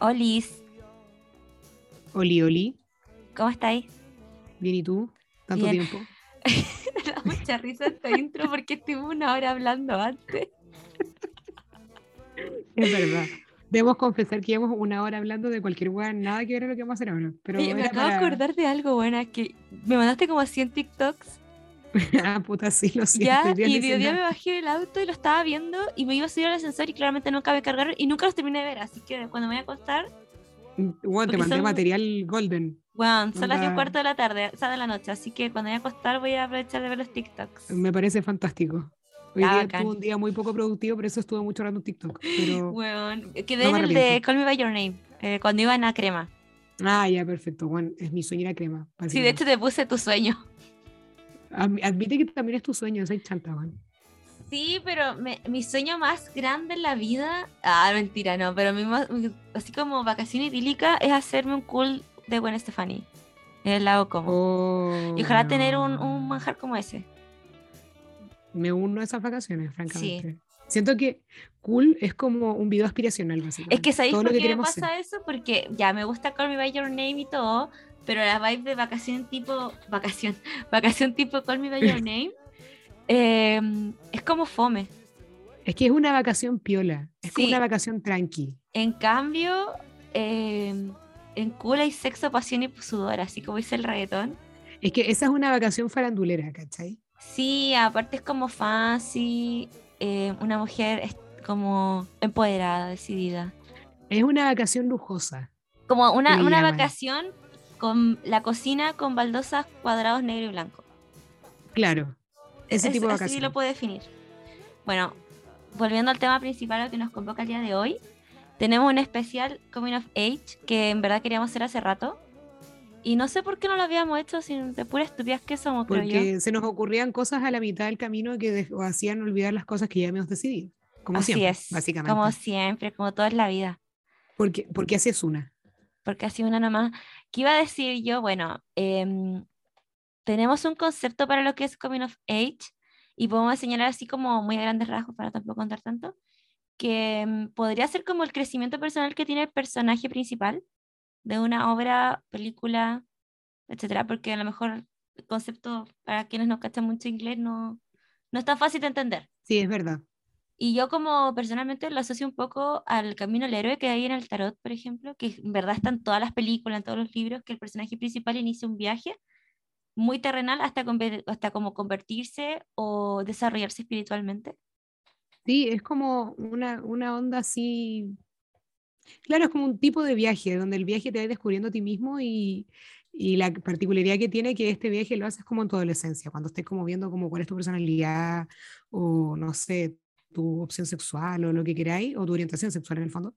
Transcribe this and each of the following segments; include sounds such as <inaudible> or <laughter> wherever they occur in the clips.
Olis, Oli, Oli. ¿cómo estáis? Bien, ¿y tú? Tanto Bien. tiempo. Me <laughs> da mucha risa esta intro porque estuvimos una hora hablando antes. Es verdad. Debemos confesar que llevamos una hora hablando de cualquier weá, nada que ver a lo que vamos a hacer ahora. Pero Oye, me acabo de para- acordar de algo, buena, que me mandaste como 100 TikToks, <laughs> ah, puta, sí, lo siento. ya, y hice día me bajé del auto y lo estaba viendo y me iba a subir al ascensor y claramente no cabe cargar y nunca los terminé de ver, así que cuando me voy a acostar, Bueno, te porque mandé son- material golden. bueno, son las 10 Onda. cuarto de la tarde, o sea, de la noche, así que cuando me voy a acostar voy a aprovechar de ver los TikToks. Me parece fantástico. Hoy Ya, día bacán. tuve un día muy poco productivo, por eso estuve mucho rato en TikTok. Pero... <laughs> Bueno, quedé No en el de. Call Me By Your Name, eh, cuando iban a crema. Ah, ya, perfecto. Bueno, es mi sueño ir a crema. Sí, de hecho te puse tu sueño. Admi- Admite que también es tu sueño, soy chanta, Juan. Sí, pero me- mi sueño más grande en la vida, ah, mentira, no, pero mi mi- así como vacación idílica es hacerme un cool de Gwen Stefani en el lago Como. Oh, y ojalá tener un, no. un manjar como ese. Me uno a esas vacaciones, francamente. Siento que cool es como un video aspiracional, básicamente. Es que ¿sabéis por qué me pasa ser. eso? Porque ya me gusta Call Me By Your Name y todo, pero la vibe de vacación tipo, vacación, <laughs> vacación tipo Call Me By Your <laughs> Name eh, es como fome. Es que es una vacación piola. Es como una vacación tranqui. En cambio, eh, en cool hay sexo, pasión y sudor, así como dice el reggaetón. Es que esa es una vacación farandulera, ¿cachai? Sí, aparte es como fancy, eh, una mujer es como empoderada, decidida. Es una vacación lujosa. Como una, una llaman. vacación con la cocina con baldosas cuadrados negro y blanco. Claro. Ese Es- tipo de así vacación. lo puedo definir. Bueno, volviendo al tema principal al que nos convoca el día de hoy, tenemos un especial Coming of Age que en verdad queríamos hacer hace rato. Y no sé por qué no lo habíamos hecho sin de pura estupidez que somos, creo yo. Porque se nos ocurrían cosas a la mitad del camino que hacían olvidar las cosas que ya habíamos decidido. Como Así siempre, es, básicamente. como siempre, como toda la vida. Porque, porque así es una. porque así una nomás. ¿Qué iba a decir yo? Bueno, em, tenemos un concepto para lo que es Coming of Age y podemos señalar así como muy a grandes rasgos para tampoco contar tanto, que em, podría ser como el crecimiento personal que tiene el personaje principal de una obra, película, etcétera, porque a lo mejor el concepto para quienes no cachan mucho inglés no, no es tan fácil de entender. Sí, es verdad. Y yo como personalmente lo asocio un poco al camino del héroe que hay en el tarot, por ejemplo, que en verdad está en todas las películas, en todos los libros, que el personaje principal inicia un viaje muy terrenal hasta, hasta como convertirse o desarrollarse espiritualmente. Sí, es como una, una onda así. Claro, es como un tipo de viaje, donde el viaje te va descubriendo a ti mismo y, y la particularidad que tiene que este viaje lo haces como en tu adolescencia, cuando estés como viendo como cuál es tu personalidad o no sé, tu opción sexual o lo que queráis, o tu orientación sexual en el fondo.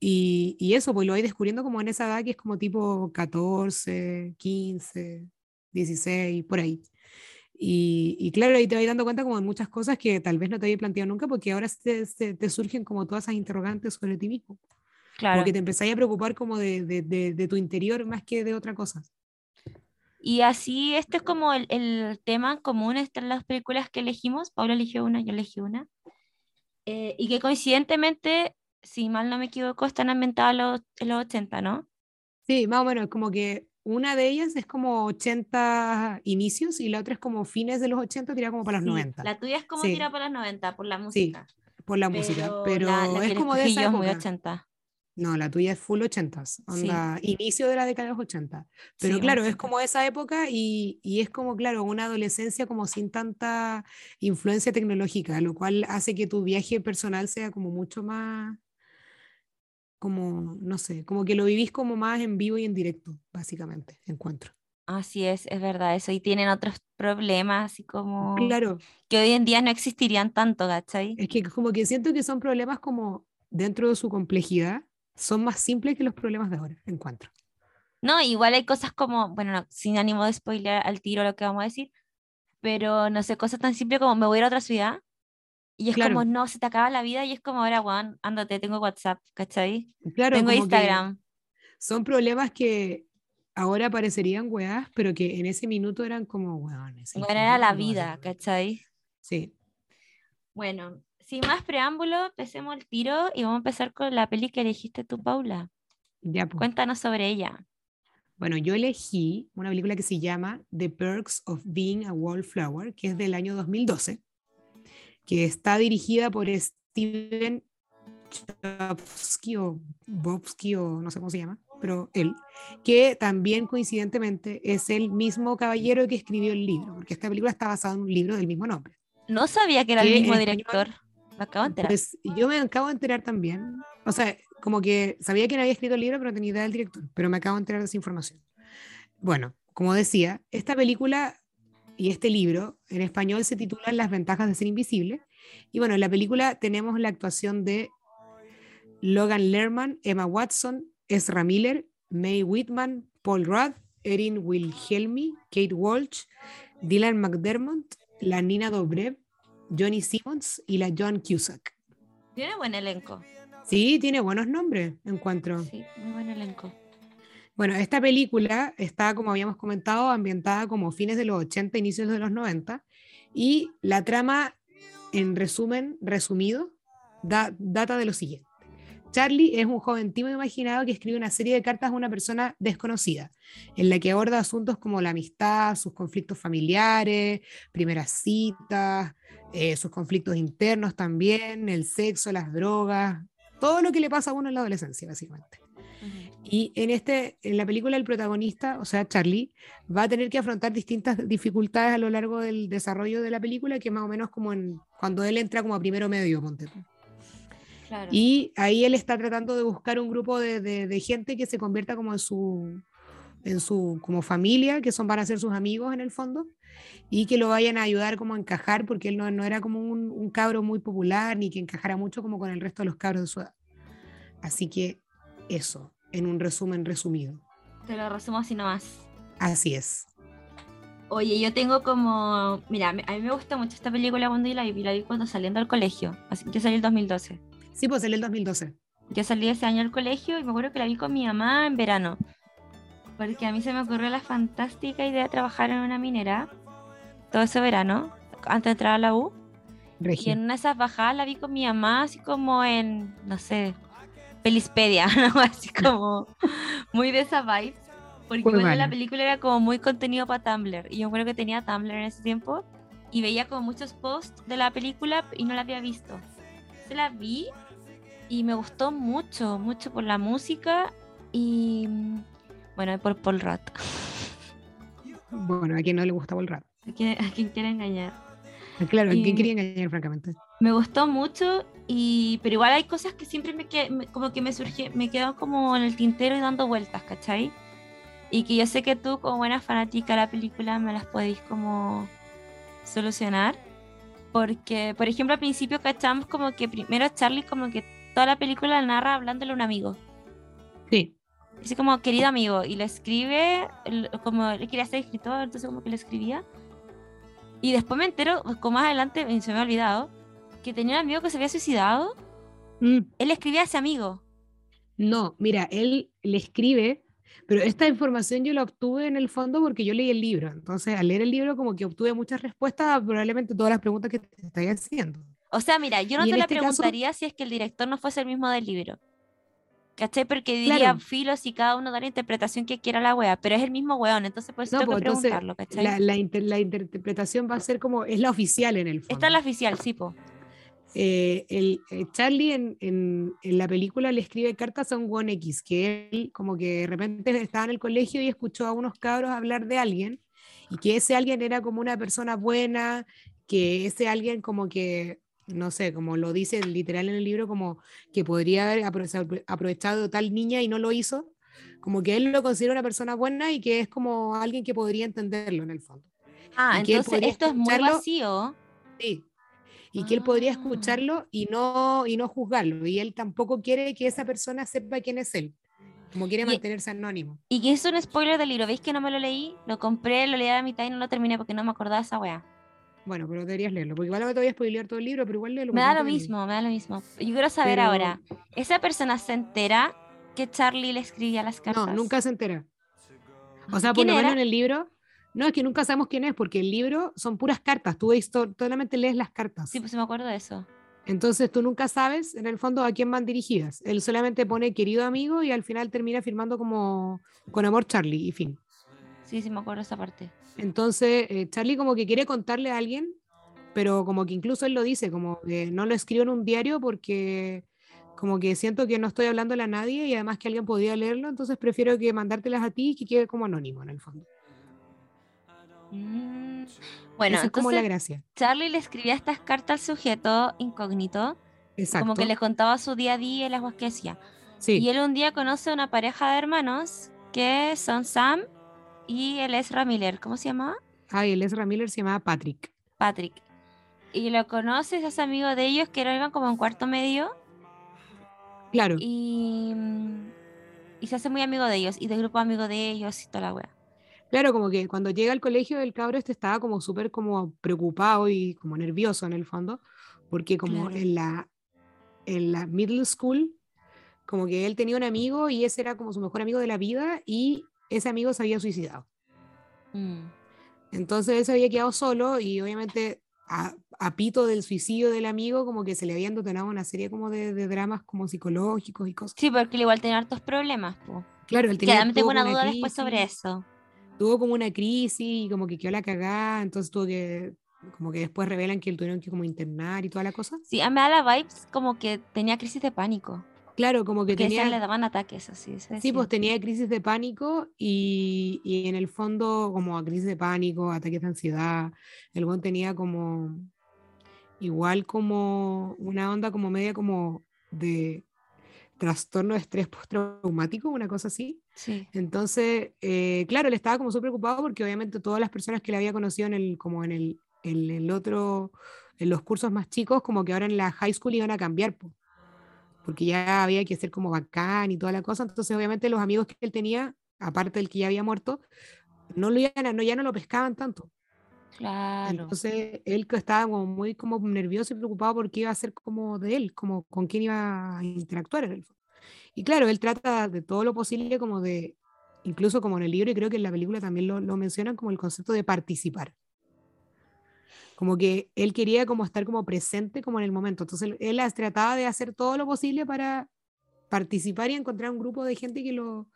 Y, y eso, pues lo vais descubriendo como en esa edad que es como tipo 14, 15, 16, por ahí. Y, y claro, ahí te vas dando cuenta como de muchas cosas que tal vez no te había planteado nunca, porque ahora te, te- te surgen como todas esas interrogantes sobre ti mismo. Claro. Porque te empezáis a preocupar como de, de, de- de tu interior más que de otra cosa. Y así, este es como el, el tema común entre las películas que elegimos. Paula eligió una, yo elegí una. Eh, y que coincidentemente, si mal no me equivoco, están ambientadas en los, en los 80, ¿no? Sí, más o menos, como que una de ellas es como 80 inicios y la otra es como fines de los 80, tirada como para los Sí, 90, La tuya es como Sí. tira para los 90, por la Sí, música. por la música. Pero la, la es como de esa es muy época. 80. No, la tuya es full 80s, onda, inicio de la década de los 80. Pero Sí, claro, es 80. como esa época y, y es como, claro, una adolescencia como sin tanta influencia tecnológica, lo cual hace que tu viaje personal sea como mucho más, como, no sé, como que lo vivís como más en vivo y en directo, básicamente, encuentro. Así es, es verdad eso. Y tienen otros problemas, así como Claro, que hoy en día no existirían tanto, ¿cachai? es que como que siento que son problemas como dentro de su complejidad, son más simples que los problemas de ahora, encuentro. No, igual hay cosas como, bueno, no, sin ánimo de spoiler al tiro lo que vamos a decir, pero no sé, cosas tan simples como me voy a ir a otra ciudad y es Claro. como, no, se te acaba la vida y es como, ahora, Juan, ándate, tengo WhatsApp, ¿cachai? Claro, tengo Instagram. son problemas que ahora parecerían weás, pero que en ese minuto eran como weones. Bueno, era la vida, ¿cachai? Sí. Bueno, sin más preámbulo, empecemos el tiro y vamos a empezar con la peli que elegiste tú, Paula. Ya, pues. Cuéntanos sobre ella. Bueno, yo elegí una película que se llama The Perks of Being a Wallflower, que es del año 2012, que está dirigida por Steven Chbosky o Bobsky o no sé cómo se llama, pero él, que también coincidentemente es el mismo caballero que escribió el libro, porque esta película está basada en un libro del mismo nombre. No sabía que era Que el mismo director. Acabo de enterar. Pues yo me acabo de enterar también, o sea, como que sabía quién había escrito el libro, pero no tenía idea del director, pero me acabo de enterar de esa información. Bueno, como decía, esta película y este libro en español se titulan Las ventajas de ser invisible. Y bueno, en la película tenemos la actuación de Logan Lerman, Emma Watson, Ezra Miller, Mae Whitman, Paul Rudd, Erin Wilhelmi, Kate Walsh, Dylan McDermott, la Nina Dobrev, Johnny Simmons y la John Cusack. Tiene buen elenco. Sí, tiene buenos nombres, encuentro. Sí, muy buen elenco. Bueno, esta película está, como habíamos comentado, ambientada como fines de los 80, inicios de los 90, y la trama, en resumen, resumido, da- data de lo siguiente. Charlie es un joven tímido imaginado que escribe una serie de cartas a una persona desconocida, en la que aborda asuntos como la amistad, sus conflictos familiares, primeras citas, eh, sus conflictos internos también, el sexo, las drogas, todo lo que le pasa a uno en la adolescencia, básicamente. Y en, este, en la película el protagonista, o sea, Charlie, va a tener que afrontar distintas dificultades a lo largo del desarrollo de la película, que más o menos como en, cuando él entra como a primero medio, ponte. Claro. Y ahí él está tratando de buscar un grupo de, de- de gente que se convierta como en su, en su como familia, que son, van a ser sus amigos en el fondo, y que lo vayan a ayudar como a encajar, porque él no, no era como un, un cabro muy popular, ni que encajara mucho como con el resto de los cabros de su edad. Así que eso, en un resumen resumido. Te lo resumo así nomás. Así es. Oye, yo tengo como. Mira, a mí me gusta mucho esta película cuando la vi. La vi cuando saliendo del colegio. Así, yo salí el 2012. Sí, pues en el 2012. Yo salí ese año del colegio y me acuerdo que la vi con mi mamá en verano. Porque a mí se me ocurrió la fantástica idea de trabajar en una minera todo ese verano, antes de entrar a la U. Y Regio. en una de esas bajadas la vi con mi mamá, así como en, no sé, Pelispedia, <laughs> ¿no? así como muy de esa vibe. Porque Muy bueno, la película era como muy contenido para Tumblr. Y yo creo que tenía Tumblr en ese tiempo. Y veía como muchos posts de la película y no la había visto. Se la vi y me gustó mucho, mucho por la música y mm, bueno, por Paul Rudd. <laughs> Bueno, a quien no le gustaba el rap. ¿A quién quiere engañar? Claro, a Y- quien quería engañar, francamente. me gustó mucho y pero igual hay cosas que siempre me, que- me- como que me surge me quedan como en el tintero y dando vueltas ¿cachai? y que yo sé que tú como buena fanática de la película me las podéis como solucionar porque por ejemplo al principio cachamos como que primero Charlie como que toda la película la narra hablándole a un amigo. Sí, así como querido amigo y lo escribe como él quería ser escritor entonces como que lo escribía. Y después me entero como más adelante y se me ha olvidado que tenía un amigo que se había suicidado. Mm, él escribía a ese amigo. No, mira, él le escribe, pero esta información yo la obtuve en el fondo porque yo leí el libro. Entonces, al leer el libro, como que obtuve muchas respuestas a probablemente todas las preguntas que te estoy haciendo. O sea mira yo no te la este caso- preguntaría si es que el director no fuese el mismo del libro ¿Cachai? Porque diría Claro. filos y cada uno da la interpretación que quiera la wea, pero es el mismo weón, entonces por eso No, tengo pues que preguntarlo, ¿cachai? la, la inter- la interpretación va a ser como, es la oficial en el fondo. Esta es la oficial, sí, po. Eh, el, eh, Charlie en, en- en la película le escribe cartas a un One X, que él como que de repente estaba en el colegio y escuchó a unos cabros hablar de alguien, y que ese alguien era como una persona buena, que ese alguien como que, no sé, como lo dice literal en el libro, como que podría haber apro- aprovechado tal niña y no lo hizo, como que él lo considera una persona buena y que es como alguien que podría entenderlo en el fondo. Ah, y entonces esto es muy vacío. Sí. Y que él podría Ah. escucharlo y no, y no juzgarlo. Y él tampoco quiere que esa persona sepa quién es él. Como quiere Y- mantenerse anónimo. Y que es un spoiler del libro, ¿veis que no me lo leí? Lo compré, lo leí a la mitad y no lo terminé porque no me acordaba esa wea. Bueno, pero deberías leerlo. Porque igual no te voy a spoilear todo el libro, pero igual léelo. Me da lo mismo, me da lo mismo. Yo quiero saber Pero- ahora, ¿esa persona se entera que Charlie le escribía las cartas? No, nunca se entera. O sea, por ¿Quién lo menos en el libro. No, es que nunca sabemos quién es, porque el libro son puras cartas. Tú solamente lees las cartas. Sí, pues me acuerdo de eso. Entonces tú nunca sabes en el fondo a quién van dirigidas. Él solamente pone querido amigo y al final termina firmando como con amor Charlie y fin. Sí, sí, me acuerdo esa parte. Entonces eh, Charlie como que quiere contarle a alguien, pero como que incluso él lo dice, como que no lo escribo en un diario porque como que siento que no estoy hablándole a nadie y además que alguien podría leerlo, entonces prefiero que mandártelas a ti y que quede como anónimo en el fondo. Mm, Bueno, Esa es como la entonces gracia. Charlie le escribía estas cartas al sujeto incógnito, Exacto. como que le contaba su día a día y las cosas que hacía. Sí, Y él un día conoce a una pareja de hermanos que son Sam y el Ezra Miller. ¿Cómo se llamaba? ah, y el Ezra Miller se llamaba Patrick. Patrick. Y lo conoce, se hace amigo de ellos, que eran como en cuarto medio, Claro, y, mm, y se hace muy amigo de ellos, y del grupo amigo de ellos y toda la wea. claro, como que cuando llega al colegio el cabro este estaba como súper como preocupado y como nervioso en el fondo, porque como Claro. en la, en la middle school, como que él tenía un amigo y ese era como su mejor amigo de la vida y ese amigo se había suicidado. Mm. Entonces él se había quedado solo y obviamente a, a pito del suicidio del amigo como que se le habían detonado una serie como de, de dramas como psicológicos y cosas. Sí, porque él igual tenía hartos problemas. po. Claro, él tenía, tengo una duda después sobre eso. Tuvo como una crisis y como que quedó la cagada, entonces tuvo que, como que después revelan que él tuvieron que como internar y toda la cosa. Sí, a mí me da la vibes como que tenía crisis de pánico. Claro, como que Que tenía, le daban ataques así. sí, pues tenía crisis de pánico y, y en el fondo como crisis de pánico, ataques de ansiedad, el buen tenía como, igual como una onda como media como de trastorno de estrés postraumático, una cosa así. Sí. Entonces, eh, claro, él estaba como súper preocupado porque obviamente todas las personas que le había conocido en el, como en el, en el otro, en los cursos más chicos, como que ahora en la high school iban a cambiar, po, porque ya había que ser como bacán y toda la cosa. Entonces, obviamente los amigos que él tenía, aparte del que ya había muerto, no lo iban no, ya no lo pescaban tanto. Claro. Entonces, él estaba como muy como nervioso y preocupado porque iba a ser como de él, como con quién iba a interactuar en el fondo. Y claro, él trata de todo lo posible como de, incluso como en el libro y creo que en la película también lo, lo mencionan como el concepto de participar. Como que él quería como estar como presente como en el momento. Entonces él, él as- trataba de hacer todo lo posible para participar y encontrar un grupo de gente que lo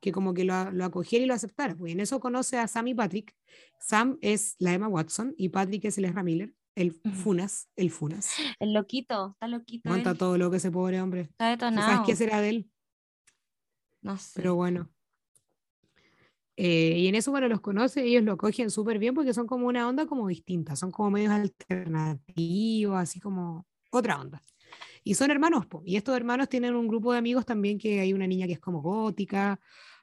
que como que lo, lo acogiera y lo aceptara. Pues en eso conoce a Sam y Patrick. Sam es la Emma Watson y Patrick es el Ezra Miller, el. <laughs> Funas, el Funas. El loquito, está loquito. Monta él, todo lo que ese pobre hombre. Está ¿Tú ¿Sabes detonado. qué será de él? No sé. Pero bueno. Eh, y en eso, bueno, los conoce, ellos lo cogen súper bien porque son como una onda como distinta, son como medios alternativos, así como otra onda. Y son hermanos, po, y estos hermanos tienen un grupo de amigos también que hay una niña que es como gótica,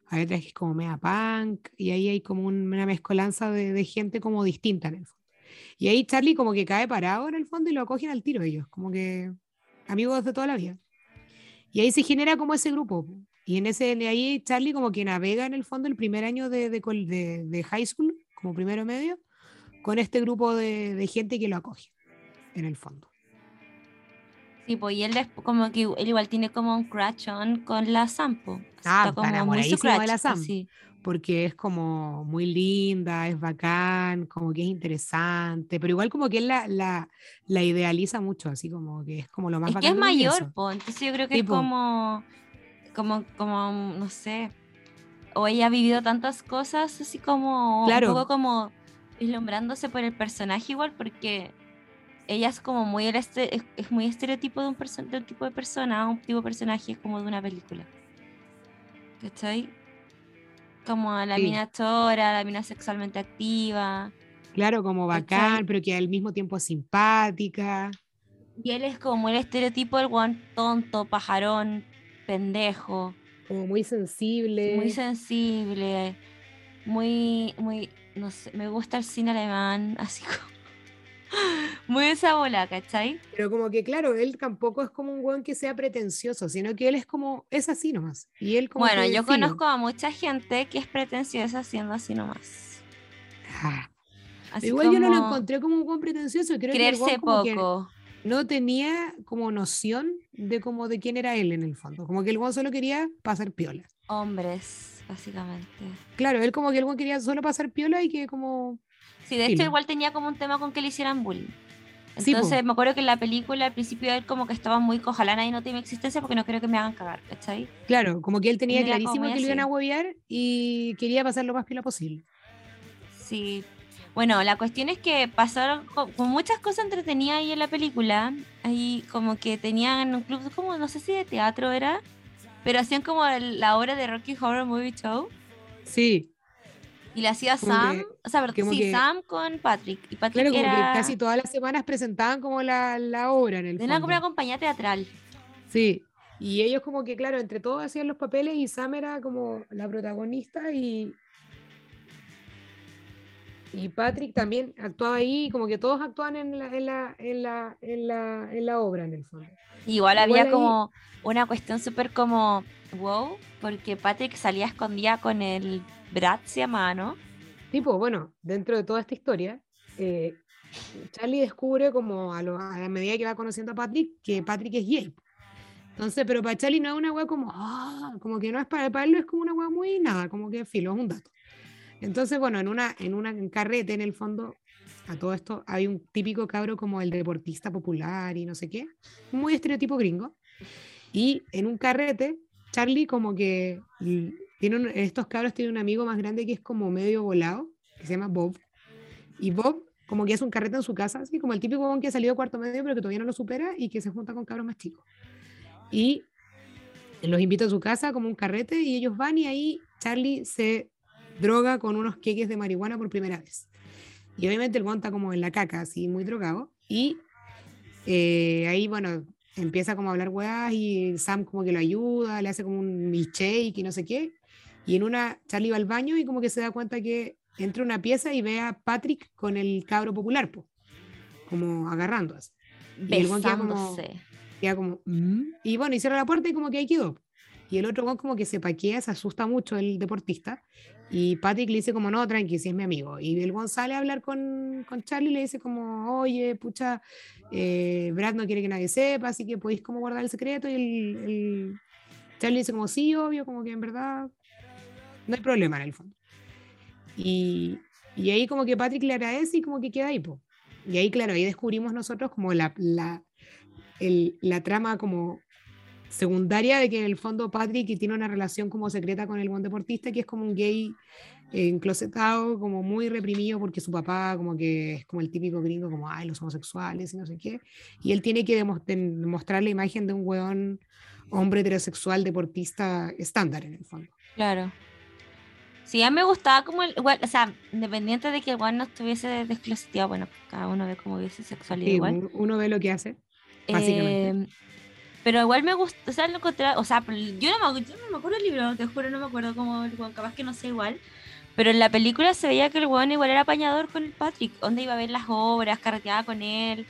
hay otra que es como mega punk, y ahí hay como un- una mezcolanza de, de gente como distinta en el fondo. Y ahí Charlie como que cae parado en el fondo y lo acogen al tiro ellos, como que amigos de toda la vida. Y ahí se genera como ese grupo. po. Y en ese, de ahí Charlie como que navega en el fondo el primer año de, de, de- de high school, como primero medio, con este grupo de, gente que lo acoge, en el fondo. Sí, pues y él desp- como que él igual tiene como un crush on con la Sampo. Ah, está como muy su de la Sam. así. Porque es como muy linda, es bacán, como que es interesante, pero igual como que él la, la, la idealiza mucho, así como que es como lo más Es que bacán es del mayor, po, entonces yo creo que Sí, es po. como, como, como, no sé, o ella ha vivido tantas cosas así como, Claro. un poco como vislumbrándose por el personaje igual, porque ella es como muy, el este- es, es muy estereotipo de un, de un tipo de persona, un tipo de personaje como de una película. ¿Cachai? Como la Sí. mina chora, la mina sexualmente activa. Claro, como ¿Cachai? bacán, pero que al mismo tiempo es simpática. Y él es como el estereotipo del guan tonto, pajarón, pendejo. como muy sensible. muy sensible, muy, muy, no sé, me gusta el cine alemán, <laughs> así como, muy esa bola, ¿cachai? Pero como que, claro, él tampoco es como un weón que sea pretencioso, sino que él es como, es así nomás. Y él como Bueno, yo conozco a mucha gente que es pretenciosa siendo así nomás. Ah, Así Igual yo no lo encontré como un weón pretencioso, creo que el creerse weón como que poco. No tenía como noción de como de quién era él en el fondo. Como que el solo quería pasar piola. Hombres, básicamente. Claro, él como que el quería solo pasar piola y que como... Sí, de hecho igual tenía como un tema con que le hicieran bullying. Sí. Entonces me acuerdo que en la película al principio él como que estaba muy ojalá nadie note mi existencia porque no creo que me hagan cagar, ¿cachai? Claro, como que él tenía clarísimo que lo iban a así. huevear y quería pasar lo más pila posible. Sí. Bueno, la cuestión es que pasaron co- con muchas cosas entretenidas ahí en la película. Ahí como que tenían un club, como no sé si de teatro era, pero hacían como el- la obra de Rocky Horror Movie Show. Sí, Y la hacía Como Sam, que- o sea, perdón, sí, que- Sam con Patrick. Y Patrick claro, como era que casi todas las semanas presentaban como la, la obra en el era como una compañía teatral. Sí, y ellos como que, claro, entre todos hacían los papeles y Sam era como la protagonista y, y Patrick también actuaba ahí, como que todos actuaban en la, en la, en la, en la, en la obra en el fondo. Igual Igual había ahí- como una cuestión súper como wow, porque Patrick salía escondida con el Brad, se llamaba, ¿no? Tipo, bueno, dentro de toda esta historia, eh, Charlie descubre como a, lo- a la medida que va conociendo a Patrick, que Patrick es gay. Entonces, pero para Charlie no es una weá como, ah, como que no es para, para él, no es como una weá muy nada, como que filo, es un dato. Entonces, bueno, en una, en una carrete, en el fondo, a todo esto, hay un típico cabro como el deportista popular y no sé qué, muy estereotipo gringo. Y en un carrete, Charlie como que tiene un- estos cabros tienen un amigo más grande que es como medio volado, que se llama Bob. Y Bob como que hace un carrete en su casa, así como el típico weón que ha salido cuarto medio pero que todavía no lo supera y que se junta con cabros más chicos. Y los invita a su casa como un carrete y ellos van y ahí Charlie se droga con unos queques de marihuana por primera vez. Y obviamente el está como en la caca, así muy drogado. Y eh, ahí, bueno, empieza como a hablar weás y Sam como que lo ayuda, le hace como un milkshake y no sé qué. Y en una, Charlie va al baño y como que se da cuenta que entra una pieza y ve a Patrick con el cabro popular, po, como agarrando así. Y el queda como-. Queda como, "Mm", y bueno, y cierra la puerta y como que ahí quedó. Y el otro como que se paquea, se asusta mucho el deportista. Y Patrick le dice como, no, tranqui, si es mi amigo. Y el sale a hablar con, con Charlie le dice como, oye, pucha, eh, Brad no quiere que nadie sepa, así que podéis como guardar el secreto. Y el, el Charlie dice como, sí, obvio, como que en verdad no hay problema en el fondo. Y, y ahí como que Patrick le agradece y como que queda ahí, po. Y ahí, claro, ahí descubrimos nosotros como la, la, la trama como secundaria de que en el fondo Patrick tiene una relación como secreta con el buen deportista, que es como un gay eh, enclosetado, como muy reprimido porque su papá como que es como el típico gringo, como, ay, los homosexuales y no sé qué. Y él tiene que demostrar la imagen de un weón hombre heterosexual deportista estándar en el fondo. Claro. Sí, a mí me gustaba como el, igual, o sea, independiente de que igual no estuviese descloseteado, bueno, cada uno ve como hubiese sexualidad Sí, igual. un- uno ve lo que hace. básicamente. Eh, pero igual me gusta, o sea, lo encontré, o sea, yo no, me, yo no me acuerdo el libro, te juro, no me acuerdo cómo, el weón, capaz que no sé igual. Pero en la película se veía que el weón igual era apañador con el Patrick, donde iba a ver las obras, carreteaba con él.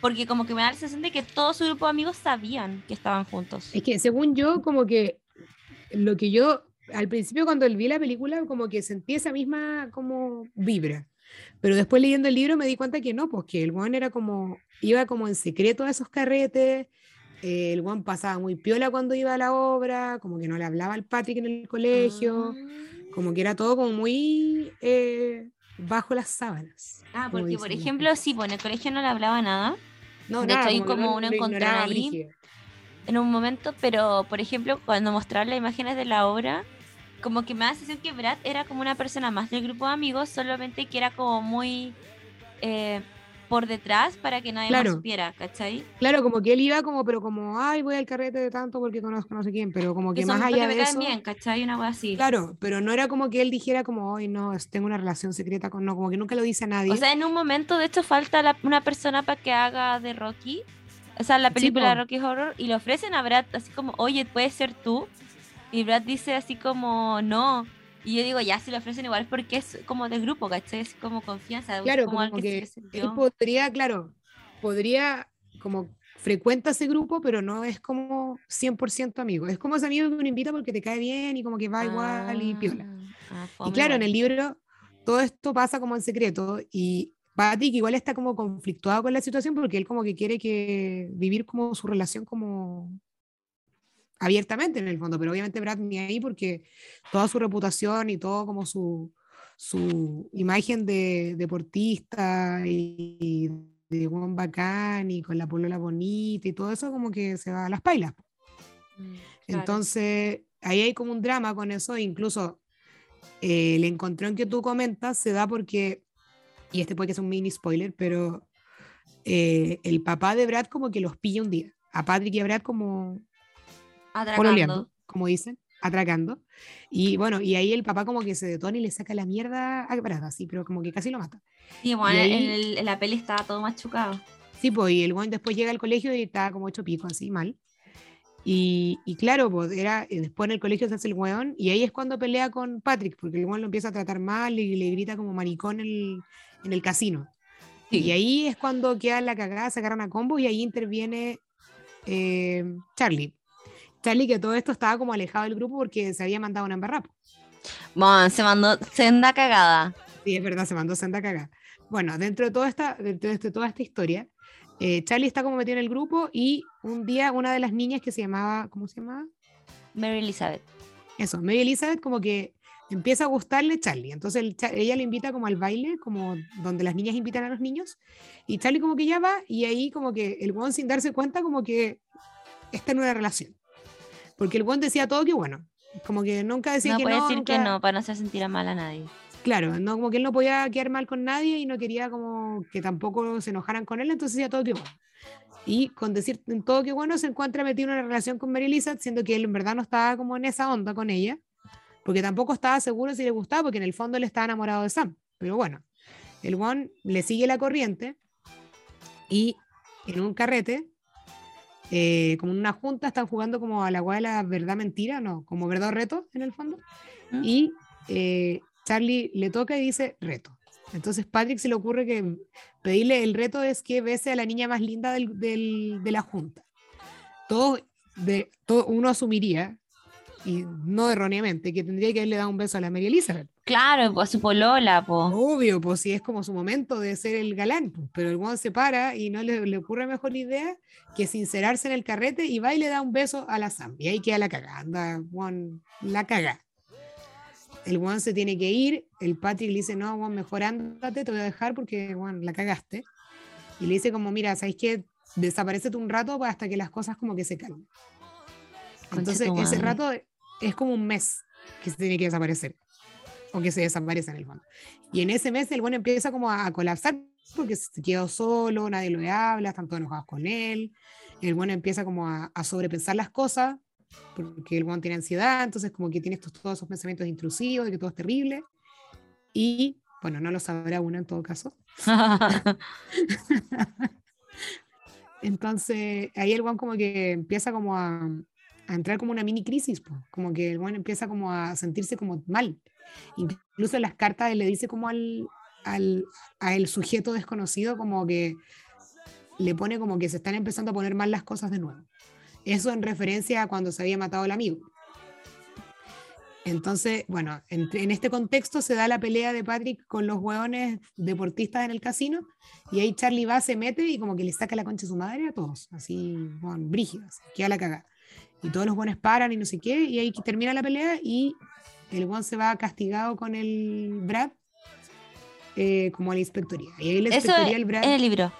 Porque como que me da la sensación de que todo su grupo de amigos sabían que estaban juntos. Es que según yo, como que lo que yo al principio cuando vi la película, como que sentí esa misma como vibra. Pero después leyendo el libro me di cuenta que no, pues que el Juan era como, iba como en secreto a esos carretes, eh, el Juan pasaba muy piola cuando iba a la obra, como que no le hablaba al Patrick en el colegio, como que era todo como muy eh, bajo las sábanas. Ah, como porque por ejemplo, sí, pues en el colegio no le hablaba nada no, de hecho, nada, ahí que como lo- uno ignoraba ahí, brígido. en un momento, pero por ejemplo, cuando mostraron las imágenes de la obra, como que me da la sensación que Brad era como una persona más del grupo de amigos, solamente que era como muy eh, por detrás para que nadie Claro. más supiera, ¿cachai? Claro, como que él iba como, pero como, ay, voy al carrete de tanto porque conozco no sé quién, pero como que Que más allá me de eso. bien, ¿cachai? Una cosa así. Claro, pero no era como que él dijera como, hoy no, tengo una relación secreta con, no, como que nunca lo dice a nadie. O sea, en un momento, de hecho, falta la- una persona para que haga de Rocky. O sea, la película de. Rocky Horror. Y le ofrecen a Brad así como, oye, puedes ser tú. Y Brad dice así como, no. Y yo digo, ya, si le ofrecen igual porque es como de grupo, ¿cachai? Es como confianza. claro, como, como, que que, se él podría, claro, podría, como frecuenta ese grupo, pero no es como 100% amigo. Es como ese amigo que uno invita porque te cae bien y como que va igual y piola. Ah, Y claro, en el libro todo esto pasa como en secreto y Patrick igual está como conflictuado con la situación porque él como que quiere que vivir como su relación como abiertamente en el fondo, pero obviamente Brad ni ahí porque toda su reputación y todo como su, su imagen de deportista y Juan bacán y con la polola bonita y todo eso, como que se va a las pailas. Mm, Entonces, ahí hay como un drama con eso, incluso eh, el encontrón que tú comentas se da porque, y este puede que sea un mini spoiler, pero eh, el papá de Brad como que los pilla un día, a Patrick y a Brad como Atracando. como dicen, atracando. Y bueno, y ahí el papá como que se detona y le saca la mierda a Brad, así, pero como que casi lo mata. Sí, bueno, en, la peli estaba todo machucado. Sí, pues, y el buen después llega al colegio y está como hecho pico, así, mal. Y, y, claro, pues era, eh, después en el colegio se hace el weón y ahí es cuando pelea con Patrick, porque el weón lo empieza a tratar mal y le grita como maricón en el, casino. Y ahí es cuando queda la cagada, se agarran a combo y ahí interviene eh, Charlie. Charlie que todo esto estaba como alejado del grupo porque se había mandado una embarrapa. Bueno, se mandó senda cagada. Sí, es verdad, se mandó senda cagada. Bueno, dentro de toda esta, dentro de toda esta historia, eh, Charlie está como metido en el grupo y un día una de las niñas que se llamaba, ¿cómo se llamaba? Mary Elizabeth. Eso, Mary Elizabeth como que empieza a gustarle Charlie. Entonces ella le invita como al baile, como donde las niñas invitan a los niños. Y Charlie como que ya va y ahí como que el buen sin darse cuenta como que está en una relación. Porque el buen decía todo que bueno. Como que nunca decía no que puede no. decir que no, para no hacer sentir a mal a nadie. Claro, no, como que él no podía quedar mal con nadie y no quería como que tampoco se enojaran con él, entonces decía todo que bueno. Y con decir todo que bueno se encuentra metido en una relación con Mary Lisa, siendo que él en verdad no estaba como en esa onda con ella, porque tampoco estaba seguro si le gustaba, porque en el fondo él estaba enamorado de Sam. Pero bueno, el one le sigue la corriente y en un carrete, eh, como en una junta, están jugando como a la guay de la verdad mentira, no, como verdad o reto en el fondo. ¿Mm? Y eh, Charlie le toca y dice reto. Entonces Patrick se le ocurre que pedirle el reto es que bese a la niña más linda del, del, de la junta. Todo, de, todo uno asumiría, y no erróneamente, que tendría que haberle dado un beso a la María Elizabeth. Claro, pues a su polola, pues. Obvio, pues si es como su momento de ser el galán, pero el guano se para y no le, le, ocurre mejor idea que sincerarse en el carrete y va y le da un beso a la Sam. Y ahí queda la cagada, la caga el Juan se tiene que ir, el Patrick le dice, no, Juan, mejor ándate, te voy a dejar porque, Juan, la cagaste. Y le dice como, mira, ¿sabes qué? Desaparece un rato hasta que las cosas como que se calmen. Entonces, ese rato es como un mes que se tiene que desaparecer. O que se desaparece en el fondo. Y en ese mes el bueno empieza como a, colapsar porque se quedó solo, nadie lo habla, están todos enojados con él. El bueno empieza como a, a sobrepensar las cosas porque el guan tiene ansiedad, entonces como que tiene todos esos pensamientos intrusivos de que todo es terrible. Y bueno, no lo sabrá uno en todo caso. <laughs> <laughs> entonces ahí el guan como que empieza como a, a entrar como una mini crisis, como que el guan empieza como a sentirse como mal. Incluso en las cartas le dice como al, al, al sujeto desconocido como que le pone como que se están empezando a poner mal las cosas de nuevo. Eso en referencia a cuando se había matado el amigo. Entonces, bueno, en, este contexto se da la pelea de Patrick con los hueones deportistas en el casino y ahí Charlie va, se mete y como que le saca la concha a su madre a todos, así, bueno, brígidas, queda la caga. Y todos los hueones paran y no sé qué, y ahí termina la pelea y el hueón se va castigado con el Brad eh, como a la inspectoría. Y ahí la inspectoría el Brad... En el libro.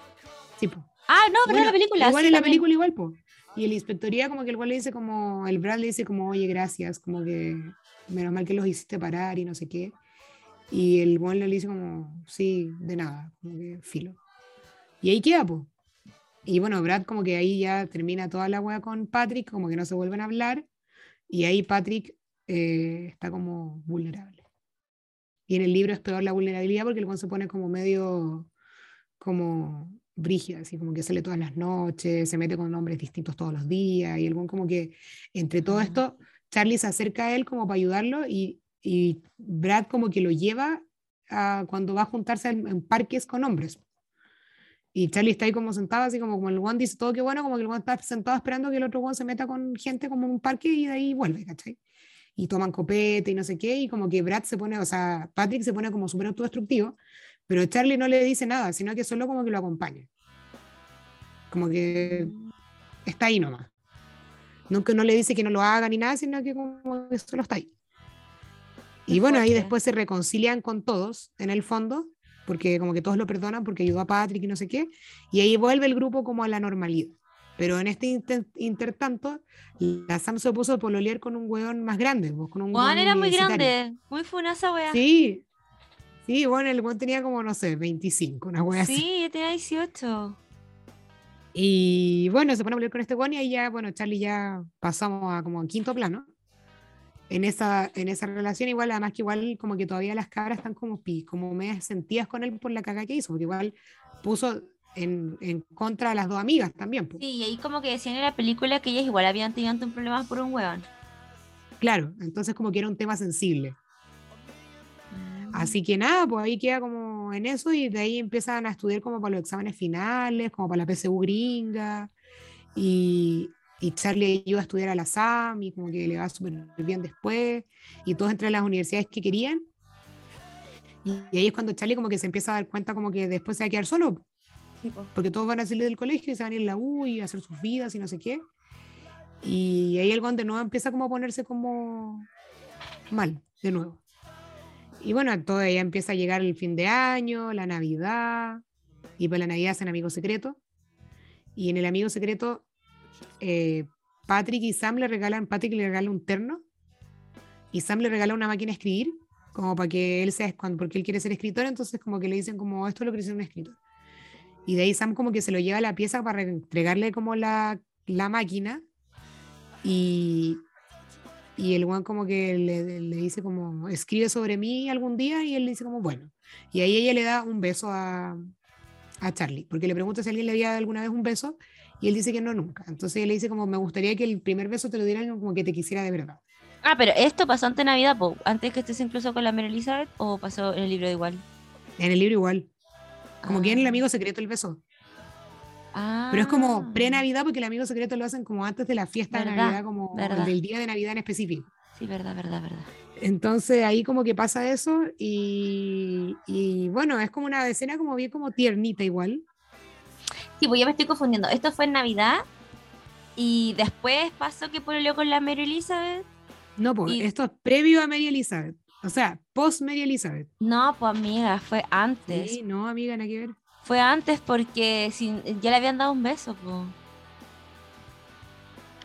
Sí, po. Ah, no, pero en la película. Igual en la película, igual, pues. Y el inspectoría como que el cual le dice como, el Brad le dice como, oye, gracias, como que menos mal que los hiciste parar y no sé qué. Y el buen le dice como, sí, de nada, como que filo. Y ahí queda, pues. Y bueno, Brad como que ahí ya termina toda la wea con Patrick, como que no se vuelven a hablar. Y ahí Patrick eh, está como vulnerable. Y en el libro es peor la vulnerabilidad porque el buen se pone como medio, como brígida, así como que sale todas las noches, se mete con nombres distintos todos los días, y el buen como que entre todo esto, Charlie se acerca a él como para ayudarlo y, y Brad como que lo lleva a cuando va a juntarse en, parques con hombres. Y Charlie está ahí como sentado, así como, como el one dice todo que bueno, como que el one está sentado esperando que el otro one se meta con gente como en un parque y de ahí vuelve, ¿cachai? Y toman copete y no sé qué, y como que Brad se pone, o sea, Patrick se pone como súper autodestructivo, pero Charlie no le dice nada, sino que solo como que lo acompaña. Como que está ahí nomás. No que no le dice que no lo haga ni nada, sino que como que solo está ahí. Y bueno, ahí después se reconcilian con todos, en el fondo, porque como que todos lo perdonan porque ayudó a Patrick y no sé qué, y ahí vuelve el grupo como a la normalidad. Pero en este inter intertanto, la Sam se puso a pololear con un weón más grande. pues, Con un Juan weón era muy grande, muy funa esa wea. Sí, sí, bueno, el weón tenía como, no sé, 25, una wea así. Sí, yo tenía 18. Y bueno, se pone a pelear con este weón y ahí ya, bueno, Charlie ya pasamos a como en quinto plano. En esa, en esa relación, igual, además que igual como que todavía las cabras están como, pi- como medias sentidas con él por la caga que hizo, porque igual puso en, en contra a las dos amigas también. Sí, y ahí como que decían en la película que ellas igual habían tenido un problema por un hueón. Claro, entonces como que era un tema sensible. Así que nada, pues ahí queda como en eso y de ahí empiezan a estudiar como para los exámenes finales, como para la PSU gringa. Y, y Charlie ayuda a estudiar a la SAM y como que le va súper bien después. Y todos entran a las universidades que querían. Y, y ahí es cuando Charlie como que se empieza a dar cuenta como que después se va a quedar solo, porque todos van a salir del colegio y se van a ir a la U y a hacer sus vidas y no sé qué. Y ahí el de nuevo empieza como a ponerse como mal, de nuevo. Y bueno, todo ya empieza a llegar el fin de año, la Navidad, y para la Navidad hacen amigo secreto. Y en el amigo secreto, eh, Patrick y Sam le regalan, Patrick le regala un terno, y Sam le regala una máquina de escribir, como para que él sea, porque él quiere ser escritor, entonces como que le dicen como, esto es lo que dice un escritor. Y de ahí Sam como que se lo lleva a la pieza para entregarle como la, la máquina, y, y el guan como que le, le dice como, escribe sobre mí algún día y él le dice como, bueno. Y ahí ella le da un beso a, a Charlie, porque le pregunta si alguien le había dado alguna vez un beso y él dice que no nunca. Entonces ella le dice como, me gustaría que el primer beso te lo dieran como que te quisiera de verdad. Ah, pero esto pasó antes de Navidad, po. antes que estés incluso con la Mary Elizabeth, o pasó en el libro igual. En el libro igual. Como que en el Ah. amigo secreto el beso. Ah. Pero es como pre-Navidad porque el amigo secreto lo hacen como antes de la fiesta de Navidad, como verdad. del día de Navidad en específico. Sí, verdad, verdad, verdad. Entonces ahí como que pasa eso y, y bueno, es como una escena como bien como tiernita igual. Sí, pues ya me estoy confundiendo. Esto fue en Navidad y después pasó que pololeó con la Mary Elizabeth. No, pues Y- esto es previo a Mary Elizabeth. O sea, post Mary Elizabeth. No, pues amiga, fue antes. Sí, no, amiga, nada que ver. Fue antes porque sin- ya le habían dado un beso, pues.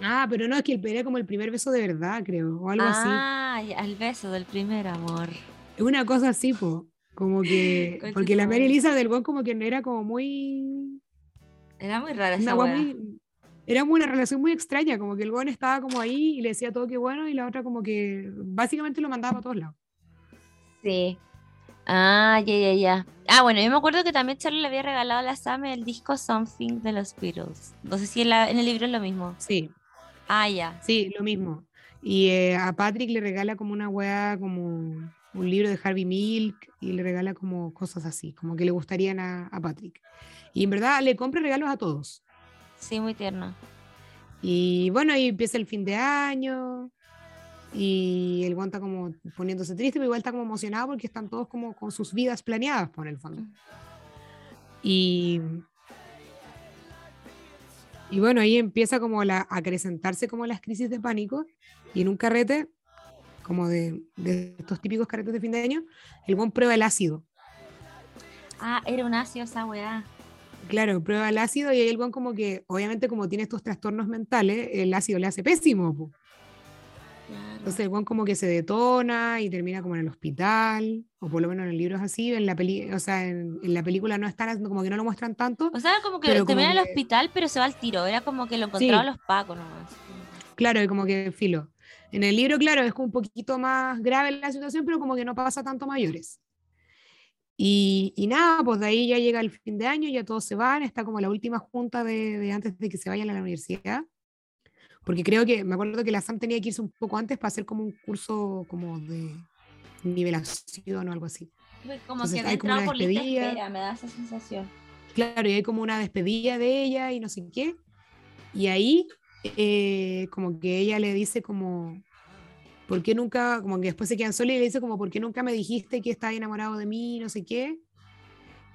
Ah, pero no, es que el- era como el primer beso de verdad, creo, o algo así. Ah, el beso del primer amor. Es una cosa así, po. Como que. <laughs> Porque la Mary. Elizabeth del Buen como que era como muy. Era muy rara Una esa muy. Era una relación muy extraña, como que el buen estaba como ahí y le decía todo que bueno, y la otra como que básicamente lo mandaba para todos lados. Sí. Ah, ya, ya, ya. Ah, bueno, yo me acuerdo que también Charlie le había regalado a la Sam el disco Something de los Beatles. No sé si en, la- en el libro es lo mismo. Sí, Ah, ya. sí, lo mismo. Y eh, a Patrick le regala como una weá, como un libro de Harvey Milk, y le regala como cosas así, como que le gustarían a, a Patrick. Y en verdad le compra regalos a todos. Sí, muy tierno. Y bueno, ahí empieza el fin de año. Y el guan está como poniéndose triste, pero igual está como emocionado porque están todos como con sus vidas planeadas por el fondo. Y, y bueno, ahí empieza como la, a acrecentarse como las crisis de pánico. Y en un carrete, como de, de estos típicos carretes de fin de año, el guan prueba el ácido. Ah, era un ácido esa weá. Claro, prueba el ácido y ahí el guan como que, obviamente como tiene estos trastornos mentales, el ácido le hace pésimo. po. Claro. Entonces el guan como que se detona y termina como en el hospital, o por lo menos en el libro es así, en la, peli o sea, en, en la película no están, como que no lo muestran tanto. O sea, como que como termina en el que- hospital, pero se va al tiro. Era como que lo encontraron los pacos nomás. Claro, y como que filo. En el libro, claro, es como un poquito más grave la situación, pero como que no pasa tanto mayores. Y, y nada, pues de ahí ya llega el fin de año, ya todos se van, está como la última junta de, de antes de que se vayan a la universidad. Porque creo que, me acuerdo que la SAM tenía que irse un poco antes para hacer como un curso como de nivelación o algo así. Como Entonces, que hay como una por despedida. espera, me da esa sensación. Claro, y hay como una despedida de ella y no sé qué. Y ahí, eh, como que ella le dice como, ¿por qué nunca, como que después se quedan solos y le dice como, ¿por qué nunca me dijiste que estabas enamorado de mí, no sé qué?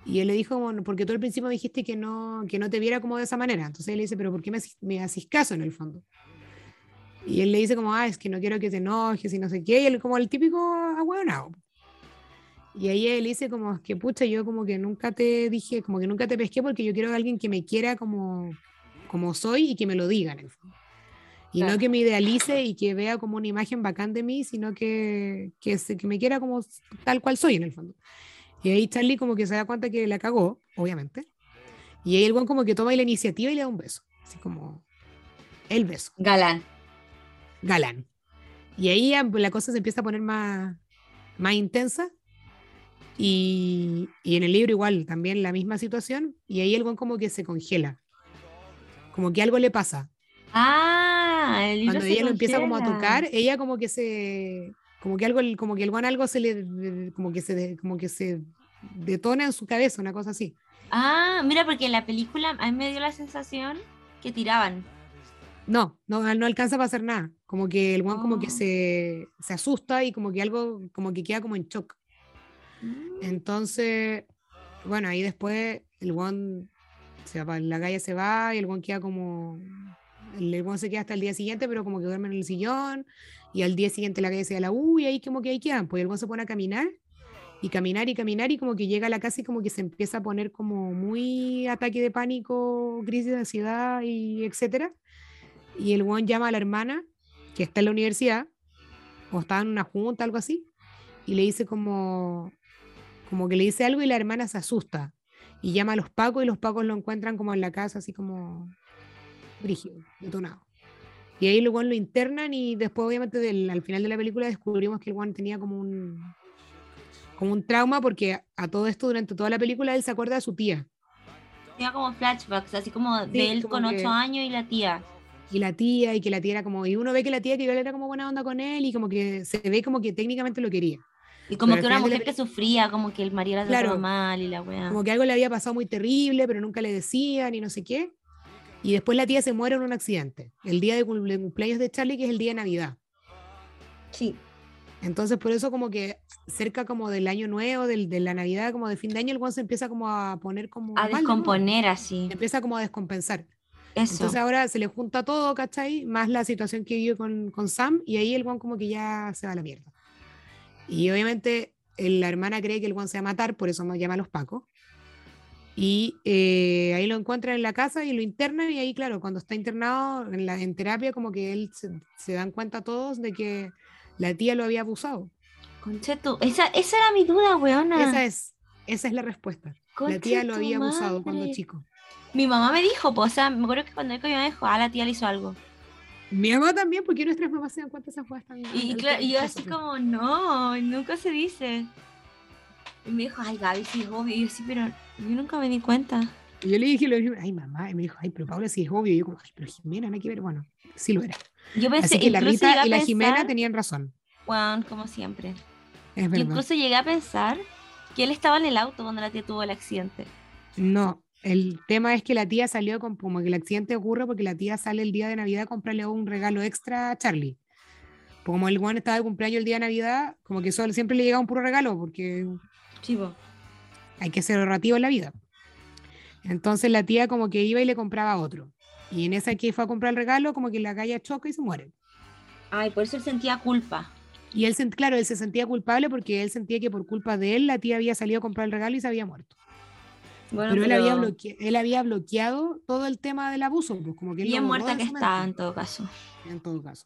Y él le dijo, como, porque tú al principio dijiste que no, que no te viera como de esa manera. Entonces él le dice, pero ¿por qué me, me haces caso en el fondo? Y él le dice como, ah, es que no quiero que te enojes y no sé qué. Y él como el típico ahueonado. Y ahí él dice como que pucha, yo como que nunca te dije, como que nunca te pesqué porque yo quiero a alguien que me quiera como, como soy y que me lo diga en el fondo. Y no que me idealice y que vea como una imagen bacán de mí, sino que, que, que me quiera como tal cual soy en el fondo. Y ahí Charlie como que se da cuenta que la cagó, obviamente. Y ahí el buen como que toma la iniciativa y le da un beso. Así como el beso. Galán. Galán. Y ahí la cosa se empieza a poner más, más intensa. Y, y, en el libro igual, también la misma situación. Y ahí el buen como que se congela. Como que algo le pasa. Ah, el Cuando ella lo empieza como a tocar, ella como que se como que algo como que el buen algo se le como que se como que se detona en su cabeza, una cosa así. Ah, mira, porque en la película a mí me dio la sensación que tiraban. No, no, no alcanza para hacer nada. Como que el buen como que oh. se, se, asusta y como que algo como que queda como en shock. Mm. Entonces, bueno, ahí después el buen se va, la calle se va y el buen queda como el buen se queda hasta el día siguiente, pero como que duerme en el sillón y al día siguiente la calle se da la U y ahí como que ahí quedan, pues el buen se pone a caminar y caminar y caminar y como que llega a la casa y como que se empieza a poner como muy ataque de pánico, crisis de ansiedad y etcétera. Y el buen llama a la hermana que está en la universidad o está en una junta, algo así, y le dice como, como que le dice algo y la hermana se asusta y llama a los pacos y los pacos lo encuentran como en la casa así como brígido, detonado. Y ahí luego lo internan y después obviamente del, al final de la película descubrimos que el Juan tenía como un como un trauma porque a todo esto durante toda la película él se acuerda de su tía. Tenía como flashbacks, así como de él con ocho años y la tía. Y la tía, y que la tía era como, y uno ve que la tía que era como buena onda con él y como que se ve como que técnicamente lo quería. Y como que una mujer que sufría, como que el marido la trataba mal y la weá. Como que algo le había pasado muy terrible, pero nunca le decían y no sé qué. Y después la tía se muere en un accidente. El día de cumpleaños de Charlie, que es el día de Navidad. Sí. Entonces, por eso como que cerca como del año nuevo, del, de la Navidad, como de fin de año, el guan se empieza como a poner como... A descomponer así. empieza como a descompensar. Eso. Entonces ahora se le junta todo, ¿cachai? Más la situación que vive con, con Sam y ahí el guan como que ya se va a la mierda. Y obviamente la hermana cree que el guan se va a matar, por eso nos llama a los pacos. Y eh, ahí lo encuentran en la casa y lo internan y ahí, claro, cuando está internado en, la, en terapia, como que él se, se dan cuenta todos de que la tía lo había abusado. Concheto, esa, esa era mi duda, weona. Esa es, esa es la respuesta. la tía lo había abusado cuando chico. Mi mamá me dijo, pues, o sea, me acuerdo que cuando mi mamá dijo, ah, la tía le hizo algo. Mi mamá también, porque nuestras mamás se dan cuenta de esas cosas tan. Y, claro, y yo así como, no, nunca se dice. Y me dijo, ay, Gaby, sí es obvio. Y yo sí, pero yo nunca me di cuenta. Y yo le dije, ay, mamá, y me dijo, ay, pero Paula sí es obvio. Y yo como, ay, pero Jimena, no hay que ver. Bueno, sí lo era. Yo pensé, Así que la Rita y la Jimena tenían razón. Juan, como siempre. Es Yo incluso llegué a pensar que él estaba en el auto cuando la tía tuvo el accidente. No, el tema es que la tía salió con, como que el accidente ocurre porque la tía sale el día de Navidad a comprarle un regalo extra a Charlie. Como el Juan estaba de cumpleaños el día de Navidad, como que solo, siempre le llegaba un puro regalo porque Chivo. hay que ser ahorrativo en la vida. Entonces la tía como que iba y le compraba otro. Y en esa que fue a comprar el regalo, como que la calle choca y se muere. Ay, por eso él sentía culpa. Y él, claro, él se sentía culpable porque él sentía que por culpa de él la tía había salido a comprar el regalo y se había muerto. Bueno, pero, Él, había él, había bloqueado todo el tema del abuso. Pues como que Bien muerta que está, en todo caso. En todo caso.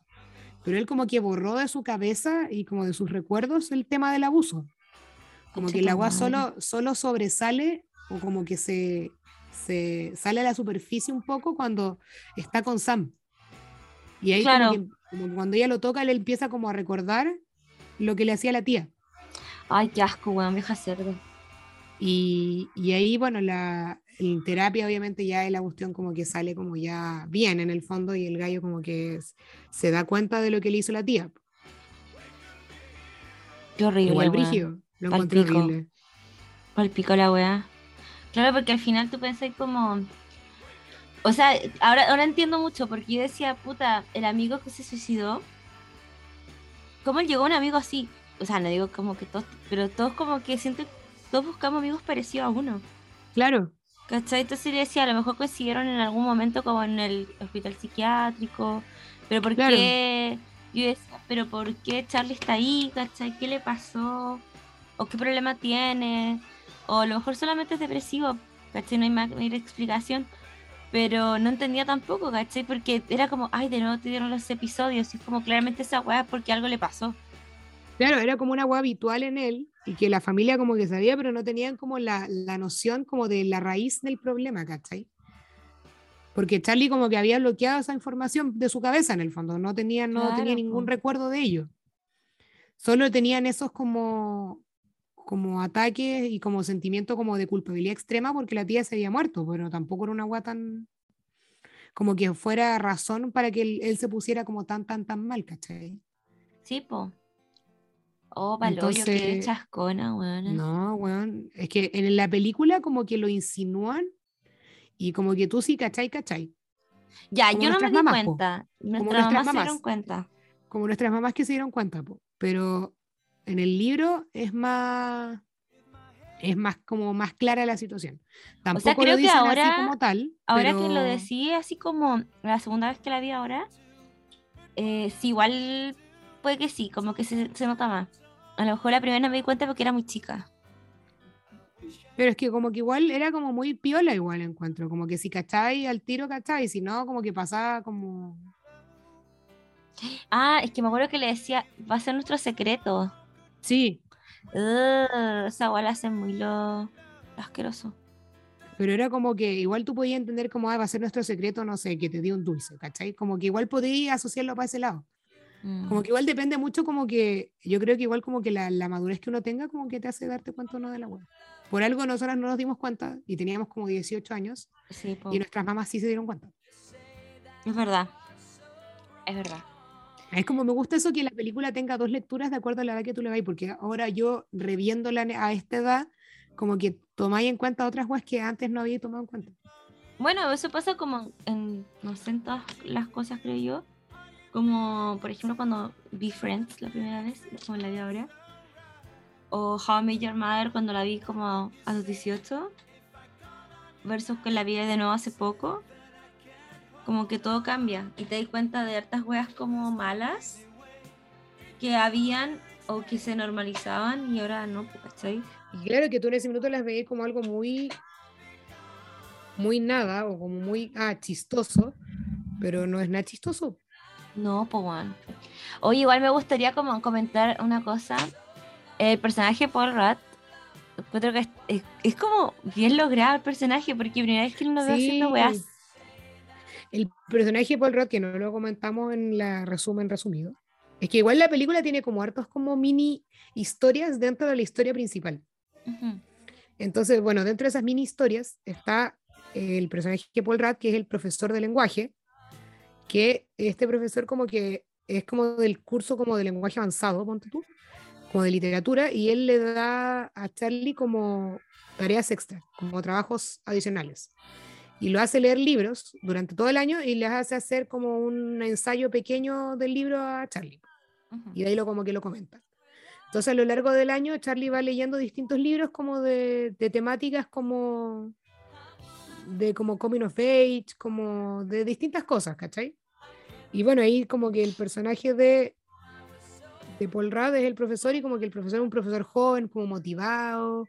Pero él como que borró de su cabeza y como de sus recuerdos el tema del abuso. Como que el agua solo, solo sobresale o como que se, se sale a la superficie un poco cuando está con Sam. Y ahí como, cuando ella lo toca, él empieza como a recordar lo que le hacía la tía. Ay, qué asco, weón, vieja cerdo. Y, y, ahí, bueno, la terapia obviamente ya es la cuestión como que sale como ya bien en el fondo y el gallo como que se da cuenta de lo que le hizo la tía. Qué horrible. Igual brígido, lo encontré horrible. Al pico la weá. Claro, porque al final tú pensás como. O sea, ahora, ahora entiendo mucho, porque yo decía, puta, el amigo que se suicidó. ¿Cómo llegó un amigo así? O sea, no digo como que todos, pero todos como que siento todos buscamos amigos parecidos a uno. Claro. ¿Cachai? Entonces yo decía, a lo mejor coincidieron en algún momento como en el hospital psiquiátrico, pero ¿por qué? Yo decía, pero ¿por qué Charlie está ahí? ¿Cachai? ¿Qué le pasó? O qué problema tiene, o a lo mejor solamente es depresivo, ¿cachai? No hay mayor explicación, pero no entendía tampoco, ¿cachai? Porque era como, ay, de nuevo te dieron los episodios, y es como claramente esa weá es porque algo le pasó. Claro, era como una weá habitual en él, y que la familia como que sabía, pero no tenían como la, la noción como de la raíz del problema, ¿cachai? Porque Charlie como que había bloqueado esa información de su cabeza en el fondo, no tenía, no Claro, tenía ningún po. recuerdo de ello. Solo tenían esos como, como ataques y como sentimiento como de culpabilidad extrema porque la tía se había muerto, pero tampoco era una agua tan como que fuera razón para que él, él se pusiera como tan, tan, tan mal, ¿cachai? Sí, po. Oh, Entonces, chascona, weón. No, weón, es que en la película como que lo insinúan y como que tú sí, ¿cachai? ¿cachai? Ya, como yo no me di mamás, po. cuenta. Nuestras nuestras mamás se dieron cuenta. como nuestras mamás que se dieron cuenta, po. pero en el libro es más es más como más clara la situación. Tampoco creo lo que dicen ahora- así como tal. Ahora pero... que lo decía así como la segunda vez que la vi ahora, eh, sí, igual puede que sí, como que se, se nota más. A lo mejor la primera me di cuenta porque era muy chica. Pero es que como que igual era como muy piola igual encuentro, como que si cacháis al tiro cacháis, si no como que pasaba como Ah, es que me acuerdo que le decía, va a ser nuestro secreto. Sí, esa igual hace muy lo, asqueroso. pero era como que igual tú podías entender cómo ah, va a ser nuestro secreto, no sé, que te dio un dulce, ¿cachai? Como que igual podías asociarlo para ese lado. Mm. Como que igual depende mucho como que, yo creo que igual como que la, la madurez que uno tenga como que te hace darte cuenta o no de la web. Por algo nosotras no nos dimos cuenta y teníamos como 18 años Sí, y nuestras mamás sí se dieron cuenta. es verdad. Es verdad. Es como me gusta eso que la película tenga dos lecturas de acuerdo a la edad que tú le vais, porque ahora yo reviéndola a esta edad, como que tomáis en cuenta otras weas que antes no había tomado en cuenta. Bueno, eso pasa como en, no sé, en todas las cosas, creo yo. Como, por ejemplo, cuando vi Friends la primera vez, como la vi ahora. O How I Met Your Mother cuando la vi como a los 18. Versus que la vi de nuevo hace poco. Como que todo cambia. Y te das cuenta de hartas weas como malas que habían o que se normalizaban y ahora no, pues, ¿cachai? Y claro que tú en ese minuto las veías como algo muy, muy nada o como muy, ah, chistoso, pero no es nada chistoso. No, pues bueno. Oye, igual me gustaría como comentar una cosa. El personaje Paul encuentro que es, es- es como bien logrado el personaje, porque primera vez que lo veo haciendo weas. El personaje de Paul Rudd, que no lo comentamos en la resumen resumido, es que igual la película tiene como hartos como mini historias dentro de la historia principal. Ujú. Entonces, bueno, dentro de esas mini historias está el personaje de Paul Rudd, que es el profesor de lenguaje, que este profesor como que es como del curso como de lenguaje avanzado, ponte tú, como de literatura, y él le da a Charlie como tareas extras, como trabajos adicionales. Y lo hace leer libros durante todo el año y les hace hacer como un ensayo pequeño del libro a Charlie. Ujú. Y de ahí lo como que lo comentan. Entonces a lo largo del año Charlie va leyendo distintos libros como de, de temáticas como de como coming of age, como de distintas cosas, ¿cachai? Y bueno, ahí como que el personaje de, de Paul Rudd es el profesor y como que el profesor es un profesor joven, como motivado,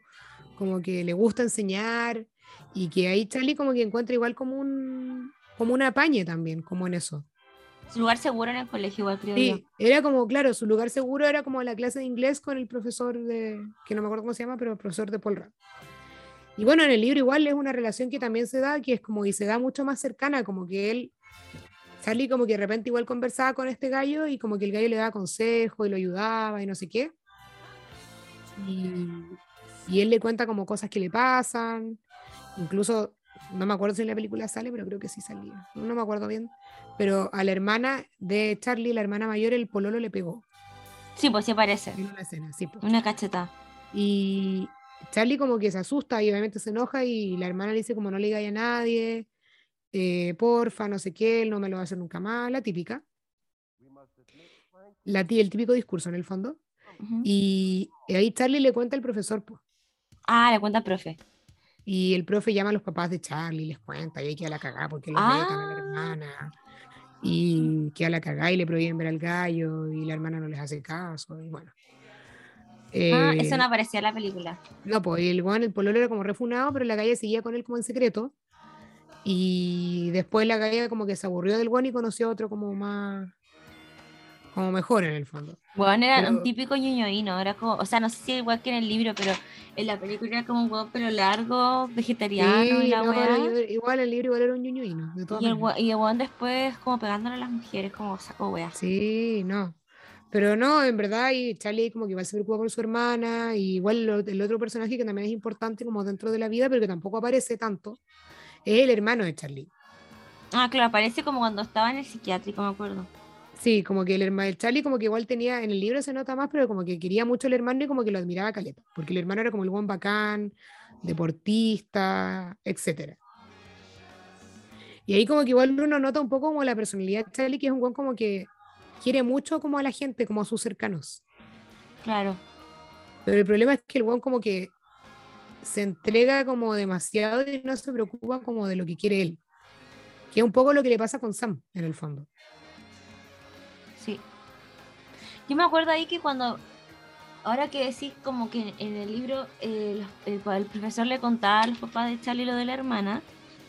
como que le gusta enseñar y que ahí Charlie como que encuentra igual como un como un apañe también, como en eso. Su lugar seguro en el colegio, igual creo yo. Sí, era como, claro, su lugar seguro era como la clase de inglés con el profesor de, que no me acuerdo cómo se llama, pero el profesor de Paul Rudd. Y bueno, en el libro igual es una relación que también se da, que es como, y se da mucho más cercana, como que él, Charlie como que de repente igual conversaba con este gallo y como que el gallo le daba consejo y lo ayudaba y no sé qué. Y, y él le cuenta como cosas que le pasan, incluso, no me acuerdo si en la película sale, pero creo que sí salía, no me acuerdo bien pero a la hermana de Charlie, la hermana mayor, el pololo le pegó Sí, pues sí aparece. en una escena, sí. po. Una cacheta. Y Charlie como que se asusta y obviamente se enoja y la hermana le dice como no le diga a nadie, eh, porfa, no sé qué, él no me lo va a hacer nunca más, la típica. La, tí- el típico discurso en el fondo. Y ahí Charlie le cuenta al profesor, po. Ah, le cuenta al profe. Y el profe llama a los papás de Charlie, les cuenta, y hay que a la cagada porque le Ah. a la hermana. Y que a la cagada y le prohíben ver al gallo, y la hermana no les hace caso, y bueno. Ah, eso Eh, no aparecía en la película. No, pues el weón, el pololo era como refunado, pero la calle seguía con él como en secreto. Y después la calle como que se aburrió del weón y conoció a otro como más, como mejor en el fondo. Bueno, era un típico ñoñoíno, era como, o sea, no sé si igual que en el libro, pero en la película era como un huevo pero largo, vegetariano y la no, weá. igual el libro igual era un ñuñuino, de todas Y el, y el weón después como pegándole a las mujeres, como saco weá. Sí, no. Pero no, en verdad, y Charlie como que igual se preocupa por su hermana, y igual lo- el otro personaje que también es importante como dentro de la vida, pero que tampoco aparece tanto, es el hermano de Charlie. Ah, claro, aparece como cuando estaba en el psiquiátrico, me acuerdo. Sí, como que el hermano del Charlie como que igual tenía, en el libro se nota más, pero como que quería mucho al hermano y como que lo admiraba caleta, porque el hermano era como el buen bacán, deportista, etcétera. Y ahí como que igual uno nota un poco como la personalidad de Charlie, que es un buen como que quiere mucho como a la gente, como a sus cercanos. Claro. Pero el problema es que el buen como que se entrega como demasiado y no se preocupa como de lo que quiere él. Que es un poco lo que le pasa con Sam, en el fondo. Yo me acuerdo ahí que cuando, ahora que decís como que en el libro eh, los- el, el profesor le contaba a los papás de Charlie lo de la hermana,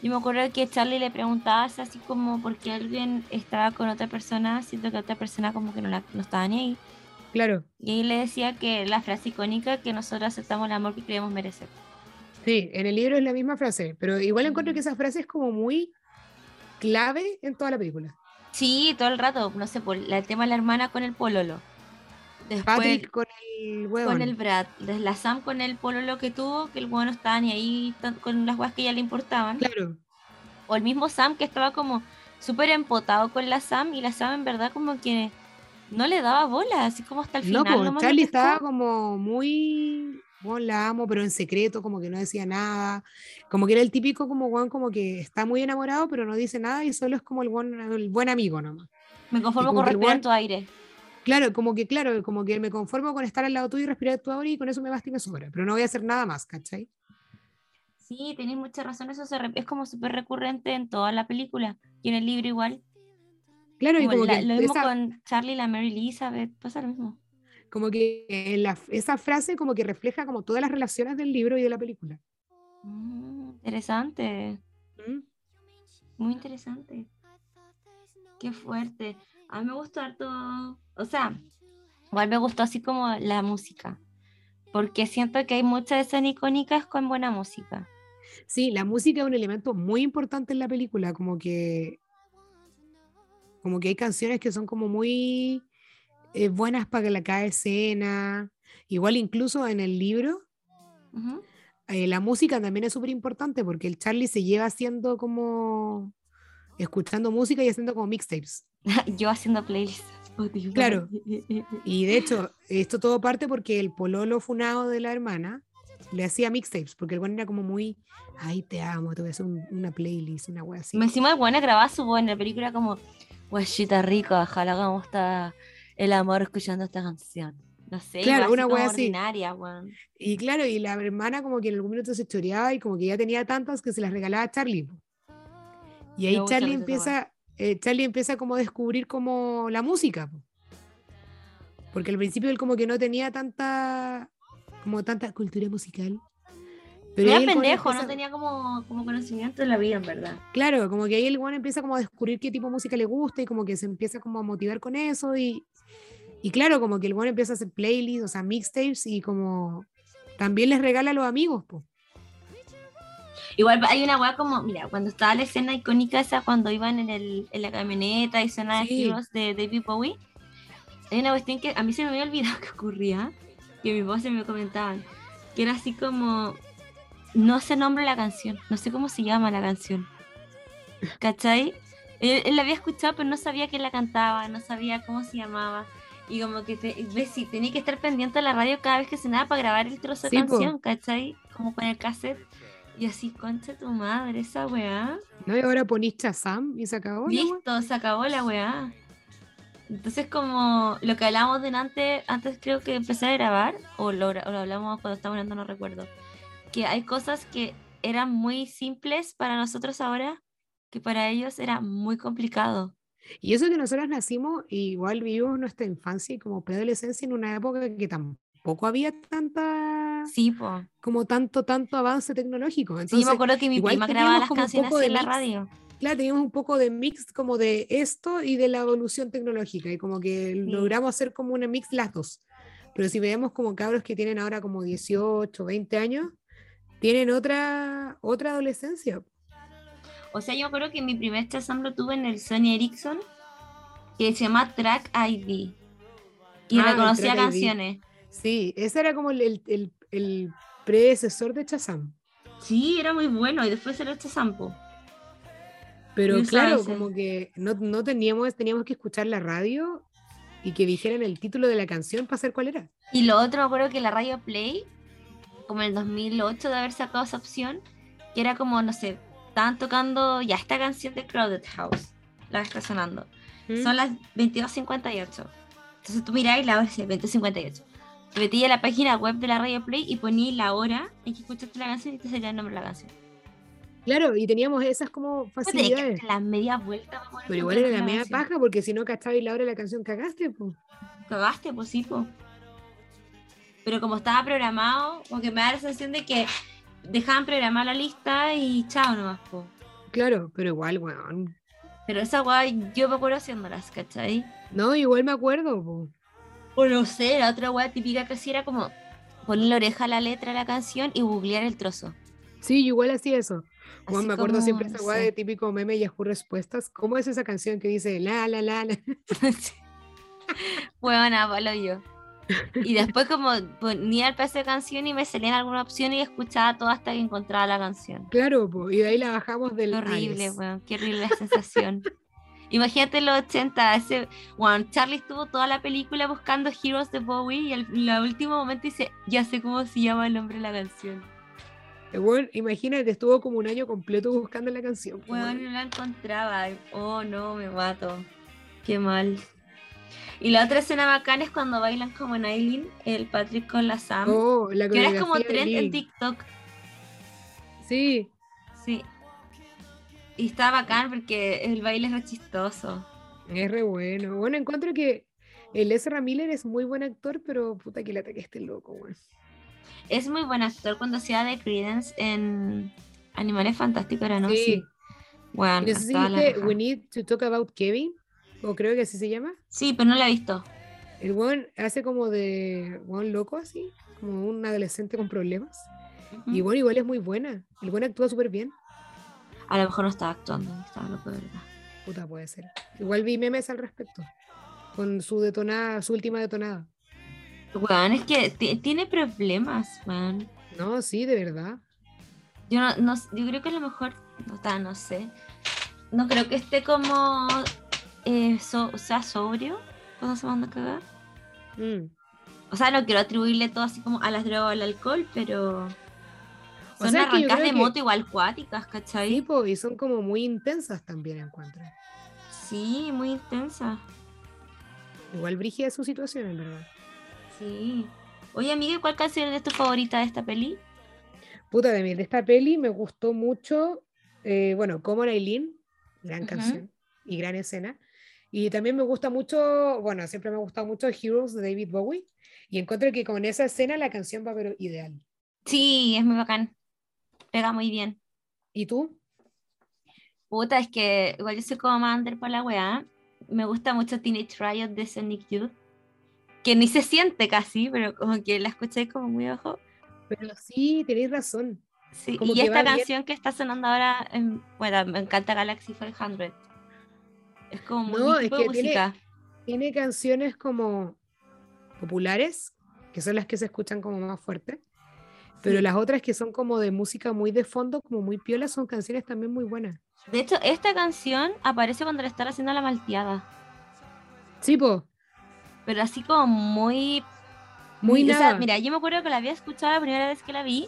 yo me acuerdo que Charlie le preguntaba así como por qué alguien estaba con otra persona, siento que otra persona como que no, la, no estaba ni ahí. Claro, Y ahí le decía que la frase icónica que nosotros aceptamos el amor que creemos merecer. sí, en el libro es la misma frase, pero igual encuentro que esa frase es como muy clave en toda la película. Sí, todo el rato, no sé, por el tema de la hermana con el pololo. Después Patrick con el huevón. con el Brad, la Sam con el pololo que tuvo, que el bueno no estaba ni ahí con las weas que ya le importaban. Claro, O el mismo Sam que estaba como súper empotado con la Sam y la Sam en verdad como que no le daba bola, así como hasta el no, final. pues lo Charlie estaba como muy, bueno, la amo, pero en secreto, como que no decía nada, como que era el típico como Juan, como que está muy enamorado, pero no dice nada y solo es como el buen, el buen amigo nomás. Me conformo como con respirar tu aire. Claro, como que, claro, como que me conformo con estar al lado tuyo y respirar tu aire y con eso me basta y me sobra, pero no voy a hacer nada más, ¿cachai? Sí, tenéis mucha razón, eso se es como súper recurrente en toda la película y en el libro igual. Claro, y Como como la- que lo mismo esa, con Charlie y la Mary Elizabeth, pasa lo mismo. Como que la- esa frase como que refleja como todas las relaciones del libro y de la película. Mm, interesante, ¿Mm? muy interesante. Qué fuerte. A mí me gustó harto, o sea, igual me gustó así como la música, porque siento que hay muchas escenas icónicas con buena música. Sí, la música es un elemento muy importante en la película, como que, como que hay canciones que son como muy eh, buenas para la cada escena. Igual incluso en el libro, eh, la música también es súper importante porque el Charlie se lleva haciendo como, escuchando música y haciendo como mixtapes. <laughs> Yo haciendo playlists. Spotify. Claro. <laughs> Y de hecho, esto todo parte porque el pololo funado de la hermana le hacía mixtapes, porque el bueno era como muy, ay, te amo, te voy a hacer un- una playlist, una wea así. Me encima el bueno grababa su voz en la película como, guachita rica, ojalá como está el amor escuchando esta canción. No sé, Claro, una wea así. ordinaria, weón. Y claro, y la hermana como que en algún minuto se choreaba y como que ya tenía tantas que se las regalaba a Charlie. Y ahí gusta Charlie empieza, eh, Charlie empieza como a descubrir como la música. po. Porque al principio él como que no tenía tanta, como tanta cultura musical. Pero Era pendejo, no empieza- tenía como, como conocimiento de la vida, en verdad. Claro, como que ahí el one empieza como a descubrir qué tipo de música le gusta y como que se empieza como a motivar con eso y, y claro, como que el one empieza a hacer playlists, o sea, mixtapes y como también les regala a los amigos, po. Igual hay una weá como, mira, cuando estaba la escena icónica esa, cuando iban en, el, en la camioneta y sonaban Sí. De David Bowie, hay una cuestión que a mí se me había olvidado <laughs> que ocurría, que mis voces me comentaban, que era así como, no sé nombre la canción, no sé cómo se llama la canción, ¿cachai? Él, él la había escuchado, pero no sabía quién la cantaba, no sabía cómo se llamaba. Y como que te, ves, sí, tenía que estar pendiente de la radio cada vez que sonaba para grabar el trozo de Sí, po. canción, ¿cachai? Como con el cassette. Y así, concha tu madre, esa weá. ¿No? Y ahora ponís Shazam y se acabó. Listo, se acabó la weá. Entonces, como lo que hablábamos delante, antes creo que empecé a grabar, o lo, gra- o lo hablamos cuando estábamos hablando, no recuerdo, que hay cosas que eran muy simples para nosotros ahora, que para ellos era muy complicado. Y eso que nosotros nacimos, igual vivimos nuestra infancia y como preadolescencia en una época que tampoco había tanta Sí, po. como tanto, tanto avance tecnológico. Sí, Entonces, me acuerdo que mi prima grababa las canciones en la radio. claro, teníamos un poco de mix como de esto y de la evolución tecnológica y como que logramos hacer como una mix las dos. Pero si veamos como cabros que tienen ahora como 18, 20 años, tienen otra, otra adolescencia. O sea, yo me acuerdo que mi primer Shazam lo tuve en el Sony Ericsson, que se llama Track ID. Y Ah, reconocía ID. canciones. Sí, ese era como el, el, el- el predecesor de Chazam. Sí, era muy bueno. Y después era Shazam, po. Pero claro, como que no, no teníamos, teníamos que escuchar la radio y que dijeran el título de la canción para saber cuál era. Y lo otro, me acuerdo que la Radio Play, como en el 2008 de haber sacado esa opción, que era como, no sé, estaban tocando ya esta canción de Crowded House, la que está sonando. ¿Mm? Son las 22.58. Entonces tú mirás y la hora dice 22.58. Te metías a la página web de la Radio Play y ponías la hora en que escuchaste la canción y te salía el nombre de la canción. Claro, y teníamos esas como Pues facilidades. las medias vueltas. Pero igual era la media canción. paja porque si no cachabas la hora de la canción cagaste, pues. Cagaste, pues sí, po. Pero como estaba programado, como que me da la sensación de que dejaban programar la lista y chao nomás, po. Claro, pero igual, weón. Pero esa guay yo me acuerdo haciéndolas, ¿cachai? No, igual me acuerdo, po. O no sé, la otra guay típica que hacía era como poner la oreja a la letra de la canción y googlear el trozo. Sí, igual hacía eso. Juan, Así me acuerdo como, siempre esa weá sé. de típico meme Yahoo Respuestas. ¿Cómo es esa canción que dice la, la, la, la? <laughs> Huevona, palo yo. Y después como ponía el pedazo de canción y me salían alguna opción y escuchaba todo hasta que encontraba la canción. Claro, po. Y de ahí la bajamos del Qué horrible, weón, qué horrible la sensación. <laughs> Imagínate los 80, ese, weón, Charlie estuvo toda la película buscando Heroes de Bowie y al en el último momento dice, ya sé cómo se llama el nombre de la canción. Eh, weón, imagínate, estuvo como un año completo buscando la canción. weón. no la encontraba. Oh, no, me mato. Qué mal. Y la otra escena bacana es cuando bailan como en Aileen, el Patrick con la Sam. Oh, la que ahora es como trend en. TikTok. Sí, Sí. Y está bacán porque el baile es re chistoso. es re bueno. Bueno, encuentro que el Ezra Miller es muy buen actor, pero puta que le ataque este loco, weón. Es muy buen actor cuando hacía de Credence en Animales Fantásticos, ¿era no? Sí. Bueno, no sé si. We Need to Talk About Kevin, o creo que así se llama. Sí, pero no la he visto. El weón hace como de weón loco así, como un adolescente con problemas. Y bueno, igual es muy buena. El buen actúa súper bien. A lo mejor no estaba actuando, estaba loco de verdad. Puta, puede ser. Igual vi memes al respecto. Con su detonada, su última detonada. Weón, es que ti- tiene problemas, weón. No, sí, de verdad. Yo no, no yo creo que a lo mejor, no, está, no sé. No creo que esté como eh, so- o sea sobrio cuando se manda a cagar. Mm. O sea, no quiero atribuirle todo así como a las drogas o al alcohol, pero O son sea, arrancadas de que- moto igual cuáticas, ¿cachai? Sí, po, y son como muy intensas también, encuentro. Sí, muy intensa. Igual brígida su situación, en verdad. Sí. Oye, amiga, ¿cuál canción es tu favorita de esta peli? Puta de mí, de esta peli me gustó mucho, eh, bueno, como Aileen, gran canción y gran escena. Y también me gusta mucho, bueno, siempre me ha gustado mucho Heroes de David Bowie. Y encuentro que con esa escena la canción va pero ideal. Sí, es muy bacán. Pega muy bien. ¿Y tú? Puta, es que igual yo soy como más under para la weá. Me gusta mucho Teenage Riot de Sonic Youth. Que ni se siente casi, pero como que la escuché como muy bajo. Pero sí, tenéis razón. Sí, Como y esta va bien. canción que está sonando ahora, en- bueno, me encanta Galaxy 500. Es como muy No, es que tiene- canciones como populares, que son las que se escuchan como más fuerte. Pero las otras que son como de música muy de fondo, como muy piola, son canciones también muy buenas. De hecho, esta canción aparece cuando le están haciendo la malteada. Sí, po, Pero así como muy muy o sea, nada. mira, yo me acuerdo que la había escuchado la primera vez que la vi.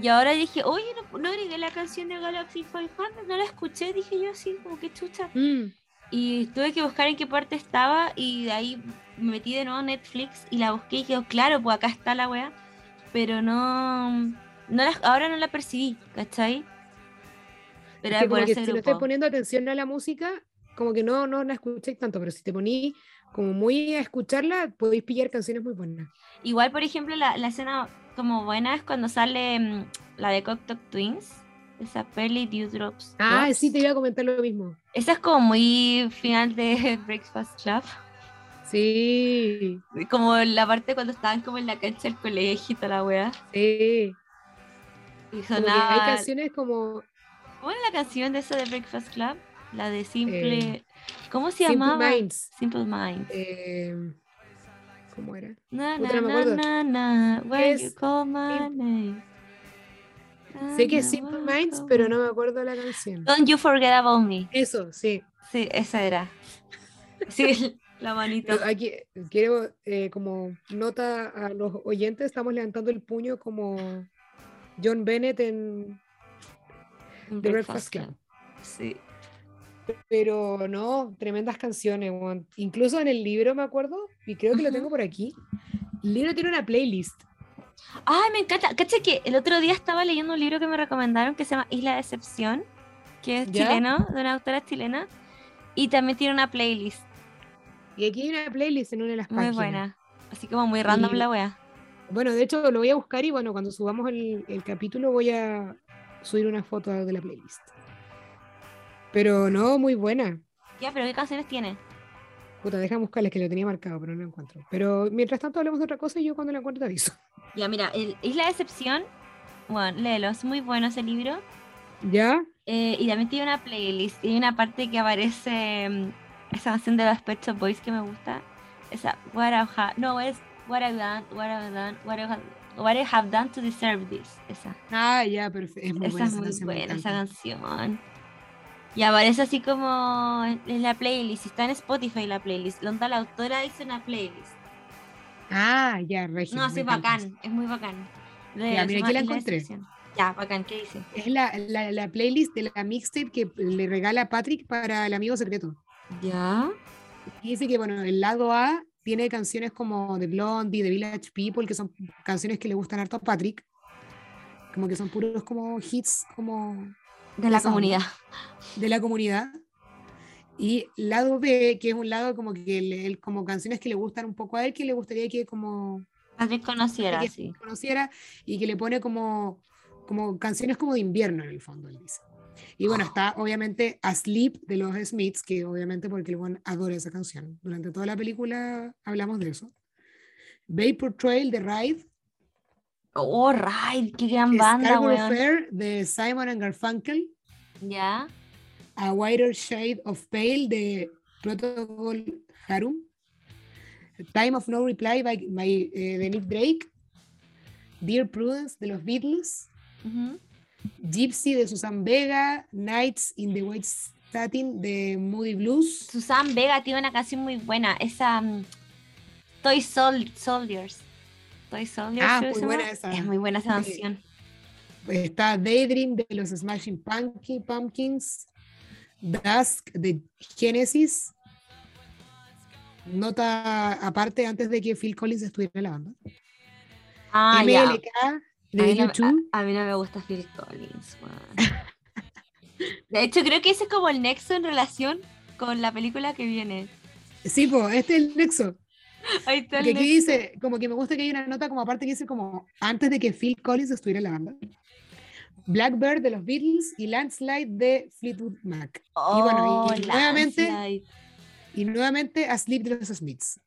Y ahora dije, oye, no, no agregué la canción de Galaxy 500, no la escuché, dije yo así, como que chucha. Mm, Y tuve que buscar en qué parte estaba y de ahí me metí de nuevo a Netflix y la busqué y quedó claro, pues acá está la wea. Pero no, no la- ahora no la percibí, ¿cachai? Pero es que como que si no grupo. poniendo atención a la música, como que no, no la escucháis tanto, pero si te ponís como muy a escucharla, podéis pillar canciones muy buenas. Igual, por ejemplo, la, la escena como buena es cuando sale mm, la de Cocktail Twins, esa Pearly Dewdrops. Ah, Drops. sí, te iba a comentar lo mismo. Esa es como muy final de <laughs> Breakfast Club. Sí, Como la parte cuando estaban como en la cancha del colegio y toda la wea. sí. Y que hay sonaba. canciones como ¿Cómo era la canción de esa de Breakfast Club? La de Simple. Eh, ¿Cómo se Simple llamaba? Minds. Simple Minds. eh, ¿Cómo era? Na, na, no me acuerdo. na, na, when you Es call my name. Sé que es Simple Minds, pero no me acuerdo la canción. Don't you forget about me. Eso, sí. Sí, esa era. Sí, <laughs> la manito. Pero Aquí quiero eh, como nota a los oyentes, estamos levantando el puño como John Bennett en The Breakfast Club. Sí. Pero no, tremendas canciones. Incluso en el libro me acuerdo, y creo que lo tengo por aquí. El libro tiene una playlist. Ay, me encanta. Caché que el otro día estaba leyendo un libro que me recomendaron que se llama Isla de Excepción, que es ¿Ya? chileno, de una autora chilena, y también tiene una playlist Y aquí hay una playlist en una de las muy páginas. buena. Así como muy random Y- la wea. Bueno, de hecho lo voy a buscar y bueno, cuando subamos el, el capítulo voy a subir una foto de la playlist. Pero no, muy buena. Ya, pero ¿qué canciones tiene? Puta, déjame buscarles que lo tenía marcado, pero no lo encuentro. Pero mientras tanto hablemos de otra cosa y yo cuando la encuentre te aviso. <laughs> Ya, mira, el Isla de Excepción, bueno, léelo, es muy bueno ese libro. ¿Ya? Eh, y también tiene una playlist. Y hay una parte que aparece mm, esa canción de los Pet Shop Boys que me gusta. Esa, what I ha- no, es what I've done, what I've done, what I have, what I have done to deserve this. Esa. Ah, ya, perfecto. Es muy esa buena es esa muy buena, esa canción. Y aparece así como en la playlist. Está en Spotify la playlist. Londa la autora hizo una playlist. Ah, ya, Regis. No, sí, bacán. Es muy bacán. Ya, Léelo, mira, aquí la de encontré. Ya, bacán. ¿Qué dice? Es la, la, la playlist de la mixtape que le regala Patrick para el amigo secreto. Ya. Y dice que, bueno, el lado A tiene canciones como The Blondie, The Village People, que son canciones que le gustan harto a Patrick. Como que son puros como hits como De la onda. De la comunidad. Y lado B, que es un lado como que le- él- como canciones que le gustan un poco a él, que le gustaría que como Patrick conociera, que sí. conociera y que le pone como, como canciones como de invierno en el fondo, él dice. Y bueno, está obviamente Asleep de los Smiths, que obviamente porque el buen adora esa canción. Durante toda la película hablamos de eso. Vapor Trail de Ride, Oh, right, qué gran banda. Fair de Simon and Garfunkel, Ya. A Whiter Shade of Pale de Protocol Harum, Time of No Reply by, by, eh, de Nick Drake, Dear Prudence de los Beatles. Gypsy de Susan Vega, Nights in the White Satin de Moody Blues. Susan Vega tiene una canción muy buena, esa mm, Toy Sol- Soldiers. Toy Soldiers. Ah, muy buena esa. Es muy buena esa canción. Está Daydream de los Smashing Pumpkins, Dusk de Genesis. Nota aparte antes de que Phil Collins estuviera en la banda. Ah. MLK A de mí, no, YouTube. a- a mí no me gusta Phil Collins. De hecho, creo que ese es como el nexo en relación con la película que viene. Sí, pues, este es el nexo. Ahí está el Porque aquí nexo. dice, como que me gusta que hay una nota como aparte que dice como antes de que Phil Collins estuviera en la banda. Blackbird de los Beatles y Landslide de Fleetwood Mac. y bueno, y- Oh, y nuevamente-. Y nuevamente Asleep de los Smiths.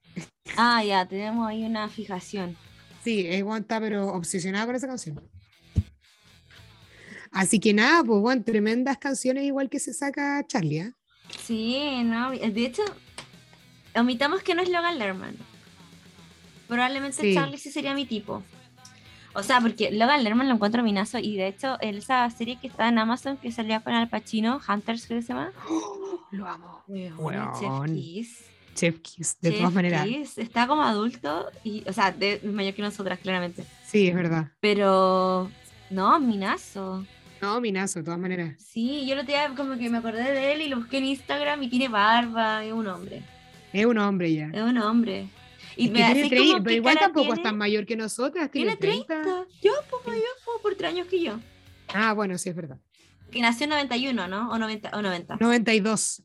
Ah, ya, tenemos ahí una fijación. Sí, es Juan está pero obsesionada con esa canción. Así que nada, pues bueno, tremendas canciones igual que se saca Charlie, ¿ah? Sí, no, de hecho, omitamos que no es Logan Lerman. Probablemente Sí. Charlie sí sería mi tipo. O sea, porque Logan Lerman lo encuentro minazo y de hecho esa serie que está en Amazon que salía con Al Pacino, Hunters creo que se llama. <gasps> Lo amo. Weón, Chef. Kiss. Chef Kiss, de Chef todas maneras. Kiss, Está como adulto y, o sea, de, mayor que nosotras, claramente. Sí, es verdad. Pero, no, minazo. No, minazo, de todas maneras. Sí, yo lo tenía como que me acordé de él y lo busqué en Instagram y tiene barba, es un hombre. Es un hombre ya. Es un hombre. Y Es que me tiene así trein- como pero qué igual tampoco es tiene. tan mayor que nosotras. Tiene Tiene 30. 30. Yo, pues mayor, pues, por tres años que yo. Ah, bueno, sí, es verdad. Que nació en 91, ¿no? O 90. O 90. 92.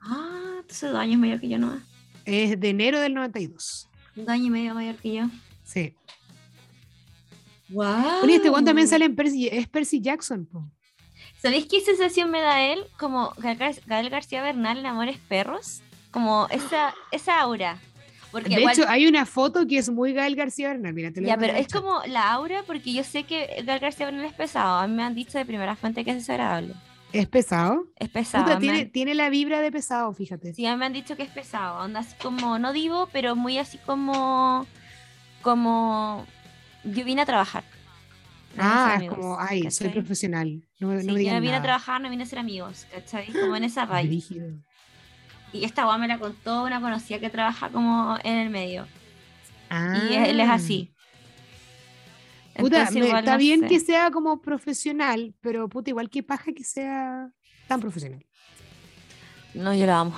Ah, entonces dos años mayor que yo nomás. Es de enero del 92. Dos años y medio mayor que yo. Sí. ¡Wow! Oye, este Juan también sale en Percy, es Percy Jackson. po. ¿Sabéis qué sensación me da él? Como Gael García Bernal en Amores Perros. Como esa, esa aura. Porque De igual- hecho, hay una foto que es muy Gael García Bernal. Mira, te lo ya, pero es como la aura porque yo sé que Gael García Bernal es pesado. A mí me han dicho de primera fuente que es desagradable. ¿Es pesado? Es pesado. Puta, tiene, han- tiene la vibra de pesado, fíjate. Sí, a mí me han dicho que es pesado. Onda así como, no divo, pero muy así como. Como. Yo vine a trabajar. No ah, es como, ay, soy profesional. No, no me yo vine a trabajar, no vine a ser amigos, ¿cachai? Como en esa <laughs> vibe. Y esta guay me la contó una conocida que trabaja como en el medio. Ah. Y él es así. Puta, Entonces, me- igual está no bien sé. que sea como profesional, pero puta, igual que paja que sea tan profesional. No, yo la amo.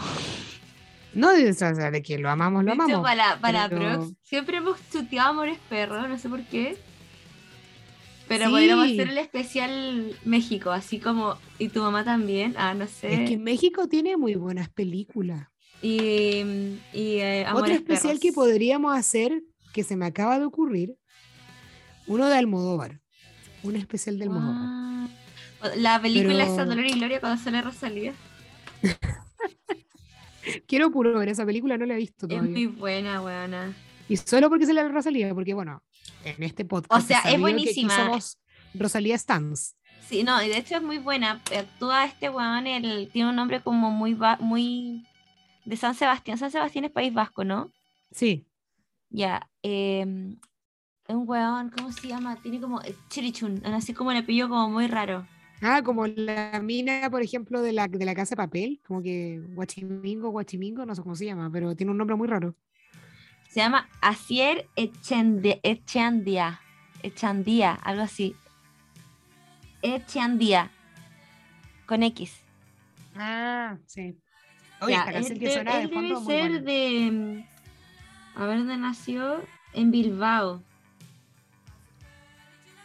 No de, o sea, de que lo amamos, lo De hecho, amamos. para, para pero- Prox, siempre hemos chuteado Amores Perros, no sé por qué. Pero Sí. podríamos hacer el especial México, así como. Y tu mamá también, ah, no sé. Es que México tiene muy buenas películas. Y, y eh, Otro especial que podríamos hacer, que se me acaba de ocurrir, uno de Almodóvar. Un especial de Almodóvar. Ah. La película Pero- esa Dolor y Gloria cuando sale Rosalía. <laughs> Quiero puro ver esa película, no la he visto Es todavía. muy buena, weona. Y solo porque se la Rosalía, porque bueno, en este podcast. O sea, es que buenísima. somos Rosalía Stans. Sí, no, y de hecho es muy buena. Actúa este weón, el, tiene un nombre como muy, muy de San Sebastián. San Sebastián es País Vasco, ¿no? Sí. Ya. eh, es un weón, ¿cómo se llama? Tiene como eh, Chirichun, así como un apellido como muy raro. Ah, como la mina, por ejemplo, de la, de la casa de papel, como que Guachimingo, Guachimingo, no sé cómo se llama, pero tiene un nombre muy raro. Se llama Asier Echende- Echandia. Echandía, algo así. Echandía. Con X. Ah, sí. Oye, Ya, esta canción él que de- suena de él fondo debe muy ser buena. de. A ver dónde nació. En Bilbao.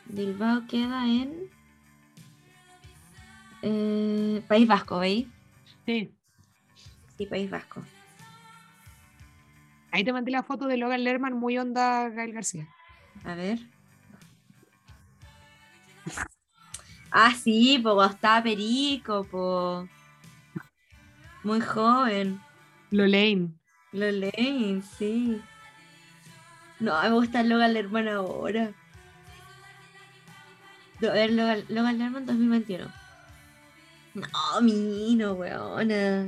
Bilbao queda en. eh, País Vasco, ¿veis? Sí. Sí, País Vasco. Ahí te mandé la foto de Logan Lerman, muy onda Gael García. A ver. Ah, sí, pues estaba Perico, po. Muy joven. Lolaine. Lo leen, sí. No, me gusta Logan Lerman ahora. A ver, Logan, Logan Lerman 2021. No, mino, weona.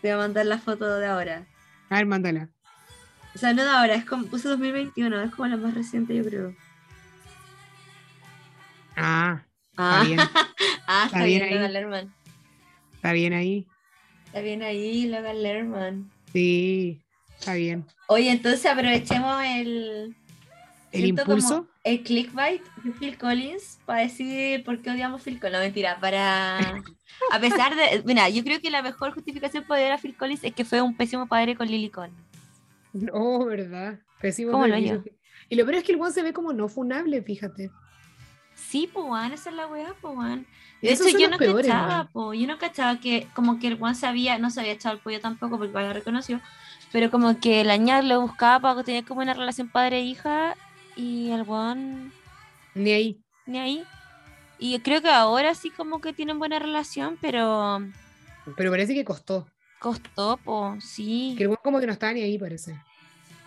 Te voy a mandar la foto de ahora. A ver, mándala. O sea, no de ahora, es como, puse 2021, es como la más reciente, yo creo. Ah, Ah, bien. <laughs> ah está, Está bien bien, ahí. Logan Lerman. está bien ahí. Está bien ahí, Logan Lerman. Sí, está bien. Oye, entonces aprovechemos el, El impulso. el clickbait de Phil Collins para decir por qué odiamos Phil Collins. No, mentira, para. A pesar de. Mira, yo creo que la mejor justificación para odiar a Phil Collins es que fue un pésimo padre con Lily Collins. No, ¿verdad? Pésimo ¿Cómo lo. Y lo peor es que el one se ve como no funable, fíjate. Sí, weón, esa es la weá, weón. De Esos hecho, yo no peores, cachaba, po, yo no cachaba que como que el Juan sabía, no se había echado el pollo tampoco porque la reconoció, pero como que la ñar lo buscaba para tener como una relación padre-hija y el Juan Ni ahí. ni ahí. Y creo que ahora sí como que tienen buena relación, pero Pero parece que costó. costó, po, sí. Que el one como que no estaba ni ahí, parece.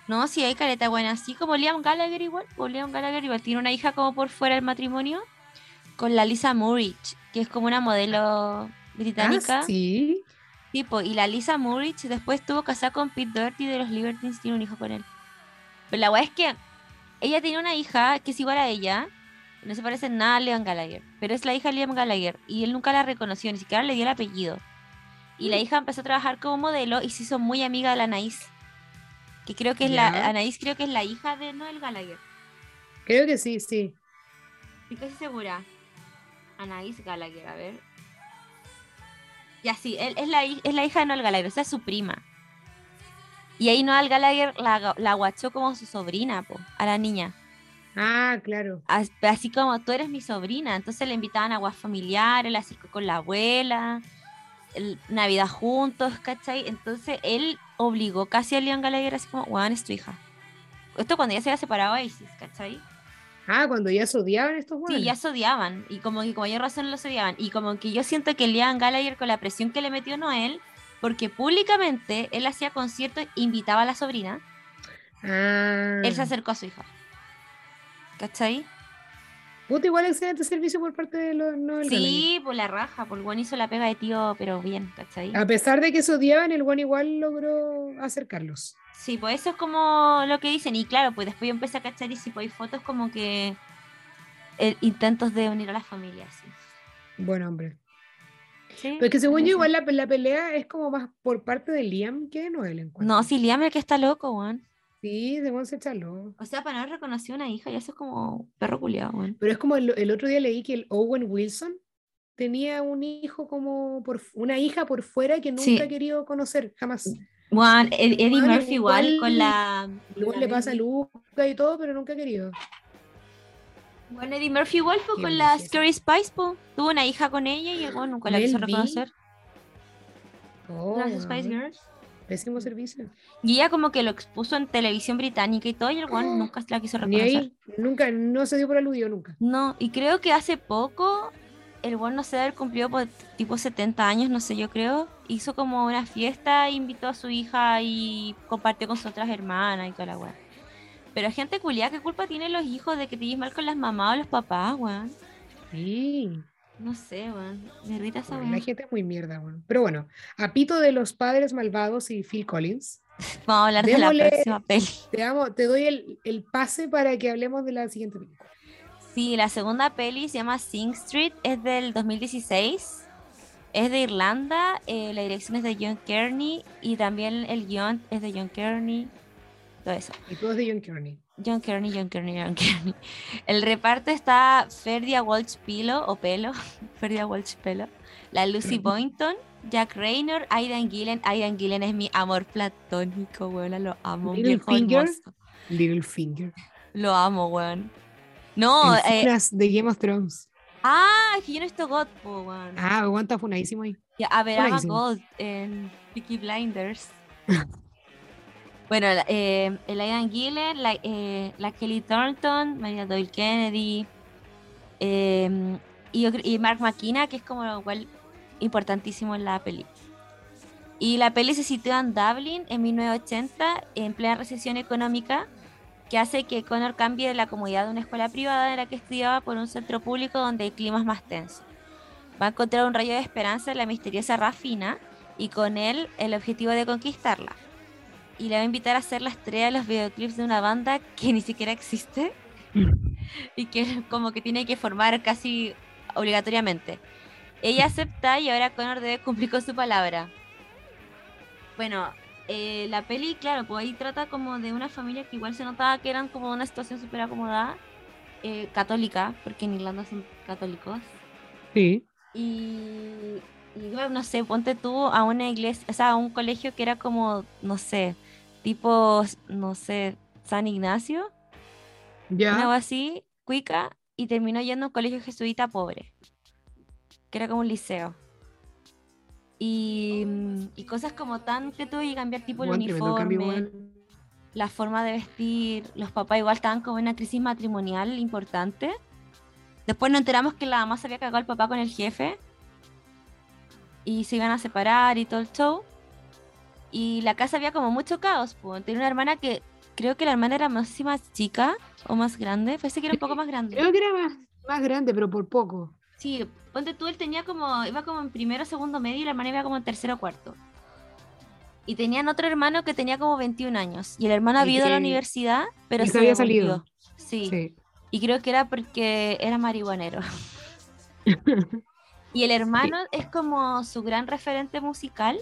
No, sí, hay careta buena, así como Liam Gallagher igual, pues Liam Gallagher igual tiene una hija como por fuera del matrimonio con la Lisa Murrich, que es como una modelo británica. Ah, sí. Tipo, y la Lisa Murrich después estuvo casada con Pete Doherty de los Libertines, tiene un hijo con él. Pero la weá es que ella tiene una hija que es igual a ella, no se parece en nada a Liam Gallagher, pero es la hija de Liam Gallagher y él nunca la reconoció, ni siquiera le dio el apellido. Y la hija empezó a trabajar como modelo y se hizo muy amiga de la Anaís, que creo que es la Anaís creo que es la hija de Noel Gallagher. Creo que sí, sí. Estoy casi segura. Anaís Gallagher, a ver. Ya sí, él es la, es la hija de Noel Gallagher, o sea, es su prima. Y ahí Noel Gallagher la, la guachó como su sobrina, po, a la niña. Ah, claro. As- Así como tú eres mi sobrina. Entonces le invitaban a guas familiares, la acercó con la abuela. el- Navidad juntos, ¿cachai? Entonces él obligó casi a Liam Gallagher así como, Juan, es tu hija. Esto cuando ya se había separado a Isis, ¿cachai? Ah, cuando ya se odiaban estos Sí, buenos. ya se odiaban. Y como que con mayor razón los odiaban. Y como que yo siento que Liam Gallagher con la presión que le metió Noel, porque públicamente él hacía conciertos, invitaba a la sobrina, Ah. él se acercó a su hija. ¿Cachai? Puta, igual excelente servicio por parte de los no Sí, por la raja, por el buen hizo la pega de tío, pero bien, ¿cachai? A pesar de que se odiaban, el buen igual logró acercarlos. Sí, pues eso es como lo que dicen. Y claro, pues después yo empecé a cachar y si pues hay fotos como que eh, intentos de unir a las familias. Sí. Buen hombre. Sí, Pero es que según yo, igual la, la pelea es como más por parte de Liam que de Noel. encuentro. No, si Liam es el que está loco, weón. Sí, de se echarlo. O sea, para no reconocer una hija, y eso es como perro culiado, weón. Pero es como el, el otro día leí que el Owen Wilson tenía un hijo como por una hija por fuera que nunca Sí. ha querido conocer, jamás. Juan, Ed- Eddie Murphy igual, igual- con la... Luego la le pasa a. Luca y todo, pero nunca ha querido. Bueno, Eddie Murphy igual fue Qué con la. Scary Spice, po. Tuvo una hija con ella y bueno, nunca la quiso reconocer. Oh, Las Spice Girls. Pésimo servicio. Y ella como que lo expuso en televisión británica y todo, y el Oh, <gasps> nunca la quiso Ni reconocer. ahí, nunca, no se dio por aludido nunca. No, y creo que hace poco el buen no sé, haber cumplido por tipo 70 años, no sé, yo creo. Hizo como una fiesta, invitó a su hija y compartió con sus otras hermanas y toda la weá. Pero gente culiada, ¿qué culpa tienen los hijos de que te lleves mal con las mamás o los papás, weón? Sí, No sé, weón. Me irrita esa la gente es muy mierda, bueno. Pero bueno, a pito de los padres malvados y Phil Collins, <laughs> Vamos a hablar de la próxima peli. te, amo, te doy el, el pase para que hablemos de la siguiente película. Sí, la segunda peli se llama Sing Street, es del 2016. Es de Irlanda, eh, la dirección es de John Kearney y también el guion es de John Kearney. Todo eso. Y todo es de John Kearney. John Kearney, John Kearney, John Kearney. <laughs> El reparto está Ferdia Walsh Pilo, o Pelo, <laughs> Ferdia Walsh Pelo, la Lucy <clears throat> Boynton, Jack Raynor, Aidan Gillen. Aidan Gillen es mi amor platónico, weón, lo amo, Little Finger. hermoso. Littlefinger. Lo amo, weón. No, eh, de Game of Thrones. ah, es que yo no estoy God, po, weón. Ah, aguanta funadísimo ahí. Ya, a ver, buenísimo. Gold en Peaky Blinders. <laughs> bueno, eh, el Aidan Gillen, eh, la Kelly Thornton, Maria Doyle Kennedy eh, y, Mark McKenna, que es como igual importantísimo en la peli. Y la peli se sitúa en Dublin en 1980, en plena recesión económica, que hace que Connor cambie de la comodidad de una escuela privada en la que estudiaba por un centro público donde el clima es más tenso. Va a encontrar un rayo de esperanza en la misteriosa Rafina y con él el objetivo de conquistarla. Y le va a invitar a ser la estrella de los videoclips de una banda que ni siquiera existe y que como que tiene que formar casi obligatoriamente. Ella acepta y ahora Connor debe cumplir con su palabra. Bueno, eh, la peli, claro, pues ahí trata como de una familia que igual se notaba que eran como una situación súper acomodada, eh, católica, porque en Irlanda son católicos. Sí. Y, y bueno, no sé, ponte tú a una iglesia, o sea, a un colegio que era como, no sé, tipo, no sé, San Ignacio, Ya. algo así, cuica, y terminó yendo a un colegio jesuita pobre, que era como un liceo. Y, y cosas como tan que tuve que cambiar tipo el uniforme, la forma de vestir, los papás igual estaban como en una crisis matrimonial importante. Después nos enteramos que la mamá se había cagado al papá con el jefe y se iban a separar y todo el show. Y la casa había como mucho caos. Pues. Tenía una hermana que creo que la hermana era más, chica o más grande. Parece que era un poco más grande. Creo que era más, más grande, pero por poco. Sí, ponte tú, él tenía como, iba como en primero, segundo medio y la hermana iba como en tercero o cuarto. Y tenían otro hermano que tenía como 21 años. Y el hermano había ido a la universidad, pero se había salido. Sí. Sí. Y creo que era porque era marihuanero. <laughs> y el hermano es como su gran referente musical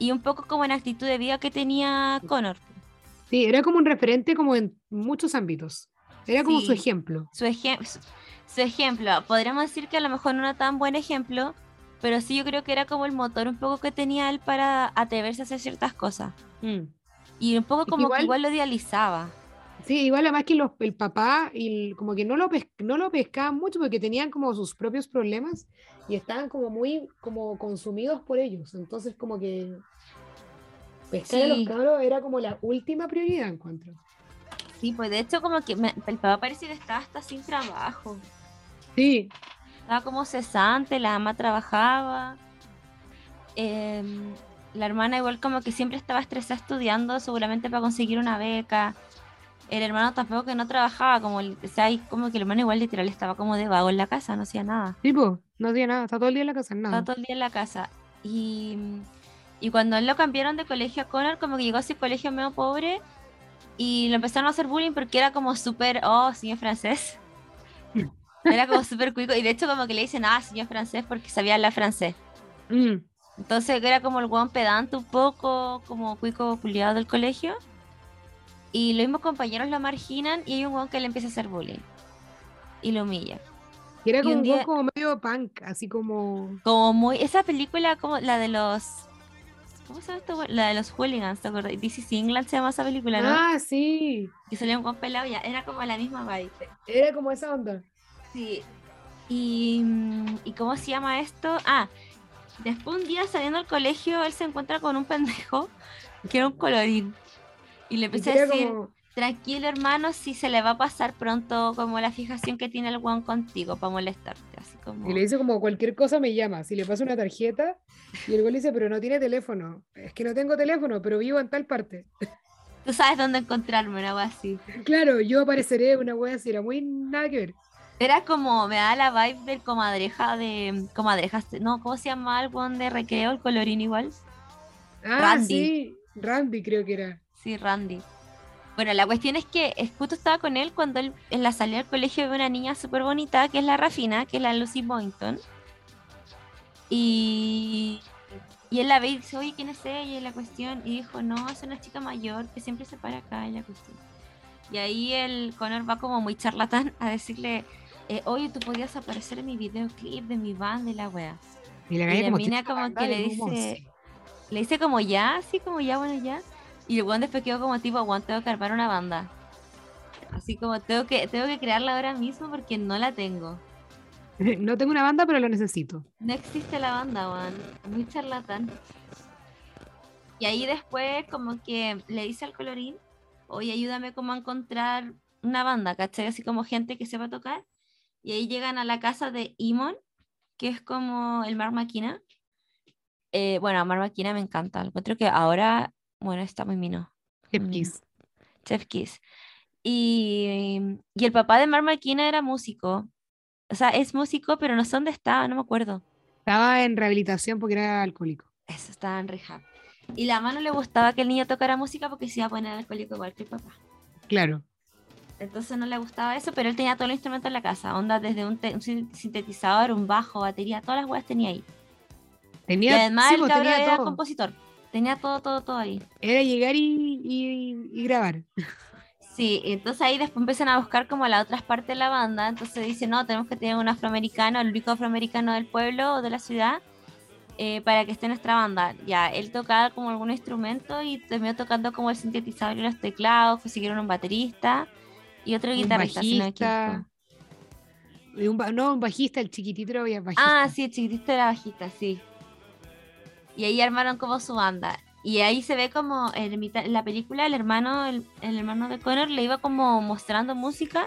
y un poco como en actitud de vida que tenía Connor. Sí, era como un referente como en muchos ámbitos. Era como su Sí. ejemplo. Su, ejem- su- su ejemplo, podríamos decir que a lo mejor no era tan buen ejemplo, pero sí yo creo que era como el motor un poco que tenía él para atreverse a hacer ciertas cosas. Mm. Y un poco como igual- que igual lo idealizaba. Sí, igual además que los, el papá y el- como que no lo, pes- no lo pescaban mucho porque tenían como sus propios problemas y estaban como muy como consumidos por ellos. Entonces como que pescar a los Sí. cabros era como la última prioridad, encuentro. Sí, pues de hecho como que me- el papá parece que estaba hasta sin trabajo. Sí, Estaba como cesante, la ama trabajaba. em, la hermana igual como que siempre estaba estresada estudiando, seguramente para conseguir una beca. El hermano tampoco que no trabajaba, como, el- o sea, como que el hermano igual literal estaba como de vago en la casa, no hacía nada. tipo, no hacía nada, está todo el día en la casa, nada. Estaba todo el día en la casa. Y, y cuando él lo cambiaron de colegio a Connor, como que llegó a ese colegio medio pobre y lo empezaron a hacer bullying porque era como súper, oh, señor francés. <laughs> Era como súper cuico. Y de hecho como que le dicen, ah, señor francés porque sabía hablar francés. Mm, Entonces era como el guan pedante un poco, como cuico culiado del colegio. Y los mismos compañeros lo marginan y hay un guan que le empieza a hacer bullying. Y lo humilla. y era Y como un un día- como medio punk, así como... Como muy. Esa película, como la de los. ¿Cómo se llama esto? La de los hooligans, ¿te acuerdas? Is England se llama esa película, ¿no? Ah, sí, Que salía un guan pelado ya. Era como la misma vibe. era como esa onda. Sí. Y, mm, ¿Y cómo se llama esto? Ah, después un día saliendo del colegio, él se encuentra con un pendejo que era un colorín. Y le empecé a decir, como- tranquilo hermano, si se le va a pasar pronto como la fijación que tiene el guan contigo para molestarte. Así como... Y le dice como cualquier cosa me llama. Si le paso una tarjeta y el güey le dice, pero no tiene teléfono. Es que no tengo teléfono, pero vivo en tal parte. <laughs> Tú sabes dónde encontrarme, algo así. Claro, yo apareceré una wea así, era muy nada que ver. Era como, me da la vibe del comadreja de. Comadrejas, no, ¿cómo se llama el de recreo? El colorín igual. Ah, Randy. sí, Randy creo que era. Sí, Randy. Bueno, la cuestión es que justo estaba con él cuando él en la salida del colegio ve una niña súper bonita, que es la Rafina, que es la Lucy Boynton. Y, y él la ve y dice, oye, ¿quién es ella? Y la cuestión, y dijo, no, es una chica mayor que siempre se para acá y la cuestión. Y ahí el Connor va como muy charlatán a decirle, eh, oye, tú podías aparecer en mi videoclip de mi banda y la wea. Y la Y la como, mina "Chica, como anda que de le humos". dice, le dice como ya, así como ya, bueno, ya. Y el weón después quedó como tipo, aguante, tengo que armar una banda. Así como tengo que, tengo que crearla ahora mismo porque no la tengo. <laughs> No tengo una banda, pero lo necesito. No existe la banda, weón. Muy charlatán. Y ahí después como que le dice al colorín, oye, ayúdame como a encontrar una banda, ¿cachai? Así como gente que sepa tocar. Y ahí llegan a la casa de Imon, que es como el Mar Maquina. Eh, bueno, Mar Maquina me encanta. Encuentro que ahora, bueno, está muy mino. Chef. Kiss. Chef Kiss. Y, y el papá de Mar Maquina era músico. O sea, es músico, pero no sé dónde estaba, no me acuerdo. Estaba en rehabilitación porque era alcohólico. Eso, estaba en rehab. Y la mamá no le gustaba que el niño tocara música porque se iba a poner alcohólico igual que el papá. Claro. Entonces no le gustaba eso, pero él tenía todos los instrumentos en la casa. Onda desde un, te- un sin- sintetizador, un bajo, batería, todas las weas tenía ahí. Y Tenía, además sí, el pues, cabrón era todo. compositor. Tenía todo, todo, todo ahí. Era llegar y, y- y grabar. Sí, entonces ahí después empiezan a buscar como las otras partes de la banda. Entonces dicen, no, tenemos que tener un afroamericano, el único afroamericano del pueblo o de la ciudad, eh, para que esté en nuestra banda. Ya, él tocaba como algún instrumento y terminó tocando como el sintetizador y los teclados, consiguieron un baterista y otro Un guitarrista. si no bajista. equivoco. Y un ba- no, un bajista, el chiquitito era bajista. Ah, sí, el chiquitito era bajista, sí. Y ahí armaron como su banda. Y ahí se ve como en la película el hermano, el, el hermano de Connor le iba como mostrando música.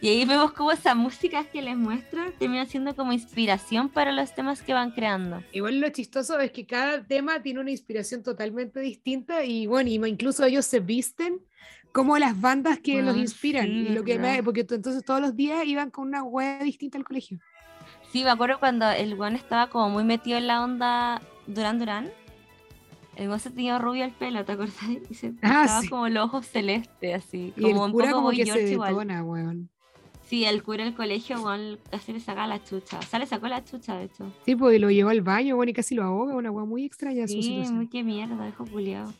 Y ahí vemos como esa música que les muestra termina siendo como inspiración para los temas que van creando. Igual lo chistoso es que cada tema tiene una inspiración totalmente distinta y bueno, incluso ellos se visten como las bandas que los inspiran. sí, y lo que me- porque entonces todos los días iban con una wea distinta al colegio. Sí, me acuerdo cuando el weón estaba como muy metido en la onda Durán Durán. El weón se tenía rubio el pelo, ¿te acuerdas? <laughs> Y se Ah, sí. como los ojos celestes, así. Y Como el un cura poco como que se George detona, weón. Sí, el cura en el colegio, weón, casi le saca la chucha. O sea, le sacó la chucha, de hecho. Sí, pues y lo llevó al baño, bueno, y casi lo ahoga, una wea muy extraña su Sí, situación. muy que mierda, dejo culiado.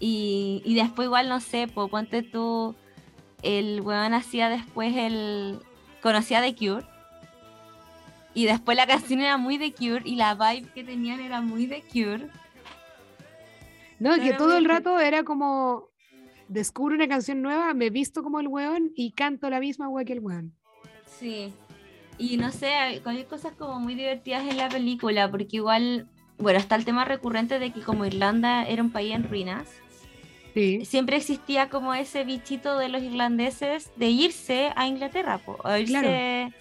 Y, y después igual, no sé, po, ponte tú, el weón hacía después el... Conocía The Cure. Y después la canción era muy The Cure y la vibe que tenían era muy The Cure. No, que todo el rato era como descubro una canción nueva, me visto como el weón y canto la misma wea que el weón. Sí. Y no sé, hay hay cosas como muy divertidas en la película, porque igual, bueno, está el tema recurrente de que como Irlanda era un país en ruinas, Sí. siempre existía como ese bichito de los irlandeses de irse a Inglaterra, po, o irse Claro.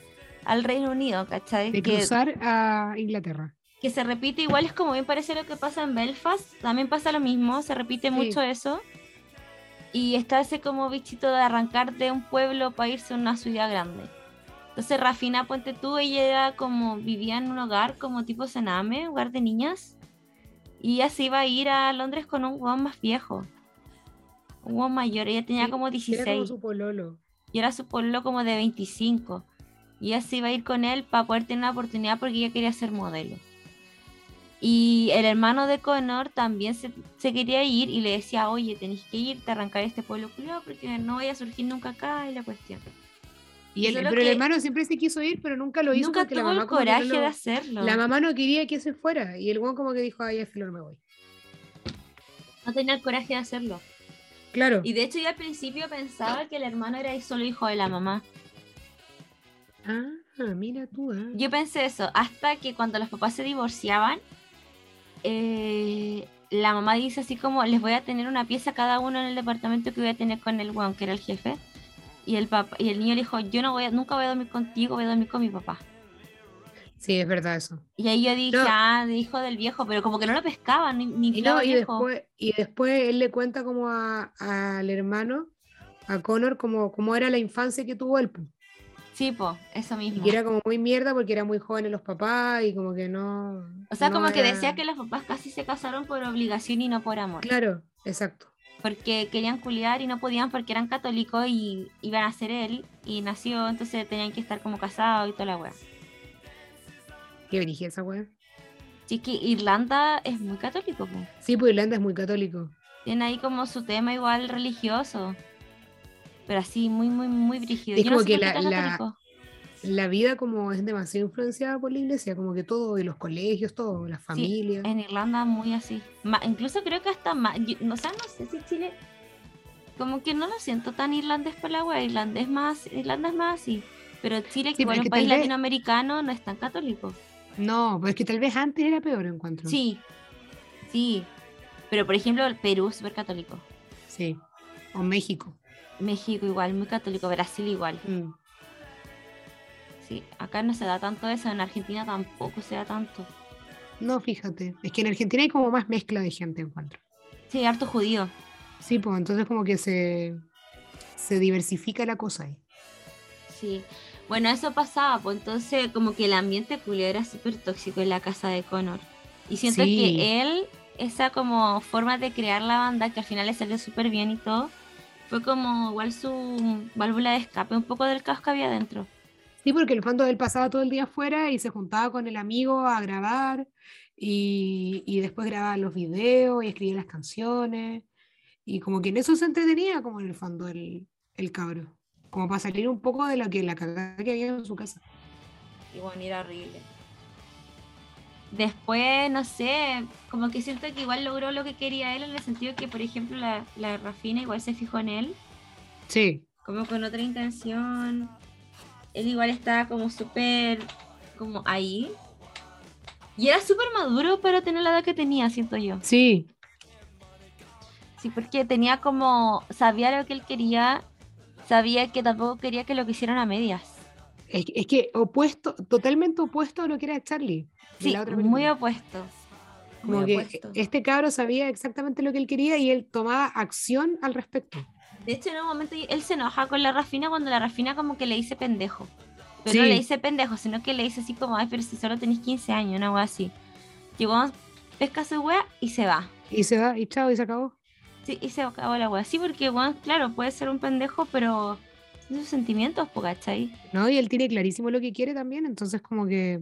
Al Reino Unido, ¿cachai? De Que, cruzar a Inglaterra. que se repite igual, es como bien parece lo que pasa en Belfast, también pasa lo mismo, se repite Sí. mucho eso. Y está ese como bichito de arrancar de un pueblo para irse a una ciudad grande. Entonces Rafina, ponte tú, ella era como, vivía en un hogar como tipo Sename, hogar de niñas. Y ella se iba a ir a Londres con un huevón más viejo. Un huevón mayor, ella tenía Sí, como Era 16 como su pololo. y era su pueblo como de 25. Y ella se iba a ir con él para poder tener una oportunidad porque ella quería ser modelo. Y el hermano de Connor también se, se quería ir y le decía, oye, tenés que irte a arrancar este pueblo culiao porque no vaya a surgir nunca acá y la cuestión. Y el, Solo pero el hermano siempre se quiso ir, pero nunca lo hizo Nunca porque la tuvo mamá el no coraje lo- de hacerlo. La mamá no quería que se fuera. Y el weón como que dijo, ay, filo, no me voy. No tenía el coraje de hacerlo. Claro. Y de hecho yo al principio pensaba que el hermano era solo hijo de la mamá. Ah, mira tú. ah. Yo pensé eso, hasta que cuando los papás se divorciaban, eh, la mamá dice así como, les voy a tener una pieza cada uno en el departamento que voy a tener con el weón, que era el jefe. Y el papá, y el niño le dijo, yo no voy a- nunca voy a dormir contigo, voy a dormir con mi papá. Sí, es verdad eso. Y ahí yo dije, No. ah, hijo del viejo, pero como que no lo pescaban, ni, ni Y, no, y, viejo. después, y después él le cuenta como a- al hermano, a Connor, como, como era la infancia que tuvo él. Sí, po, eso Y mismo. que era como muy mierda porque era muy joven los papás y como que no. O sea, no como que decía que los papás casi se casaron por obligación y no por amor. Claro, exacto. porque querían culiar y no podían porque eran católicos y iban a ser él y nació, entonces tenían que estar como casados y toda la wea. Qué brígida esa weá. Sí, que Irlanda es muy católico, po. Sí, pues Irlanda es muy católico. tiene ahí como su tema igual religioso, pero así muy, muy, muy brígido. Es Yo como que la- la- vida como es demasiado influenciada por la iglesia, como que todo, y los colegios, todo, las familias. En Irlanda muy así. Ma- incluso creo que hasta más, no, o sea, no sé si Chile, como que no lo siento tan irlandés por la wea, irlandés más, Irlanda es más así. Pero Chile, que Sí, igual pero es es un país vez- latinoamericano, no es tan católico. No, pues es que tal vez antes era peor, encuentro. Sí, sí. Pero por ejemplo, el Perú es súper católico. Sí. O México. México igual, muy católico. Brasil igual. Mm. Sí, acá no se da tanto eso. En Argentina tampoco se da tanto. No, fíjate. Es que en Argentina hay como más mezcla de gente, encuentro. Sí, harto judío. Sí, pues entonces como que se, se diversifica la cosa ahí. Sí. Bueno, eso pasaba, pues entonces como que el ambiente culio era súper tóxico en la casa de Connor. Y siento Sí. que él, esa como forma de crear la banda, que al final le salió súper bien y todo, fue como igual su válvula de escape un poco del caos que había dentro. Sí, porque el fondo él pasaba todo el día afuera y se juntaba con el amigo a grabar y, y después grababa los videos y escribía las canciones y como que en eso se entretenía como en el fondo el, el cabro, como para salir un poco de lo que la cagada que había en su casa. Y bueno, era horrible. Después, no sé, como que siento que igual logró lo que quería él en el sentido que, por ejemplo, la, la Rafina igual se fijó en él, Sí, como con otra intención. Él igual estaba como súper, como ahí. Y era súper maduro para tener la edad que tenía, siento yo. sí, Sí, porque tenía como, sabía lo que él quería, sabía que tampoco quería que lo quisieran a medias. Es, que- es que opuesto, totalmente opuesto a lo que era Charlie. Sí, la otra muy opuesto. Como Muy que opuesto. este cabro sabía exactamente lo que él quería y él tomaba acción al respecto. De hecho, en un momento él se enoja con la Rafina cuando la Rafina como que le dice pendejo. Pero no le dice pendejo, sino que le dice así como, ay, pero si solo tenés 15 años, una wea así. Llegó, pesca su wea y se va. Y se va, y chao, y se acabó. Sí, y se acabó la wea. Sí, porque, bueno, claro, puede ser un pendejo, pero sus sentimientos, ¿cachai? ¿No? Y él tiene clarísimo lo que quiere también, entonces como que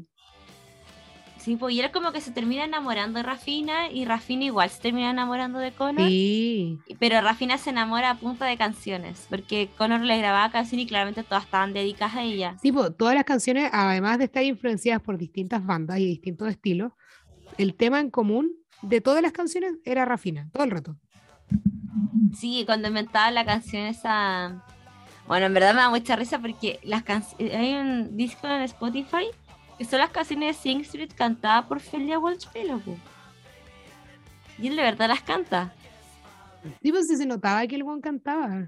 Sí, pues y él como que se termina enamorando de Rafina y Rafina igual se termina enamorando de Connor. sí, Pero Rafina se enamora a punta de canciones, porque Connor le grababa canciones y claramente todas estaban dedicadas a ella. Sí, po, todas las canciones, además de estar influenciadas por distintas bandas y distintos estilos, el tema en común de todas las canciones era Rafina, todo el rato. Sí, cuando inventaba la canción esa. Bueno, en verdad me da mucha risa porque las hay un disco en Spotify que son las canciones de Sing Street cantadas por Felia Walsh Pelopo. Y él de verdad las canta. Sí, pues se notaba que el Juan cantaba.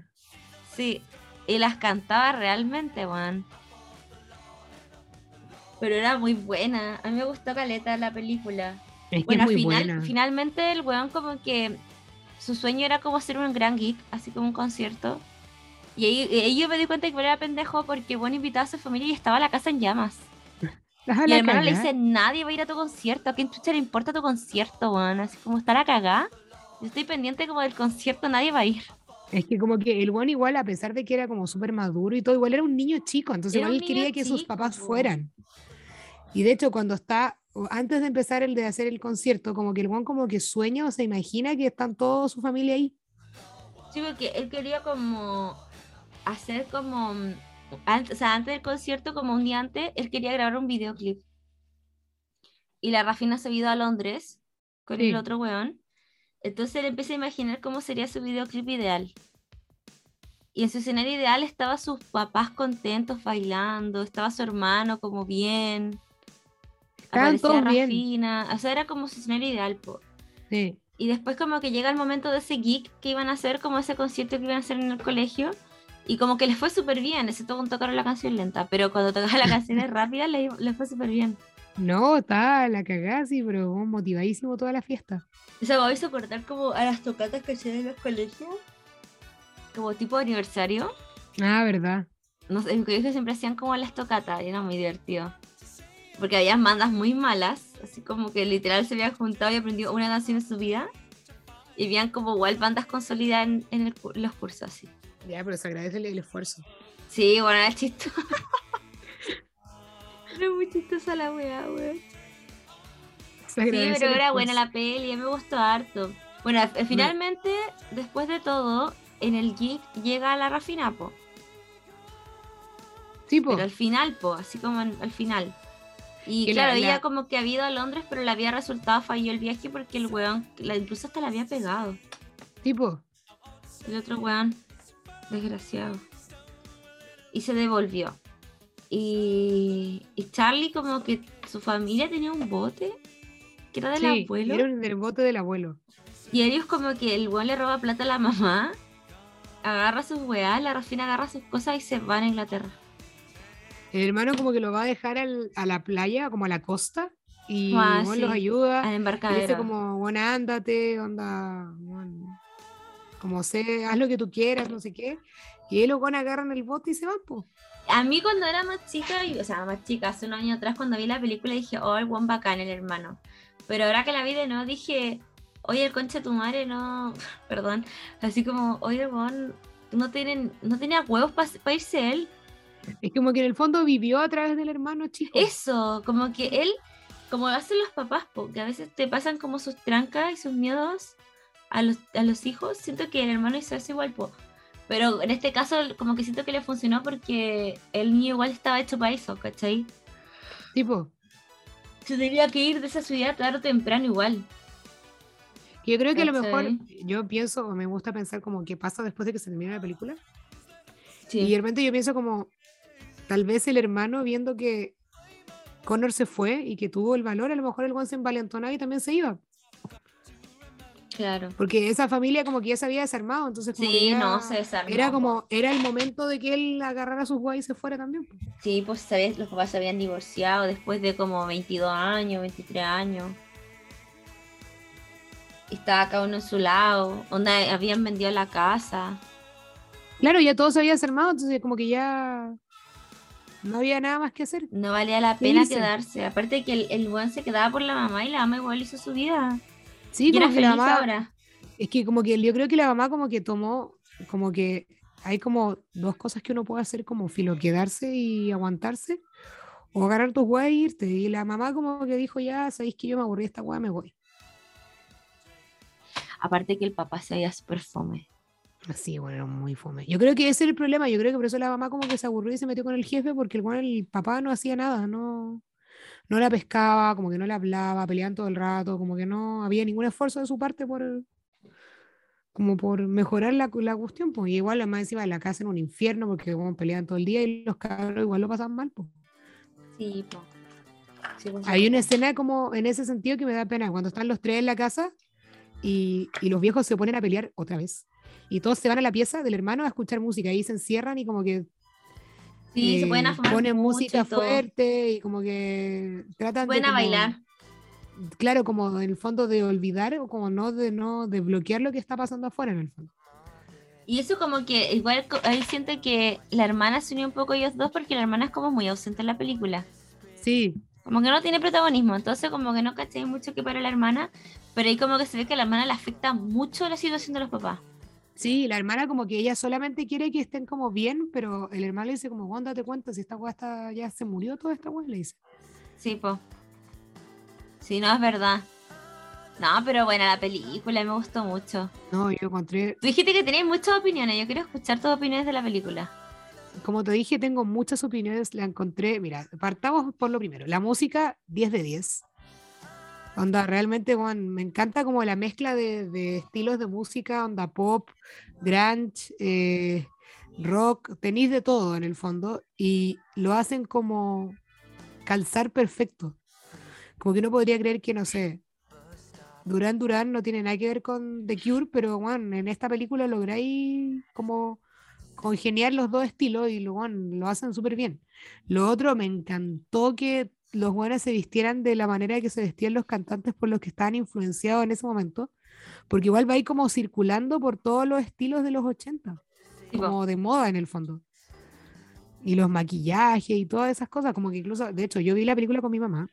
Sí, y las cantaba realmente, Juan. Pero era muy buena. A mí me gustó Caleta la película. Es que es muy buena. finalmente el weón como que su sueño era como ser un gran geek, así como un concierto. Y ahí, yo me di cuenta que era pendejo porque bueno invitaba a su familia y estaba la casa en llamas. y el hermano le dice, nadie va a ir a tu concierto, ¿a quién chucha le importa tu concierto, weón? Así como está la cagada. Yo estoy pendiente como del concierto, nadie va a ir. Es que como que el buen igual, a pesar de que era como súper maduro y todo, igual era un niño chico, entonces igual quería que sus papás fueran. Y de hecho cuando está, antes de empezar el de hacer el concierto, como que el buen como que sueña o se imagina que están toda su familia ahí. Sí, porque él quería como hacer como, antes, o sea, antes del concierto, como un día antes, él quería grabar un videoclip. Y la Rafina se ha ido a Londres con el otro weón. Entonces él empieza a imaginar cómo sería su videoclip ideal. Y en su escenario ideal estaba sus papás contentos bailando, estaba su hermano como bien. Aparecía Rafina. O sea, era como su escenario ideal. Sí. Y después como que llega el momento de ese geek que iban a hacer, como ese concierto que iban a hacer en el colegio. Y como que les fue súper bien, excepto cuando tocaron la canción lenta. Pero cuando tocaron la canción rápida, le, le fue súper bien. No, está la cagada, sí, pero motivadísimo toda la fiesta. Eso me hizo cortar como a las tocatas que hacían en los colegios. Como tipo de aniversario. Ah, verdad. No sé, en el colegio siempre hacían como las tocatas y era muy divertido. Porque había bandas muy malas, así como que literal se habían juntado y aprendido una canción en su vida. Y habían como igual bandas consolidadas en, los cursos así. Ya, pero se agradece el, esfuerzo. Sí, bueno, era chistoso. <laughs> era muy chistosa la weá, weón. Sí, pero era buena la peli, me gustó harto. Bueno, finalmente, después de todo, en el geek llega la Rafina, po. Sí, po. Pero al final, po, así como al final. Y claro, ella como que había ido a Londres, pero le había resultado falló el viaje porque el weón, la, incluso hasta la había pegado. Tipo. El otro weón, desgraciado. Y se devolvió. Y, y Charlie como que su familia tenía un bote que era del abuelo. Era del bote del abuelo. Y ellos como que el weón le roba plata a la mamá, agarra sus weas, la Rafina agarra sus cosas y se van a Inglaterra. El hermano como que lo va a dejar a la playa, como a la costa, y ah, los ayuda. Embarcar. Dice como, bueno, ándate, onda, como sé, haz lo que tú quieras, no sé qué. Y él lo van agarran el bote y se van, pues. A mí cuando era más chica, o sea, más chica, hace un año atrás, cuando vi la película, dije, oh, el buen bacán, el hermano. Pero ahora que la vi de nuevo, dije, oye, el concha de tu madre, no, <laughs> perdón, así como, oye, buen, no, tienen, no tenía huevos para irse él. Es como que en el fondo vivió a través del hermano chico. Eso, como que él, como hacen los papás, porque a veces te pasan como sus trancas y sus miedos a los, a los hijos. Siento que el hermano hizo eso igual, po. pero en este caso como que siento que le funcionó porque el niño igual estaba hecho para eso, ¿cachai? Tipo. Se tenía que ir de esa ciudad tarde o temprano igual. Yo creo que a lo mejor, yo pienso, o me gusta pensar como qué pasa después de que se termina la película. Y de repente yo pienso como, tal vez el hermano viendo que Connor se fue y que tuvo el valor, a lo mejor el Juan se y también se iba. Claro. Porque esa familia como que ya se había desarmado, entonces sí, no, se desarmó. Era como, era el momento de que él agarrara a sus guay y se fuera también. Sí, pues sabías, los papás se habían divorciado después de como 22 años, 23 años. Estaba cada uno en su lado, donde habían vendido la casa. Claro, ya todo se había desarmado, entonces como que ya no había nada más que hacer. No valía la pena quedarse. Aparte que el, el buen se quedaba por la mamá y la mamá igual hizo su vida. Sí, como que la mamá, Es que como que yo creo que la mamá como que tomó, como que hay como dos cosas que uno puede hacer como filo, quedarse y aguantarse o agarrar tus weas e irte. Y la mamá como que dijo, ya, sabéis que yo me aburrí de esta wea, me voy. Aparte que el papá se veía súper fome. Así, bueno, era muy fome. Yo creo que ese es el problema. Yo creo que por eso la mamá como que se aburrió y se metió con el jefe porque el, bueno, el papá no hacía nada, no, no la pescaba, como que no le hablaba, peleaban todo el rato, como que no había ningún esfuerzo de su parte por, como por mejorar la, la cuestión, pues y igual además encima de la casa en un infierno porque como peleaban todo el día y los cabros igual lo pasan mal, pues. Sí, po. Sí, pues, Hay una escena como en ese sentido que me da pena, cuando están los tres en la casa y, y los viejos se ponen a pelear otra vez. Y todos se van a la pieza del hermano a escuchar música y se encierran y como que Sí, se pueden afamar ponen mucho música y fuerte y como que tratan Pueden de como- bailar. claro como en el fondo de olvidar o como no de no de bloquear lo que está pasando afuera en el fondo Y eso como que igual ahí siento que la hermana se unió un poco ellos dos porque la hermana es como muy ausente en la película. sí Como que no tiene protagonismo, entonces como que no caché mucho que para la hermana, pero ahí como que se ve que a la hermana le afecta mucho la situación de los papás. Sí la hermana como que ella solamente quiere que estén como bien pero el hermano le dice como "Juan, date cuenta si esta weá está ya se murió toda esta weá le dice Sí, po. Sí, no, es verdad. No, pero bueno, la película me gustó mucho. no yo encontré Tú dijiste que tenías muchas opiniones, yo quiero escuchar tus opiniones de la película. como te dije tengo muchas opiniones la encontré mira partamos por lo primero la música 10 de 10 Onda, realmente, Juan, me encanta como la mezcla de, de estilos de música, onda pop, grunge, eh, rock, tenéis de todo en el fondo y lo hacen como calzar perfecto. Como que uno podría creer que, no sé, Durán Durán no tiene nada que ver con The Cure, pero bueno, en esta película lográis como congeniar los dos estilos y lo, bueno, lo hacen súper bien. Lo otro, me encantó que los buenos se vistieran de la manera que se vestían los cantantes por los que estaban influenciados en ese momento, porque igual va ahí como circulando por todos los estilos de los 80, Sí, como de moda en el fondo. Y los maquillajes y todas esas cosas, como que incluso, de hecho, yo vi la película con mi mamá.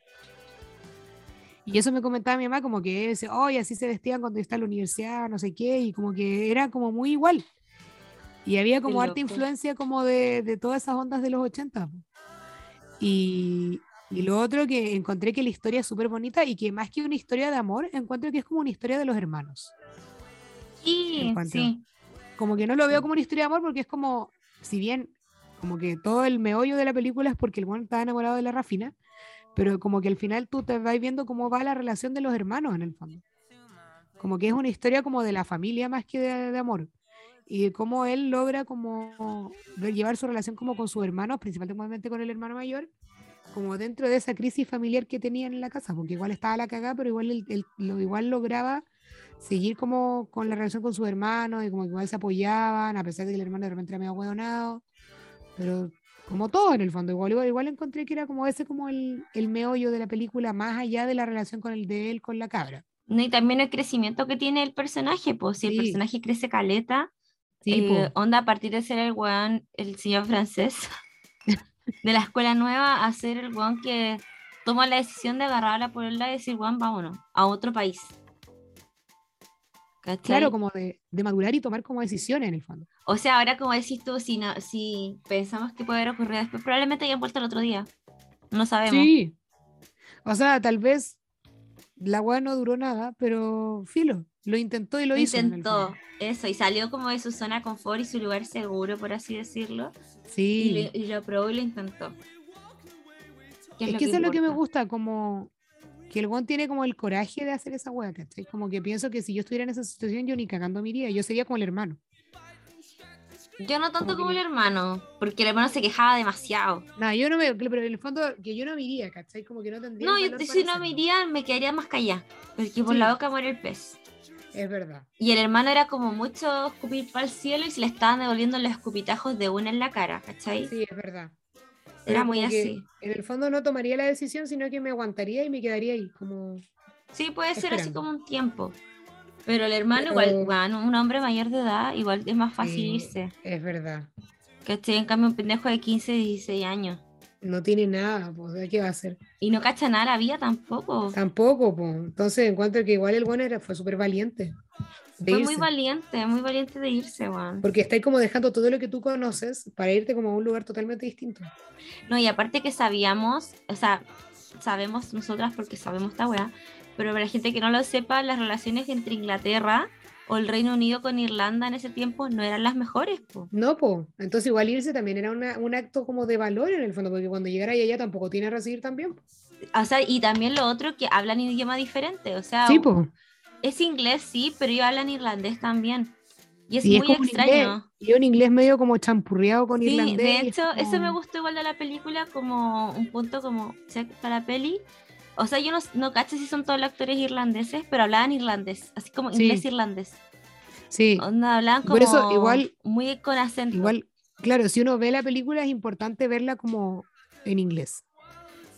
Y eso me comentaba mi mamá, como que dice, oye, así se vestían cuando yo estaba en la universidad, no sé qué, y como que era como muy igual. Y había como harta influencia como de, de todas esas ondas de los 80. po. Y, y lo otro que encontré que la historia es súper bonita y que más que una historia de amor, encuentro que es como una historia de los hermanos. Sí, sí. Como que no lo veo como una historia de amor porque es como, si bien como que todo el meollo de la película es porque el buen está enamorado de la Rafina, pero como que al final tú te vas viendo cómo va la relación de los hermanos en el fondo. Como que es una historia como de la familia más que de, de amor. Y de cómo él logra como llevar su relación como con sus hermanos, principalmente con el hermano mayor, como dentro de esa crisis familiar que tenían en la casa, porque igual estaba la cagada, pero igual él, él lo igual lograba seguir como con la relación con sus hermanos y como que igual se apoyaban, a pesar de que el hermano de repente era medio hueonado, pero como todo en el fondo, igual, igual, igual encontré que era como ese como el, el meollo de la película, más allá de la relación con el de él con la cabra. No, y también el crecimiento que tiene el personaje, pues si el Sí. personaje crece caleta, Sí, eh, onda a partir de ser el weón, el señor francés de la escuela nueva, a ser el weón que toma la decisión de agarrar la polola y decir, weón, vámonos, a otro país. ¿Cachai? claro, como de, de madurar y tomar como decisiones en el fondo. O sea, ahora como decís tú, si, no, si pensamos que puede haber ocurrido después, probablemente hayan vuelto el otro día. No sabemos. Sí. O sea, tal vez la weá no duró nada, pero filo, lo intentó y lo, Lo hizo. intentó eso y salió como de su zona de confort y su lugar seguro, por así decirlo. Sí. Y, lo, y lo probó y lo intentó. ¿Qué Es que eso es lo que me gusta, como que el Gon tiene como el coraje de hacer esa weá, ¿cachai? Como que pienso que si yo estuviera en esa situación, yo ni cagando me iría, yo sería como el hermano. Yo no tanto como el hermano, porque el hermano se quejaba demasiado. Nada, yo no me, pero en el fondo que yo no me iría, ¿cachai? Como que no tendría No, yo si no me iría, me quedaría más callada, porque por Sí. la boca muere el pez. Es verdad. Y el hermano era como mucho escupir para el cielo y se le estaban devolviendo los escupitajos de una en la cara, ¿cachai? Sí, es verdad. Era Pero muy que así. En el fondo no tomaría la decisión, sino que me aguantaría y me quedaría ahí, como... Sí, puede ser así como un tiempo. Pero el hermano, Pero- igual, bueno, un hombre mayor de edad, igual es más fácil Sí, irse. Es verdad. ¿Cachai? En cambio, un pendejo de 15, 16 años. No tiene nada, pues, ¿qué va a hacer? Y no cacha nada la vida tampoco. Tampoco, pues. Entonces encuentro que igual el bueno era, fue súper valiente. Fue muy valiente, muy valiente de irse, weón. Porque estáis como dejando todo lo que tú conoces para irte como a un lugar totalmente distinto. No, y aparte que sabíamos, o sea, sabemos nosotras porque sabemos esta weá, pero para la gente que no lo sepa, las relaciones entre Inglaterra o el Reino Unido con Irlanda en ese tiempo no eran las mejores, po. No, pues. Entonces igual irse también era una- un acto como de valor en el fondo, porque cuando llegara allá tampoco tiene a recibir también. po. O sea, y también lo otro que hablan idioma diferente, o sea, Sí, pues. Es inglés, sí, pero ellos hablan irlandés también. Y es Sí, muy como un extraño. y un inglés medio como champurreado con Sí, irlandés. de y es hecho, eso me como- gustó igual de la película como un punto como check para la peli. O sea, yo no, no cacho si son todos los actores irlandeses, pero hablaban irlandés, así como Sí. inglés irlandés. Sí, Onda, hablaban como Por eso, igual- muy con acento. igual, claro, si uno ve la película es importante verla como en inglés.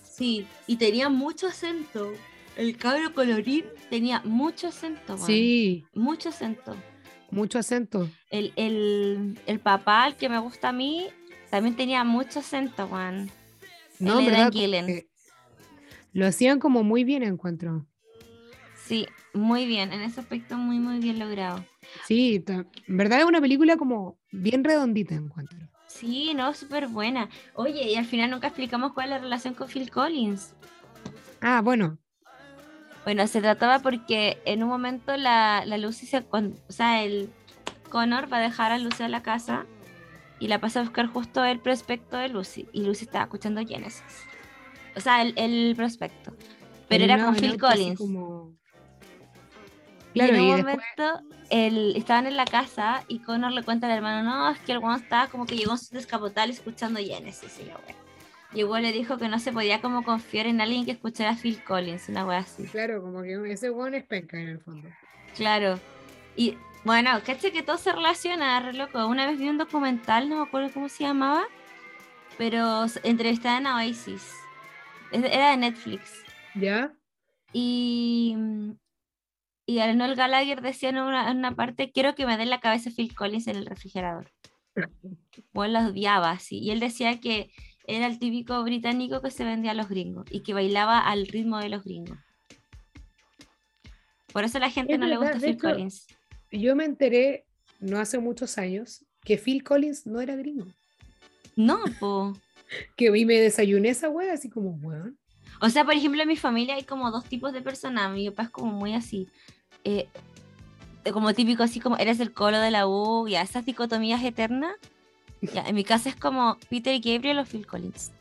Sí, y tenía mucho acento. El cabro colorín tenía mucho acento, weón. Sí, Mucho acento. mucho acento. El, el, el papá, el que me gusta a mí, también tenía mucho acento, Juan. No, Gillen. que lo hacían como muy bien, encuentro. Sí, muy bien. En ese aspecto, muy, muy bien logrado. Sí, en verdad es una película como bien redondita, encuentro. Sí, no, súper buena. Oye, y al final nunca explicamos cuál es la relación con Phil Collins. Ah, bueno, Bueno, se trataba porque en un momento la, la Lucy se... cuan- o sea, el Connor va a dejar a Lucy a la casa y la pasa a buscar justo el prospecto de Lucy. Y Lucy estaba escuchando Genesis. O sea, el, el prospecto. Pero era con Phil Collins. como- y Claro, en un y después, momento el, estaban en la casa y Connor le cuenta al hermano, no, es que el weón estaba como que llegó en su descapotal escuchando Genesis y la wea. Y igual le dijo que no se podía como confiar en alguien que escuchara a Phil Collins, una wea así. claro, como que ese one es penca en el fondo. Claro. Y bueno, caché que todo se relaciona, re loco. Una vez vi un documental, no me acuerdo cómo se llamaba, pero entrevistaban a Oasis. Era de Netflix. ¿Ya? Y, y Arnold Gallagher decía en una, en una parte, quiero que me den la cabeza Phil Collins en el refrigerador. O él la odiaba así. Y él decía que era el típico británico que se vendía a los gringos y que bailaba al ritmo de los gringos. Por eso a la gente Es no le gusta Phil hecho, Collins. Yo me enteré no hace muchos años que Phil Collins no era gringo. No, po. Que vi me desayuné esa wea así como, weón. O sea, por ejemplo, en mi familia hay como dos tipos de personas. Mi papá es como muy así. eh, como típico, así como eres el colo de la U, ya esas dicotomías eternas. Ya, en mi casa es como Peter Gabriel o Phil Collins.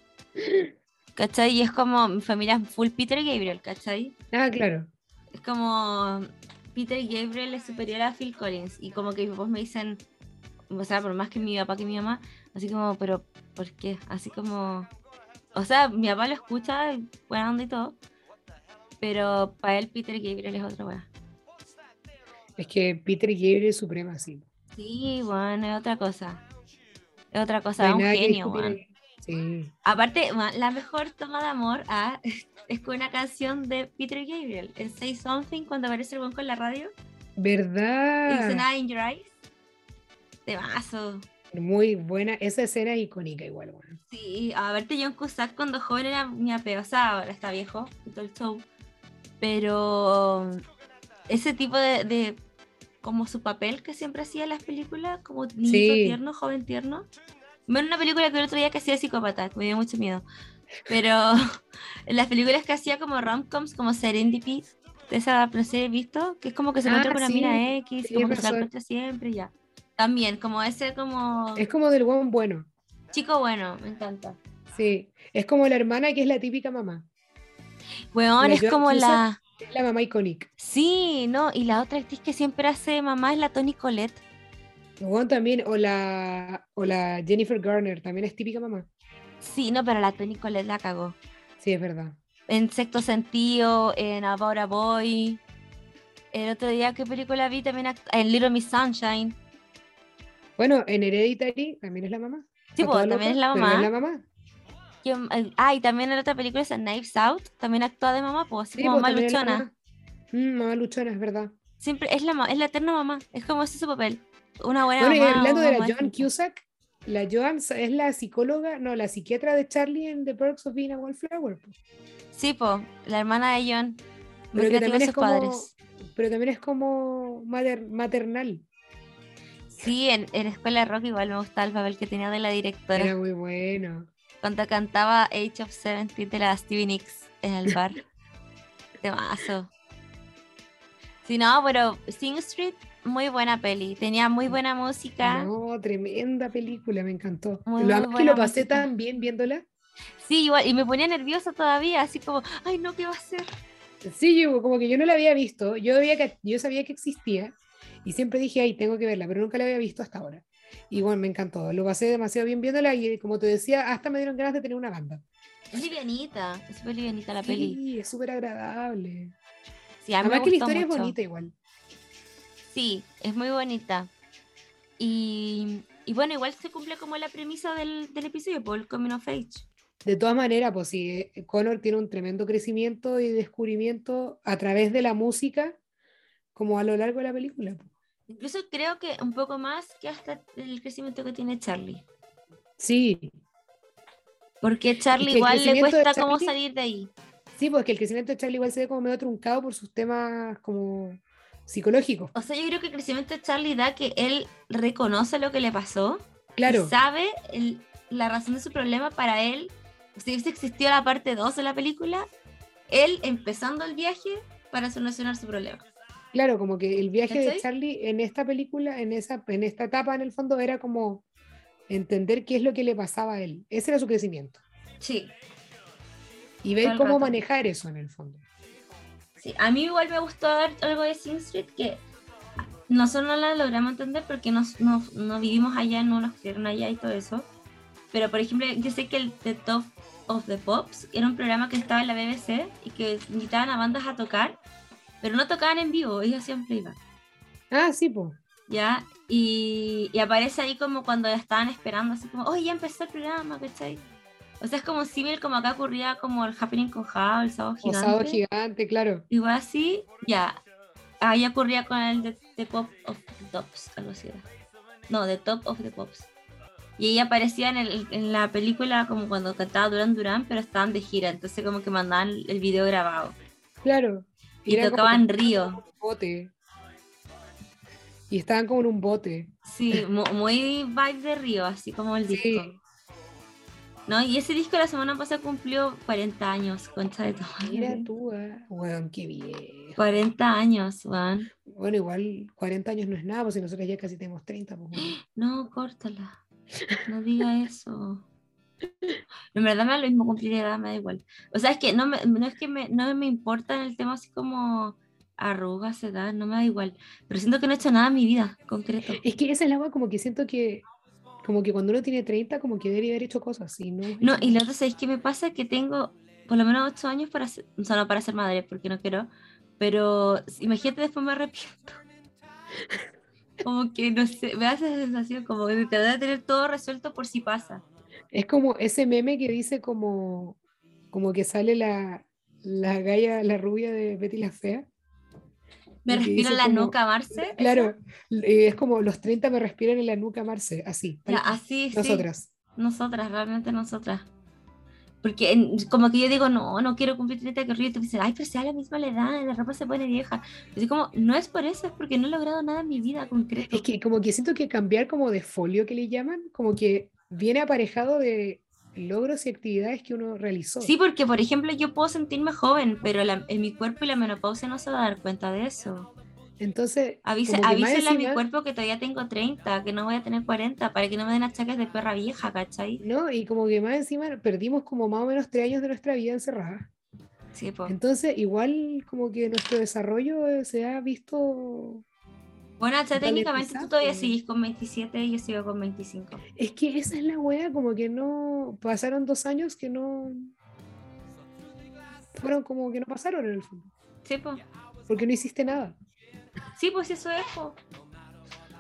¿Cachai? Y es como mi familia es full Peter Gabriel, ¿cachai? Ah, claro. Es como Peter Gabriel es superior a Phil Collins. Y como que mis papás me dicen, o sea, por más que mi papá que mi mamá, así como, pero ¿por qué? Así como, o sea, mi papá lo escucha, buena onda y todo, pero para él Peter Gabriel es otra weá. Es que Peter Gabriel es suprema, sí. Sí, bueno, es otra cosa. Es otra cosa, es un genio, weón. Sí. Aparte, la mejor toma de amor ah, <laughs> es con una canción de Peter Gabriel, el Say Something, cuando aparece el buen con la radio. Y ¿Verdad? nada in your eyes. De mazo. Muy buena. Esa escena es icónica igual, weón. Sí, a verte John Cusack cuando joven era mi apego, o sea, ahora está viejo y todo el show. Pero ese tipo de, de- como su papel que siempre hacía en las películas, como niño Sí. tierno, joven tierno. Bueno, una película que el otro día que hacía psicópata, que me dio mucho miedo. Pero <laughs> en las películas que hacía como rom-coms, como Serendipity, de esa, no sé, si ¿he visto? Que es como que se Ah, encuentra con una sí, mina X, tienes como que se la razón. encuentra siempre y ya. También, como ese como Es como del buen bueno. chico bueno, me encanta. Sí. Es como la hermana que es la típica mamá. Weón, La es como la... Es la mamá icónica. Sí, no, y la otra actriz que siempre hace mamá es la Toni Collette. Luego también, o la, o la Jennifer Garner, también es típica mamá. Sí, no, pero la Toni Collette la cagó. Sí, es verdad. En Sexto Sentido, en About a Boy. El otro día, ¿qué película vi? También en Little Miss Sunshine. Bueno, en Hereditary también es la mamá. Sí, pues, también es la mamá. es la mamá. ¿Quién- eh, Ah, y también en la otra película es Knives Out. También actúa de mamá, pues, así Sí, como pues, mamá luchona. mamá. Mm, mamá luchona, es verdad. Siempre es la, es la eterna mamá. Es como ese su papel. Una buena Bueno, y mamá. hablando o de la Joan. Cusack, la Joan es la psicóloga, no, la psiquiatra de Charlie en The Perks of Being a Wallflower. po. Sí, pues, la hermana de John. Pero que también es como, padres. pero también es como mater- maternal. Sí, en, en Escuela de Rock igual me gustaba el papel que tenía de la directora. Era muy bueno. Cuando cantaba Age of Seventeen de la Stevie Nicks en el bar. <laughs> Temazo. Sí, no, pero Sing Street, muy buena peli. Tenía muy buena música. No, tremenda película, me encantó. Muy, lo muy que lo pasé música. tan bien viéndola. Sí, igual, y me ponía nerviosa todavía, así como, ay, no, ¿qué va a hacer? Sí, yo, como que yo no la había visto, yo, había, yo sabía que existía y siempre dije, ay, tengo que verla, pero nunca la había visto hasta ahora. Y bueno, me encantó, lo pasé demasiado bien viéndola y como te decía, hasta me dieron ganas de tener una banda. Es livianita, es súper livianita la peli. Sí, es súper agradable. Sí, a mí me Además que la historia mucho. es bonita igual. Sí, es muy bonita. Y, y bueno, igual se cumple como la premisa del, del episodio, por el Coming of Age. De todas maneras, pues sí, eh, Connor tiene un tremendo crecimiento y descubrimiento a través de la música, como a lo largo de la película. pues. Incluso creo que un poco más que hasta el crecimiento que tiene Charlie. Sí, Porque Charlie que igual le cuesta como Charlie- salir de ahí. sí, porque el crecimiento de Charlie igual se ve como medio truncado por sus temas como psicológicos. O sea, yo creo que el crecimiento de Charlie da que él reconoce lo que le pasó Claro, y sabe el- la razón de su problema para él. Si hubiese existido la parte 2 de la película, él empezando el viaje para solucionar su problema. Claro, como que el viaje de. Charlie en esta película, en, esa, en esta etapa en el fondo, era como entender qué es lo que le pasaba a él. Ese era su crecimiento. Sí, Y ver cómo rato. manejar eso en el fondo. sí. A mí igual me gustó ver algo de Sing Street que nosotros no la logramos entender porque no, no, no vivimos allá, no nos criaron allá y todo eso. Pero, por ejemplo, yo sé que el The Top of the Pops era un programa que estaba en la BBC y que invitaban a bandas a tocar, pero no tocaban en vivo, ellos hacían playback. Ah, sí, pues. ¿ya? Y, y aparece ahí como cuando estaban esperando, así como, oye, ya empezó el programa, ¿cachai? O sea, es como similar como acá ocurría como el Happening con Jao, el sábado gigante. Osado gigante, claro. Igual así, ya. Ahí ocurría con el de, The Pop of the Tops, algo así era. No, The Top of the Pops. Y ella aparecía en, el- en la película como cuando cantaba Duran Duran, pero estaban de gira, entonces como que mandaban el video grabado. Claro. Y como tocaban Río. bote. Y estaban como en un bote. Sí, mu- muy vibe de Río, así como el disco. Sí. ¿No? Y ese disco la semana pasada cumplió 40 años, concha de tu Mira tú, ah, weón, qué bien. 40 años, weón. Bueno, igual 40 años no es nada, pues si nosotros ya casi tenemos 30, pues bueno. <gasps> No, córtala. No diga eso. En verdad me da lo mismo cumplir edad, me da igual. O sea, es que no, me- no es que me, no me importa el tema así como arrugas, edad, no me da igual. Pero siento que no he hecho nada en mi vida, concreto. Es que esa es la weá, como que siento que, como que cuando uno tiene 30, como que debería haber hecho cosas, y no. No, y la otra, ¿sabéis qué me pasa? Que tengo por lo menos 8 años para ser, o sea, no para ser madre, porque no quiero, pero imagínate después me arrepiento. <laughs> Como que, no sé, me hace esa sensación como de tratar de tener todo resuelto por si pasa. Es como ese meme que dice como, como que sale la, la galla, la rubia de Betty la Fea. Me respiro en la como- nuca, Marce. Claro, eh, es como los 30 me respiran en la nuca, Marce, así. Tal- así, sí. Nosotras. Nosotras, realmente nosotras. Porque en- como que yo digo, no, no quiero cumplir 30, que horrible. Y tú dices, ay, pero sea la misma la edad, la ropa se pone vieja. Así como, no es por eso, es porque no he logrado nada en mi vida concreto. Es que como que siento que cambiar como de folio que le llaman, como que viene aparejado de logros y actividades que uno realizó. Sí, porque por ejemplo yo puedo sentirme joven, pero la- en mi cuerpo y la menopausia no se va a dar cuenta de eso. Entonces, Avise, más avísele a mi encima- cuerpo que todavía tengo 30, que no voy a tener 40, para que no me den achaques de perra vieja, ¿cachai? ¿no? Y como que más encima perdimos como más o menos tres años de nuestra vida encerrada. Sí, po. Entonces, igual como que nuestro desarrollo se ha visto... Bueno, o sea, técnicamente tú todavía sigues con 27 y yo sigo con 25. Es que esa es la wea, como que no... Pasaron dos años que no... Fueron como que no pasaron en el fondo. Sí, po. Porque no hiciste nada. Sí, pues eso es, po.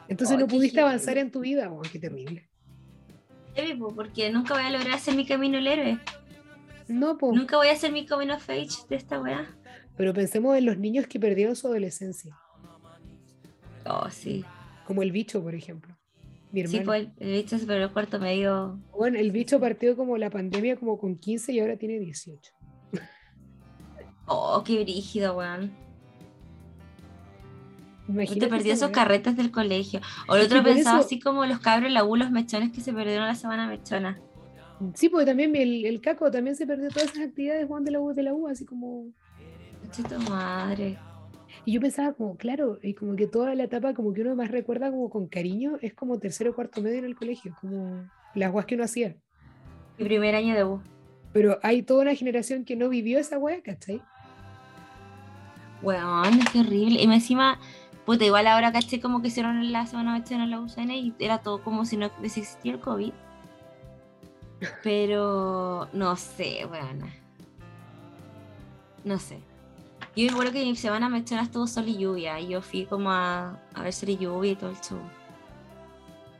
Entonces Ay, no pudiste avanzar en tu vida. Wow, qué terrible. Po, porque nunca voy a lograr hacer mi camino el héroe. No, po. Nunca voy a hacer mi coming of age de esta weá. Pero pensemos en los niños que perdieron su adolescencia. Oh, sí. Como el bicho, por ejemplo. Mi Sí, pues el, el bicho se perdió el cuarto medio. Bueno, el bicho partió como la pandemia como con 15 y ahora tiene 18. Oh, qué brígido, weón. Imagínate te perdí esos weá. carretes del colegio. O el otro por pensaba eso- así como los cabros, la U, los mechones que se perdieron la semana mechona. Sí, porque también el, el caco también se perdió todas esas actividades Juan de la U de la U, así como. Chito madre. Y yo pensaba como, claro, y como que toda la etapa como que uno más recuerda como con cariño es como tercero o cuarto medio en el colegio, como las guas que uno hacía. Mi primer año de U. Pero hay toda una generación que no vivió esa wea, ¿cachai? Weón, qué horrible. Y encima, puta, igual ahora caché como que hicieron la semana mechona en la UCN y era todo como si no existía el COVID. Pero no sé, weón. No sé. Yo recuerdo que mi semana mechona estuvo sol y lluvia. Y yo fui como a, a ver sol y lluvia y todo el show.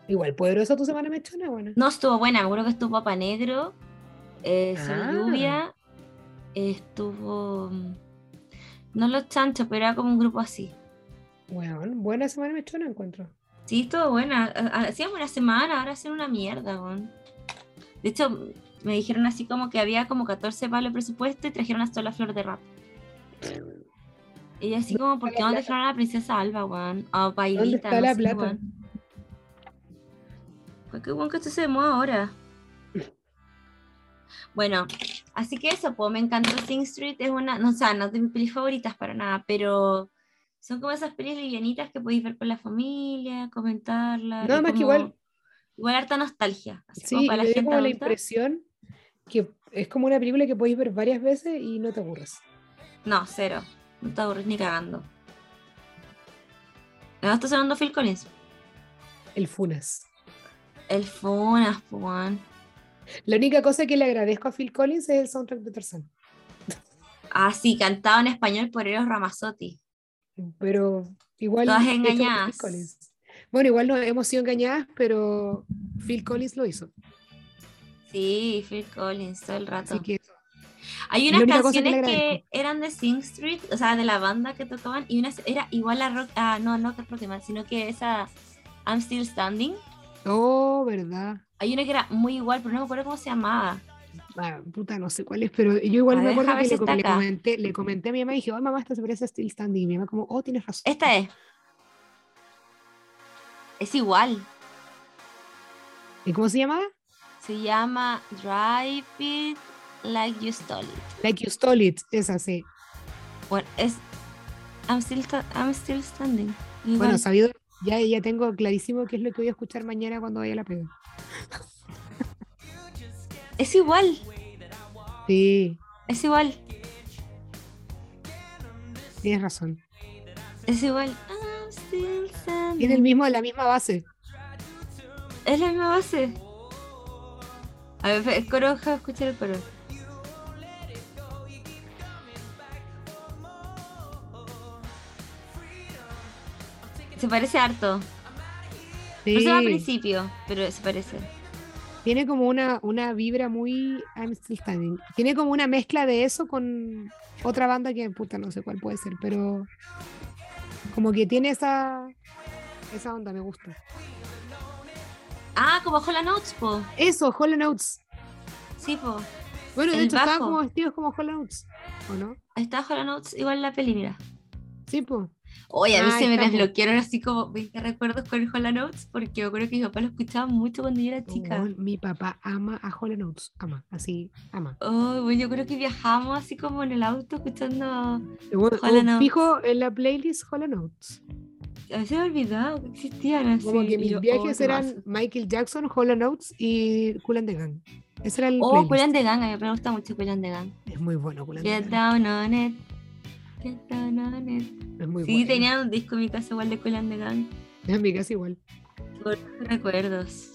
Igual, ¿poderosa tu semana mechona? Bueno. No, estuvo buena. Me acuerdo que estuvo Papa Negro, eh, Sol Ah. y Lluvia, estuvo. mm, No los chanchos, pero era como un grupo así. Bueno, buena semana mechona encuentro. Sí, estuvo buena. Ha- ha- Hacíamos una semana, ahora hacen una mierda, weón. De hecho, me dijeron así como que había como 14 palos de presupuesto y trajeron hasta la flor de rap. Y así como, ¿por qué no dejaron a la princesa Alba, weón? A Pailita, está no la sé, plata? Pues bueno que esto se de moda ahora. <laughs> Bueno, así que eso, pues me encantó Sing Street, es una, no, o sea, no es de mis pelis favoritas para nada, pero son como esas pelis livianitas que podéis ver con la familia, comentarlas. Nada y más que igual- Igual harta nostalgia. Así Sí, como para la gente como la impresión que es como una película que podéis ver varias veces y no te aburres. No, cero. No te aburres ni cagando. ¿No está sonando Phil Collins? El Funas. El Funas, weón. La única cosa que le agradezco a Phil Collins es el soundtrack de Tarzán. Ah, sí, cantado en español por Eros Ramazzotti. Pero igual. Todas engañadas. Bueno, igual no hemos sido engañadas, pero Phil Collins lo hizo. Sí, Phil Collins, todo el rato. Así que Hay unas que canciones que, eran de Sing Street, o sea, de la banda que tocaban, y una era igual a Rock, ah, no, no que Rocketman, sino que esa I'm Still Standing. Oh, verdad. Hay una que era muy igual, pero no me acuerdo cómo se llamaba. Ah, puta, no sé cuál es, pero yo igual A me ver, acuerdo que si le, le comenté, le comenté a mi mamá y dije, oh, mamá, esta se parece a Still Standing. Y mi mamá como, oh, tienes razón. Esta es. Es igual. ¿Y cómo se llamaba? Se llama Drive It Like You Stole It. Like You Stole It, esa sí. Bueno, es I'm Still, I'm still Standing. Igual. Bueno, sabido, ya, ya tengo clarísimo qué es lo que voy a escuchar mañana cuando vaya a la pega. <laughs> es igual. Sí, Es igual. tienes razón. Es igual. I'm still standing. Tiene el mismo, la misma base. Es la misma base. A ver, el coro, escuchar el coro. Se parece harto. No se va al principio, pero se parece. tiene como una, una vibra muy I'm Still Standing. Tiene como una mezcla de eso con otra banda que, puta, no sé cuál puede ser, pero como que tiene esa, esa onda, me gusta. Ah, como Hola Notes, po. Eso, Hollow Notes. Sí, po. Bueno, de hecho, estaban bajo. como vestidos como Hollow Notes, ¿o no? Está Hola Notes, igual la peli, mira. Sí, pues. Oye, a mí Ah, se me po. desbloquearon así como 20 recuerdos con Hola Notes, porque me acuerdo que mi papá lo escuchaba mucho cuando yo era chica. Oh, mi papá ama a Hollow Notes, ama, así, ama. Oh, yo creo que viajamos así como en el auto escuchando. Bueno, oh, Notes. Fijo en la playlist Hollow Notes. A veces me he olvidado que existían así. Como que mis yo, oh, viajes qué eran. Michael Jackson, Hollow Notes y Cool and the Gang. Ese era el Oh, and the Gang, a mí me gusta mucho Cool and the Gang. Es muy bueno the Get Gang. Get down on it. Es muy Sí, bueno. tenía un disco en mi casa igual de Cool and the Gang. En mi casa igual. Por recuerdos.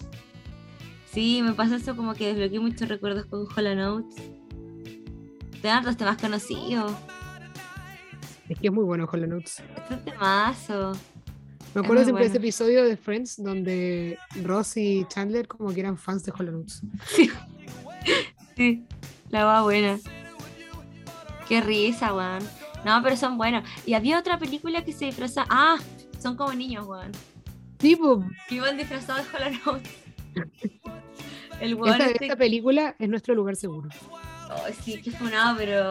Sí, me pasa eso como que desbloqueé muchos recuerdos con Hollow Notes. Tengo hartos temas conocidos. Es que es muy bueno Hollow Notes. Es temazo. Me acuerdo siempre de ese episodio de Friends donde Ross y Chandler como que eran fans de Hollow Notes. Sí, la va buena. Qué risa, weón. No, pero son buenos. Y había otra película que se disfraza. Ah, son como niños, weón. Sí, pues, Que iban disfrazados Hollow Notes. <laughs> El weón esta, este- esta película es nuestro lugar seguro. Oh, sí, que funado, pero.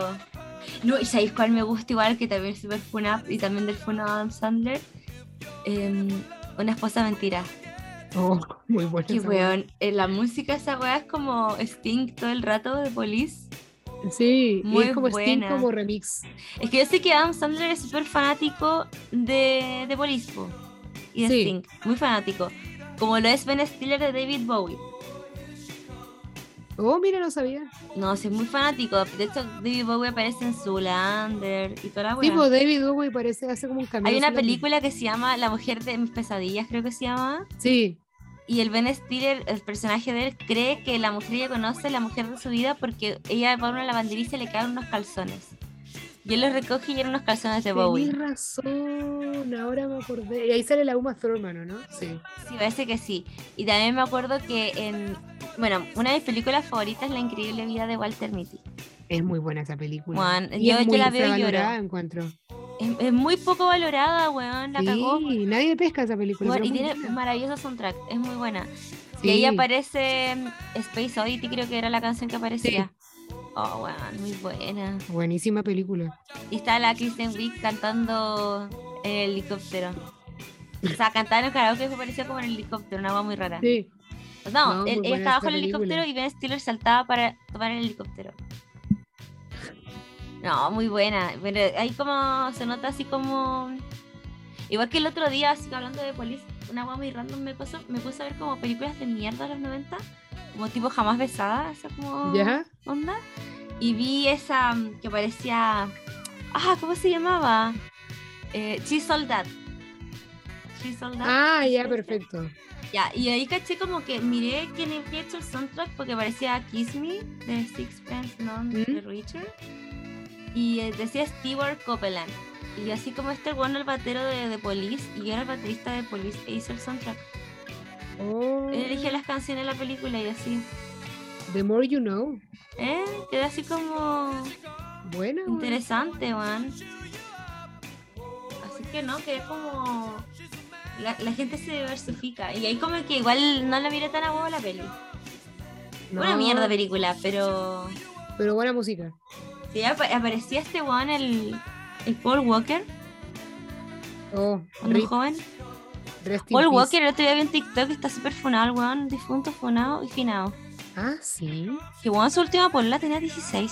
No, y sabéis cuál me gusta igual, que también es super funado y también del funado Adam Sandler. Em, una esposa mentira. Oh, muy buena. Weá. weón, eh, la música esa weá es como Sting todo el rato de Police. Sí, y Muy es como Sting buena. como remix. Es que yo sé que Adam Sandler es súper fanático de, de Police po, y de Sí. Sting, muy fanático. Como lo es Ben Stiller de David Bowie. Oh, mira, no sabía. No, soy muy fanático. De hecho, David Bowie aparece en Zoolander y toda la Sí, buena. pues David Bowie parece, hace como un cambio. Hay una película que se llama La mujer de mis pesadillas, creo que se llama. Sí, Y el Ben Stiller, el personaje de él, cree que la mujer ella conoce es la mujer de su vida porque ella va a una lavandería y le caen unos calzones. Y él los recoge y eran unos calzones de Bowie. tenés razón, ahora me acordé. Y ahí sale la Uma Thurman, ¿o ¿no? Sí. Sí, parece que sí. Y también me acuerdo que en. Bueno, una de mis películas favoritas es La increíble vida de Walter Mitty. Es muy buena esa película. Juan, Y yo, es yo la veo y lloro. encuentro. Es, es muy poco valorada, weón. La cagó. Sí, nadie pesca esa película. Weón, y tiene buena. maravilloso soundtrack, es muy buena. Sí. Y ahí aparece mm, Space Oddity, creo que era la canción que aparecía. Oh, weón, muy buena. Buenísima película. Y está la Kristen Wiig cantando en el helicóptero. O sea, cantaba en el karaoke que parecía como en el helicóptero, una voz muy rara. Sí. No, No, muy él, ella estaba bajo el helicóptero y Ben Stiller saltaba para tomar el helicóptero. No, muy buena. Pero ahí como se nota así como. Igual que el otro día, así hablando de Police, una guay muy random me pasó, me puse a ver como películas de mierda de los 90, como tipo jamás besada, esa como ¿Ya? onda. Y vi esa mm, que parecía. Ah, ¿cómo se llamaba? Eh, She's Soldat. She's Soldat. Ah, ya, perfecto. Ya, y ahí caché como que miré quién había hecho el soundtrack porque parecía Kiss Me de Sixpence None de ¿Mm? Richard. Y eh, decía Stewart Copeland. Y así como este bueno el batero de, de Police y yo era el baterista de Police e hizo el soundtrack. Oh, Él eligió las canciones de la película y así. The More You Know. ¿Eh? Quedó así como weón. interesante, man. Así que no, que como. La, la gente se diversifica. Y ahí como que igual no la miré tan a huevo la peli. Una No, mierda película, pero. Pero buena música. Sí, apa- aparecía este weón, el, el Paul Walker, Oh, cuando joven. Paul. Walker, el otro día vi en TikTok, está súper funado, el weón, difunto, funado y finado. Ah, sí. Que weón, su última polola tenía 16.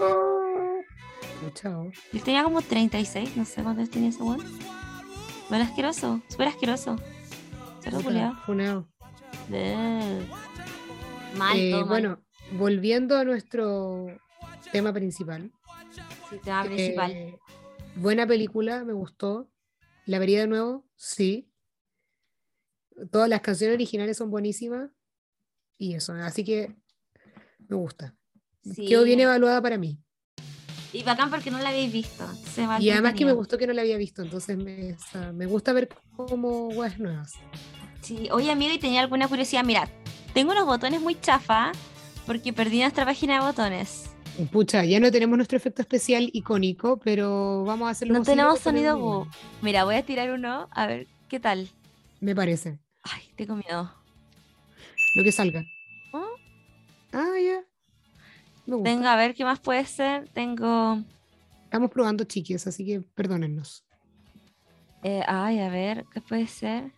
Oh. Chao. Él tenía como 36, no sé cuántos tenía ese weón. Bueno, asqueroso, súper asqueroso. Cerdo. Funado. Mal, Eh, todo mal. bueno, volviendo a nuestro tema principal. Sí, tema principal. Eh, buena película, me gustó. ¿La vería de nuevo? Sí. Todas las canciones originales son buenísimas. Y eso, así que me gusta. Sí. Quedó bien evaluada para mí. Y bacán porque no la habéis visto. se Y además que me gustó que no la había visto, entonces me, o sea, me gusta ver como weas nuevas. Sí, oye amigo, y tenía alguna curiosidad. Mira, tengo unos botones muy chafa porque perdí nuestra página de botones. Pucha, ya no tenemos nuestro efecto especial icónico, pero vamos a hacerlo. No tenemos sonido bu. Mira, voy a tirar uno a ver qué tal. Me parece. Ay, tengo miedo. Lo que salga. ¿Oh? Ah, ya. Tengo a ver qué más puede ser. Tengo. Estamos probando chiques, así que perdónennos. eh, ay, a ver, ¿qué puede ser?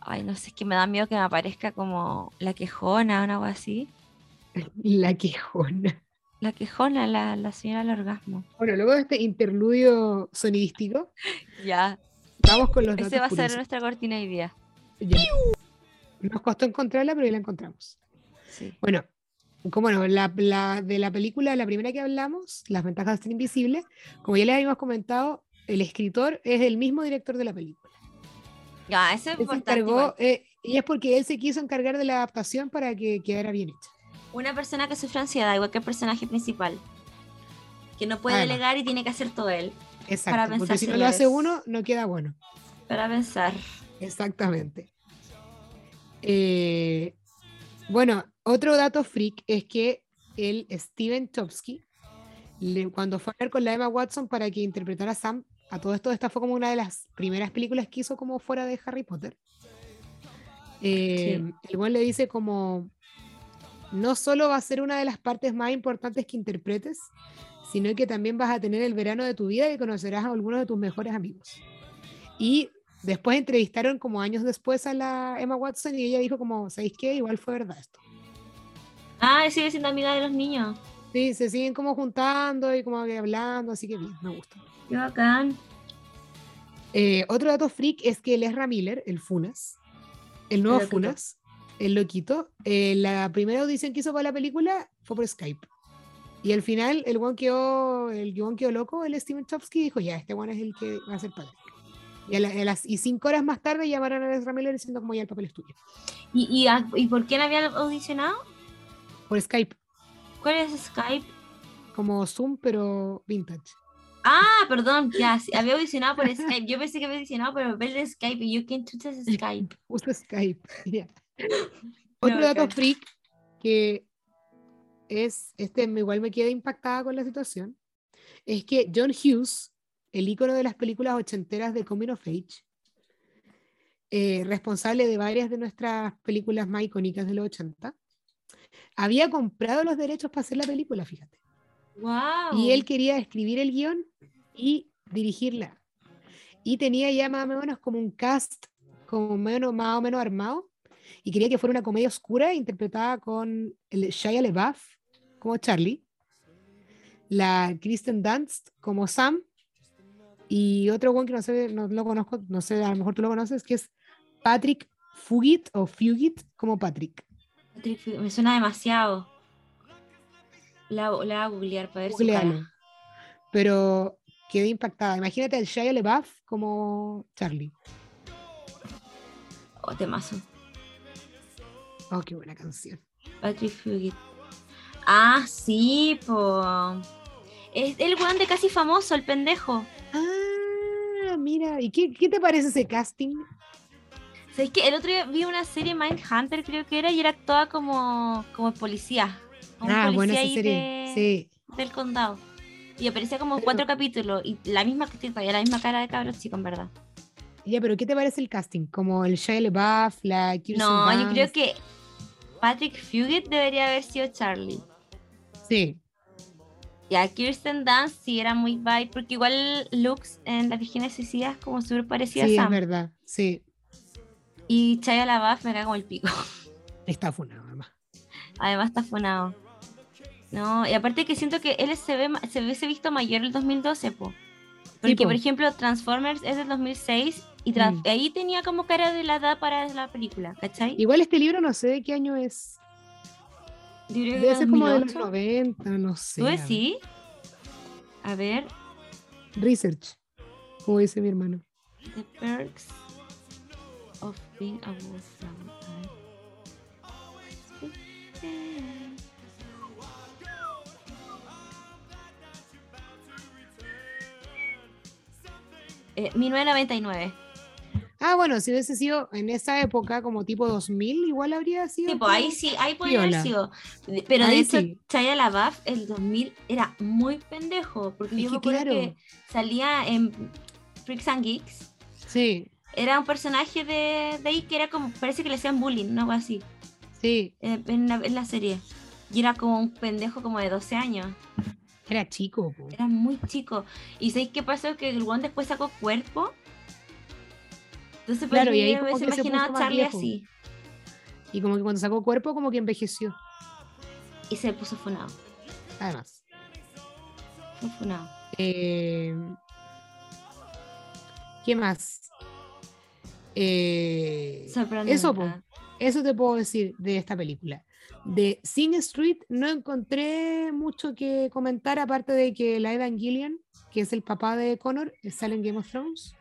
Ay, no sé, es que me da miedo que me aparezca como la quejona o algo así. <laughs> La quejona. La quejona, la, la señora del orgasmo. Bueno, luego de este interludio sonidístico, <laughs> Ya. vamos con los datos Ese va a ser curiosos. nuestra cortina hoy día. Ya. Nos costó encontrarla, pero ya la encontramos. Sí. Bueno, como no, la, la- de la película, la primera que hablamos, Las ventajas de ser invisible, como ya les habíamos comentado, el escritor es el mismo director de la película. Ya, eso es Él importante. encargó, eh, y es porque él se quiso encargar de la adaptación para que quedara bien hecha. Una persona que sufre ansiedad, igual que el personaje principal. Que no puede Además. delegar y tiene que hacer todo él. Exacto, porque pensar, si no lo hace uno, no queda bueno. Para pensar. Exactamente. Eh, bueno, otro dato freak es que el Steven Chomsky, le- cuando fue a ver con la Emma Watson para que interpretara a Sam, a todo esto, esta fue como una de las primeras películas que hizo como fuera de Harry Potter. Eh, El buen le dice como, no solo va a ser una de las partes más importantes que interpretes, sino que también vas a tener el verano de tu vida y conocerás a algunos de tus mejores amigos. Y después entrevistaron como años después a la Emma Watson y ella dijo como, ¿sabéis qué? Igual fue verdad esto. Ah, sigue siendo amiga de los niños. Sí, se siguen como juntando y como hablando, así que bien, me gusta. Qué bacán. Eh, otro dato freak es que el Ezra Miller, el Funas, el nuevo. Funas, el loquito, eh, la primera audición que hizo para la película fue por Skype. Y al final el guan quedó, el guan quedó loco, el Steven Chopsky dijo, ya, este guan es el que va a ser padre. Y, a la- a las, y cinco horas más tarde llamaron a Ezra Miller diciendo como ya el papel es tuyo. ¿Y, y, a- ¿y por quién había audicionado? Por Skype, ¿Cuál es Skype? como Zoom, pero vintage. Ah, perdón, ya, sí, había audicionado por Skype. Yo pensé que había audicionado por el papel de Skype y yo, ¿quién chucha Skype? <laughs> Usa Skype. <laughs> ya. <laughs> Otro dato bacán. freak que es, este igual me queda impactada con la situación, es que John Hughes, el ícono de las películas ochenteras de Coming of Age, eh, responsable de varias de nuestras películas más icónicas de los 80, había comprado los derechos para hacer la película, fíjate. Wow. Y él quería escribir el guion y dirigirla. Y tenía ya más o menos como un cast como menos, más o menos armado. Y quería que fuera una comedia oscura interpretada con el Shia LaBeouf como Charlie, la Kristen Dunst como Sam y otro one que no sé, no lo conozco, no sé, a lo mejor tú lo conoces, que es Patrick Fugit o Fugit como Patrick. Me suena demasiado. La, la voy a googlear para ver su Googlealo. cara. Pero quedé impactada. Imagínate al Shia LaBeouf como Charlie. Oh, temazo. Oh, qué buena canción. Patrick Fugit. Ah, sí, po. Es el weón de casi famoso, el pendejo. Ah, mira, ¿y qué, qué te parece ese casting? ¿Sabes que El otro día vi una serie Mindhunter, creo que era, y era actuada como, como policía. Como Ah, policía buena esa serie. de- Sí. del condado. Y aparecía como Pero- cuatro capítulos. Y la misma todavía la misma cara de cabros chico, en verdad. Ya, pero ¿qué te parece el casting? Como el Shia LaBeouf, la Kirsten No, yo creo que Patrick Fugit debería haber sido Charlie. Sí, Y a Kirsten Dunst sí era muy bye, porque igual looks en Las Virgenes Suicidas como súper parecida sí, a es Sam. verdad. Sí, Y Chaya LaBeouf me caga como el pico. <laughs> está funado, además. Además está funado. No, y aparte que siento que él se ve se hubiese visto mayor el 2012, po. Porque, po. por ejemplo, Transformers es del 2006 y Mm. ahí tenía como cara de la edad para la película, ¿cachai? Igual este libro no sé de qué año es. Debe ser como de los 2008. 90, no sé. ¿Tú decís? A ver, Research, como dice mi hermano. The Perks of Being a. Eh, 1999. Ah, bueno, si hubiese sido en esa época, como tipo 2000, igual habría sido. Tipo, ahí sí, ahí podría haber sido. Pero de hecho, sí. Chaya LaBeouf, el 2000, era muy pendejo. Porque Es yo que me acuerdo claro. que salía en Freaks and Geeks. Sí, Era un personaje de, de ahí que era como, parece que le hacían bullying, ¿no? Algo así, sí, en, en la, en la serie. Y era como un pendejo como de 12 años. era chico. po. Era muy chico. ¿Y sabéis qué pasó? Que el one después sacó cuerpo. Entonces, pues Claro, y ahí me como que se imaginado a Charlie viejo. así. Y como que cuando sacó cuerpo, como que envejeció. Y se puso funado. Además. Fue funado. Eh, ¿Qué más? Eh, eso, po. eso te puedo decir de esta película. De Sing Street no encontré mucho que comentar, aparte de que la Evan Gillian, que es el papá de Connor, sale en Game of Thrones.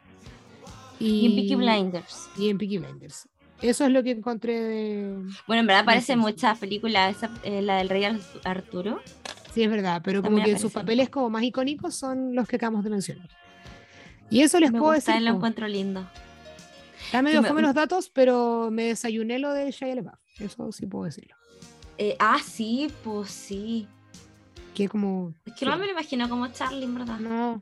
Y en Peaky Blinders. Y en Peaky Blinders. Eso es lo que encontré de... Bueno, en verdad Simpsons. muchas películas. esa- eh, la del Rey Ar- Arturo. Sí, es verdad, pero como que sus aparece. papeles como más icónicos son los que acabamos de mencionar. Y eso les Me puedo gusta, decir. lo encuentro lindo. Está medio me- fome los datos, pero me desayuné lo de Shia LaBeouf. Eso sí puedo decirlo. Eh, ah, sí, pues sí. Que como... Es que no me lo imagino como Charlie, en verdad. No.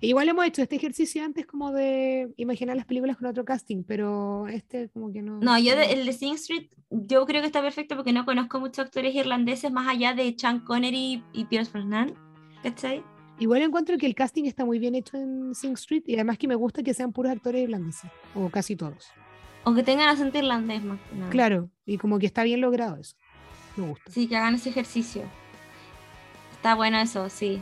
Igual hemos hecho este ejercicio antes como de imaginar las películas con otro casting, pero este como que no. No, yo de- el de Sing Street, yo creo que está perfecto porque no conozco muchos actores irlandeses más allá de Sean Connery y Pierce Brosnan. ¿Cachai? Igual encuentro que el casting está muy bien hecho en Sing Street y además que me gusta que sean puros actores irlandeses, o casi todos. O que tengan acento irlandés más que nada. Claro, y como que está bien logrado eso. Me gusta. Sí, que hagan ese ejercicio. Está bueno eso, sí.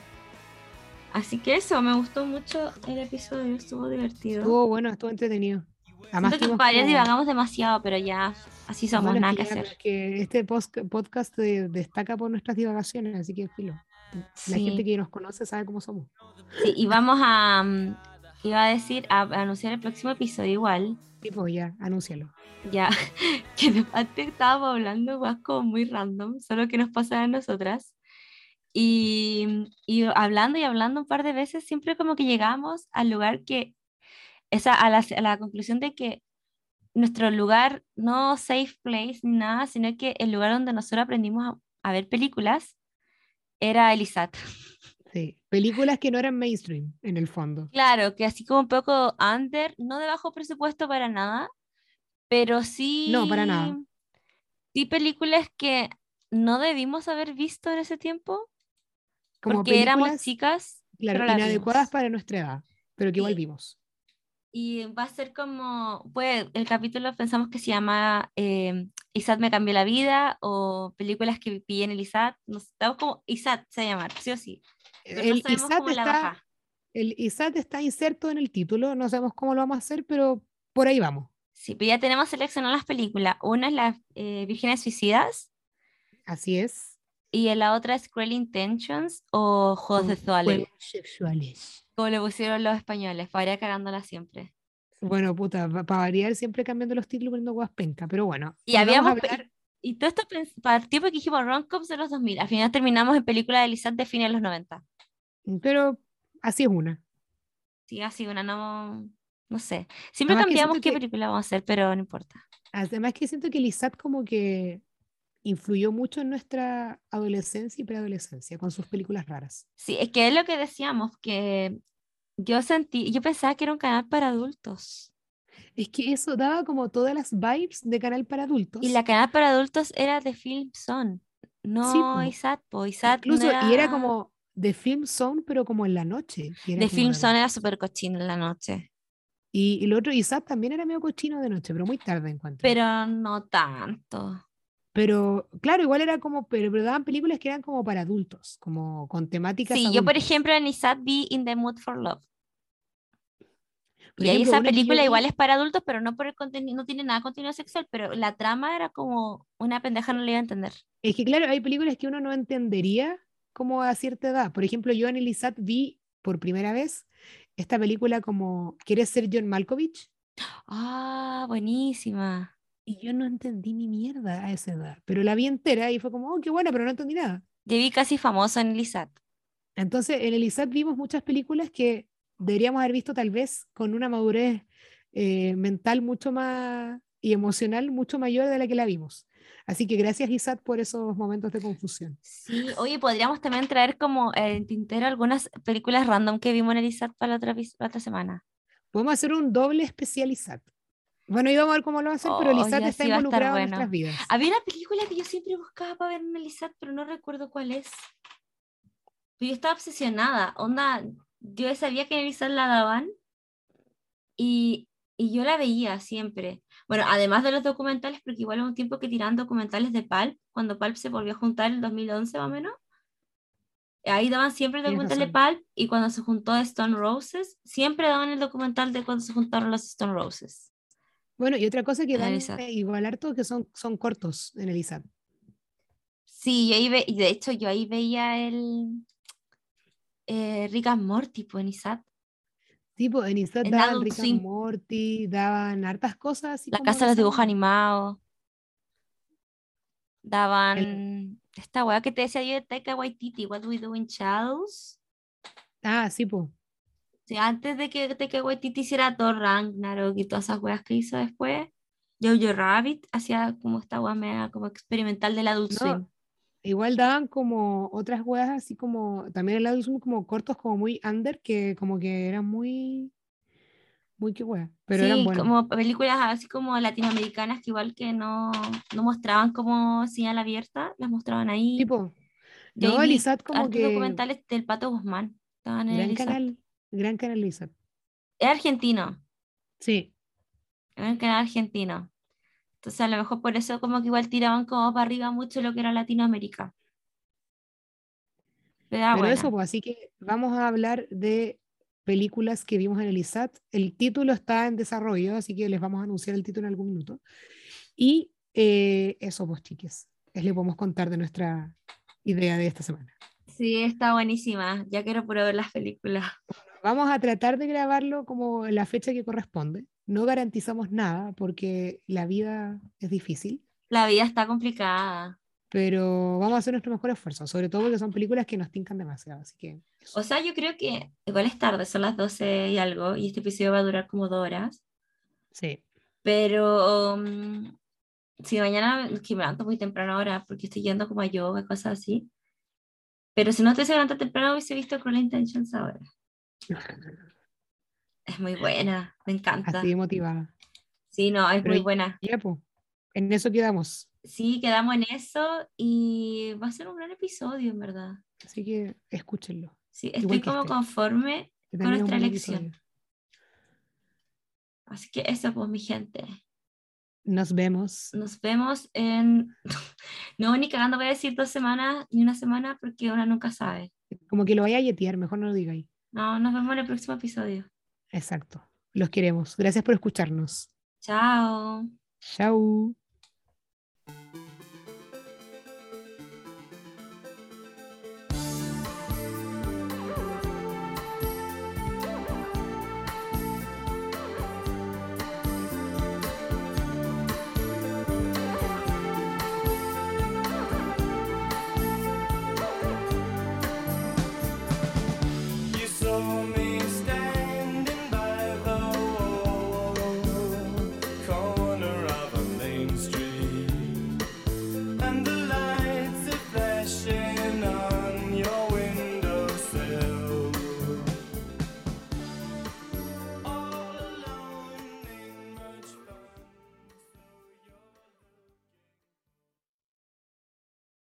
Así que eso, me gustó mucho el episodio, estuvo divertido. Estuvo bueno, estuvo entretenido. Además Siento que varias como- divagamos demasiado, pero ya Así somos, Bueno, nada que hacer. es que este post- podcast de- destaca por nuestras divagaciones, así que filo. La Sí. gente que nos conoce sabe cómo somos. Sí, y vamos a, mm, iba a decir, a, a anunciar el próximo episodio igual. Tipo, ya, anúncialo. Ya, <laughs> que de antes estábamos hablando más como muy random, solo que nos pasa a nosotras. Y, y hablando y hablando un par de veces, siempre como que llegamos al lugar que, esa, a, la, a la conclusión de que nuestro lugar, no safe place ni nada, sino que el lugar donde nosotros aprendimos a, a ver películas era el ISAT. Sí. Películas que no eran mainstream, en el fondo. Claro, que así como un poco under, no de bajo presupuesto para nada, pero sí. No, para nada. Sí, películas que no debimos haber visto en ese tiempo, Como porque éramos chicas. claro, pero inadecuadas para nuestra edad, pero que igual Sí. vimos. Y va a ser como, pues el capítulo pensamos que se llama eh, Isat me cambió la vida o películas que pillé en el Isat. Nos estamos como Isat se va a llamar, sí o sí. Pero no El sabemos ISAT, cómo la está, baja. el ISAT está inserto en el título, no sabemos cómo lo vamos a hacer, pero por ahí vamos. Sí, pero ya tenemos seleccionadas las películas. Una es las eh, Vírgenes Suicidas Así es. Y la otra es Cruel Intentions o Juegos Sexuales, juegos sexuales. como le pusieron los españoles, para cagándola siempre. Bueno, puta, para variar siempre cambiando los títulos poniendo guas penca, pero bueno. Y habíamos hablar- Y todo esto partió porque dijimos rom-coms de los 2000. Al final terminamos en película de Lizard de fines de los 90. pero así es una. Sí, así una no. No sé. Siempre Además cambiamos qué que- película vamos a hacer, pero no importa. Además que siento que ISAT como que influyó mucho en nuestra adolescencia y preadolescencia con sus películas raras. Sí, es que es lo que decíamos, que yo sentí, yo pensaba que era un canal para adultos. Es que eso daba como todas las vibes de canal para adultos. Y la canal para adultos era de Film Zone, no po. ISAT, po. ISAT no Incluso, y era era- como de Film Zone, pero como en la noche. era De Film. Zone era súper cochino en la noche, Y, y el otro ISAT también era medio cochino de noche, pero muy tarde encuentro. pero no tanto. Pero claro, igual era como, pero, pero daban películas que eran como para adultos, como con temáticas Sí, yo por adultas. ejemplo en ISAT vi In the Mood for Love. Por y ahí ejemplo, esa que yo película vi- igual es para adultos, pero no por el contenido, no tiene nada de contenido sexual, pero la trama era como una pendeja no le iba a entender. Es que claro, hay películas que uno no entendería como a cierta edad. Por ejemplo, yo en el ISAT vi por primera vez esta película como ¿Quieres ser John Malkovich? Ah, buenísima. Y yo no entendí ni mierda a esa edad, pero la vi entera y fue como, oh, qué buena, pero no entendí nada. Yo vi casi famoso en el ISAT. Entonces, en el ISAT vimos muchas películas que deberíamos haber visto tal vez con una madurez eh, mental mucho más y emocional mucho mayor de la que la vimos. Así que gracias ISAT por esos momentos de confusión. Sí, oye, podríamos también traer como eh, en tintero algunas películas random que vimos en el ISAT para la otra, para la otra semana. Podemos hacer un doble especial ISAT. Bueno, íbamos a ver cómo lo pero el Oh, ISAT ya está sí va a estar involucrado en bueno. nuestras vidas. Había una película que yo siempre buscaba para ver en el ISAT, pero no recuerdo cuál es. Pero yo estaba obsesionada. Onda, yo sabía que en el ISAT la daban y, y yo la veía siempre. Bueno, además de los documentales, porque igual hubo un tiempo que tiraban documentales de Pulp, cuando Pulp se volvió a juntar en el 2011 más o menos. Ahí daban siempre el documental de Pulp y cuando se juntó Stone Roses, siempre daban el documental de cuando se juntaron los Stone Roses. Bueno, y otra cosa que el dan ISAT. eh, igual harto que son, son cortos en el ISAT. Sí, yo ahí ve- y de hecho yo ahí veía el eh, Rick and Morty pues, en ISAT. Tipo, en ISAT En daban Rick and. Morty, daban hartas cosas. Así La como casa de los dibujos animados. Daban esta weá que te decía yo de Taika Waititi, What We Do in Shadows. Ah, sí, po. Sí, antes de que Taika Waititi hiciera Thor Ragnarok y todas esas weas que hizo después, Jojo Rabbit hacía como esta weá media como experimental del Adult No, Swim. Igual daban como otras weas así como, también el lado son como cortos, como muy under, que como que eran muy, muy qué wea, pero eran Sí, buenos. como películas así como latinoamericanas que igual que no, no mostraban como señal abierta, las mostraban ahí. Tipo, no, como que, documentales del Pato Guzmán. Estaban en el canal, gran canal ISAT. Es argentino, Sí, es un canal argentino. Entonces a lo mejor por eso como que igual tiraban como para arriba mucho lo que era Latinoamérica. Pero buena. eso, pues así que vamos a hablar de películas que vimos en el ISAT. El título está en desarrollo, así que les vamos a anunciar el título en algún minuto. Y eh, eso, pues chiques, es le podemos contar de nuestra idea de esta semana. Sí, está buenísima. Ya quiero puro ver las películas. <laughs> Vamos a tratar de grabarlo como la fecha que corresponde. No garantizamos nada porque la vida es difícil. La vida está complicada. Pero vamos a hacer nuestro mejor esfuerzo, sobre todo porque son películas que nos tincan demasiado. Así que. O sea, yo creo que igual es tarde, son las 12 y algo, y este episodio va a durar como dos horas. Sí. Pero um, si mañana, que me levanto muy temprano ahora, porque estoy yendo como a yoga, cosas así. Pero si no te se levanta temprano, hubiese visto Cruel Intentions ahora. Es muy buena, me encanta. Así motivada. Sí, no, es Pero muy buena. Ya, pues, en eso quedamos. Sí, quedamos en eso y va a ser un gran episodio, en verdad. Así que escúchenlo. Sí, estoy como este, conforme con nuestra elección. episodio. Así que eso, pues, mi gente. Nos vemos. Nos vemos en. <laughs> No, ni cagando voy a decir dos semanas ni una semana porque una nunca sabe. Como que lo vaya a yetear, mejor no lo digáis. No, nos vemos en el próximo episodio. Exacto. Los queremos. Gracias por escucharnos. Chao. Chao.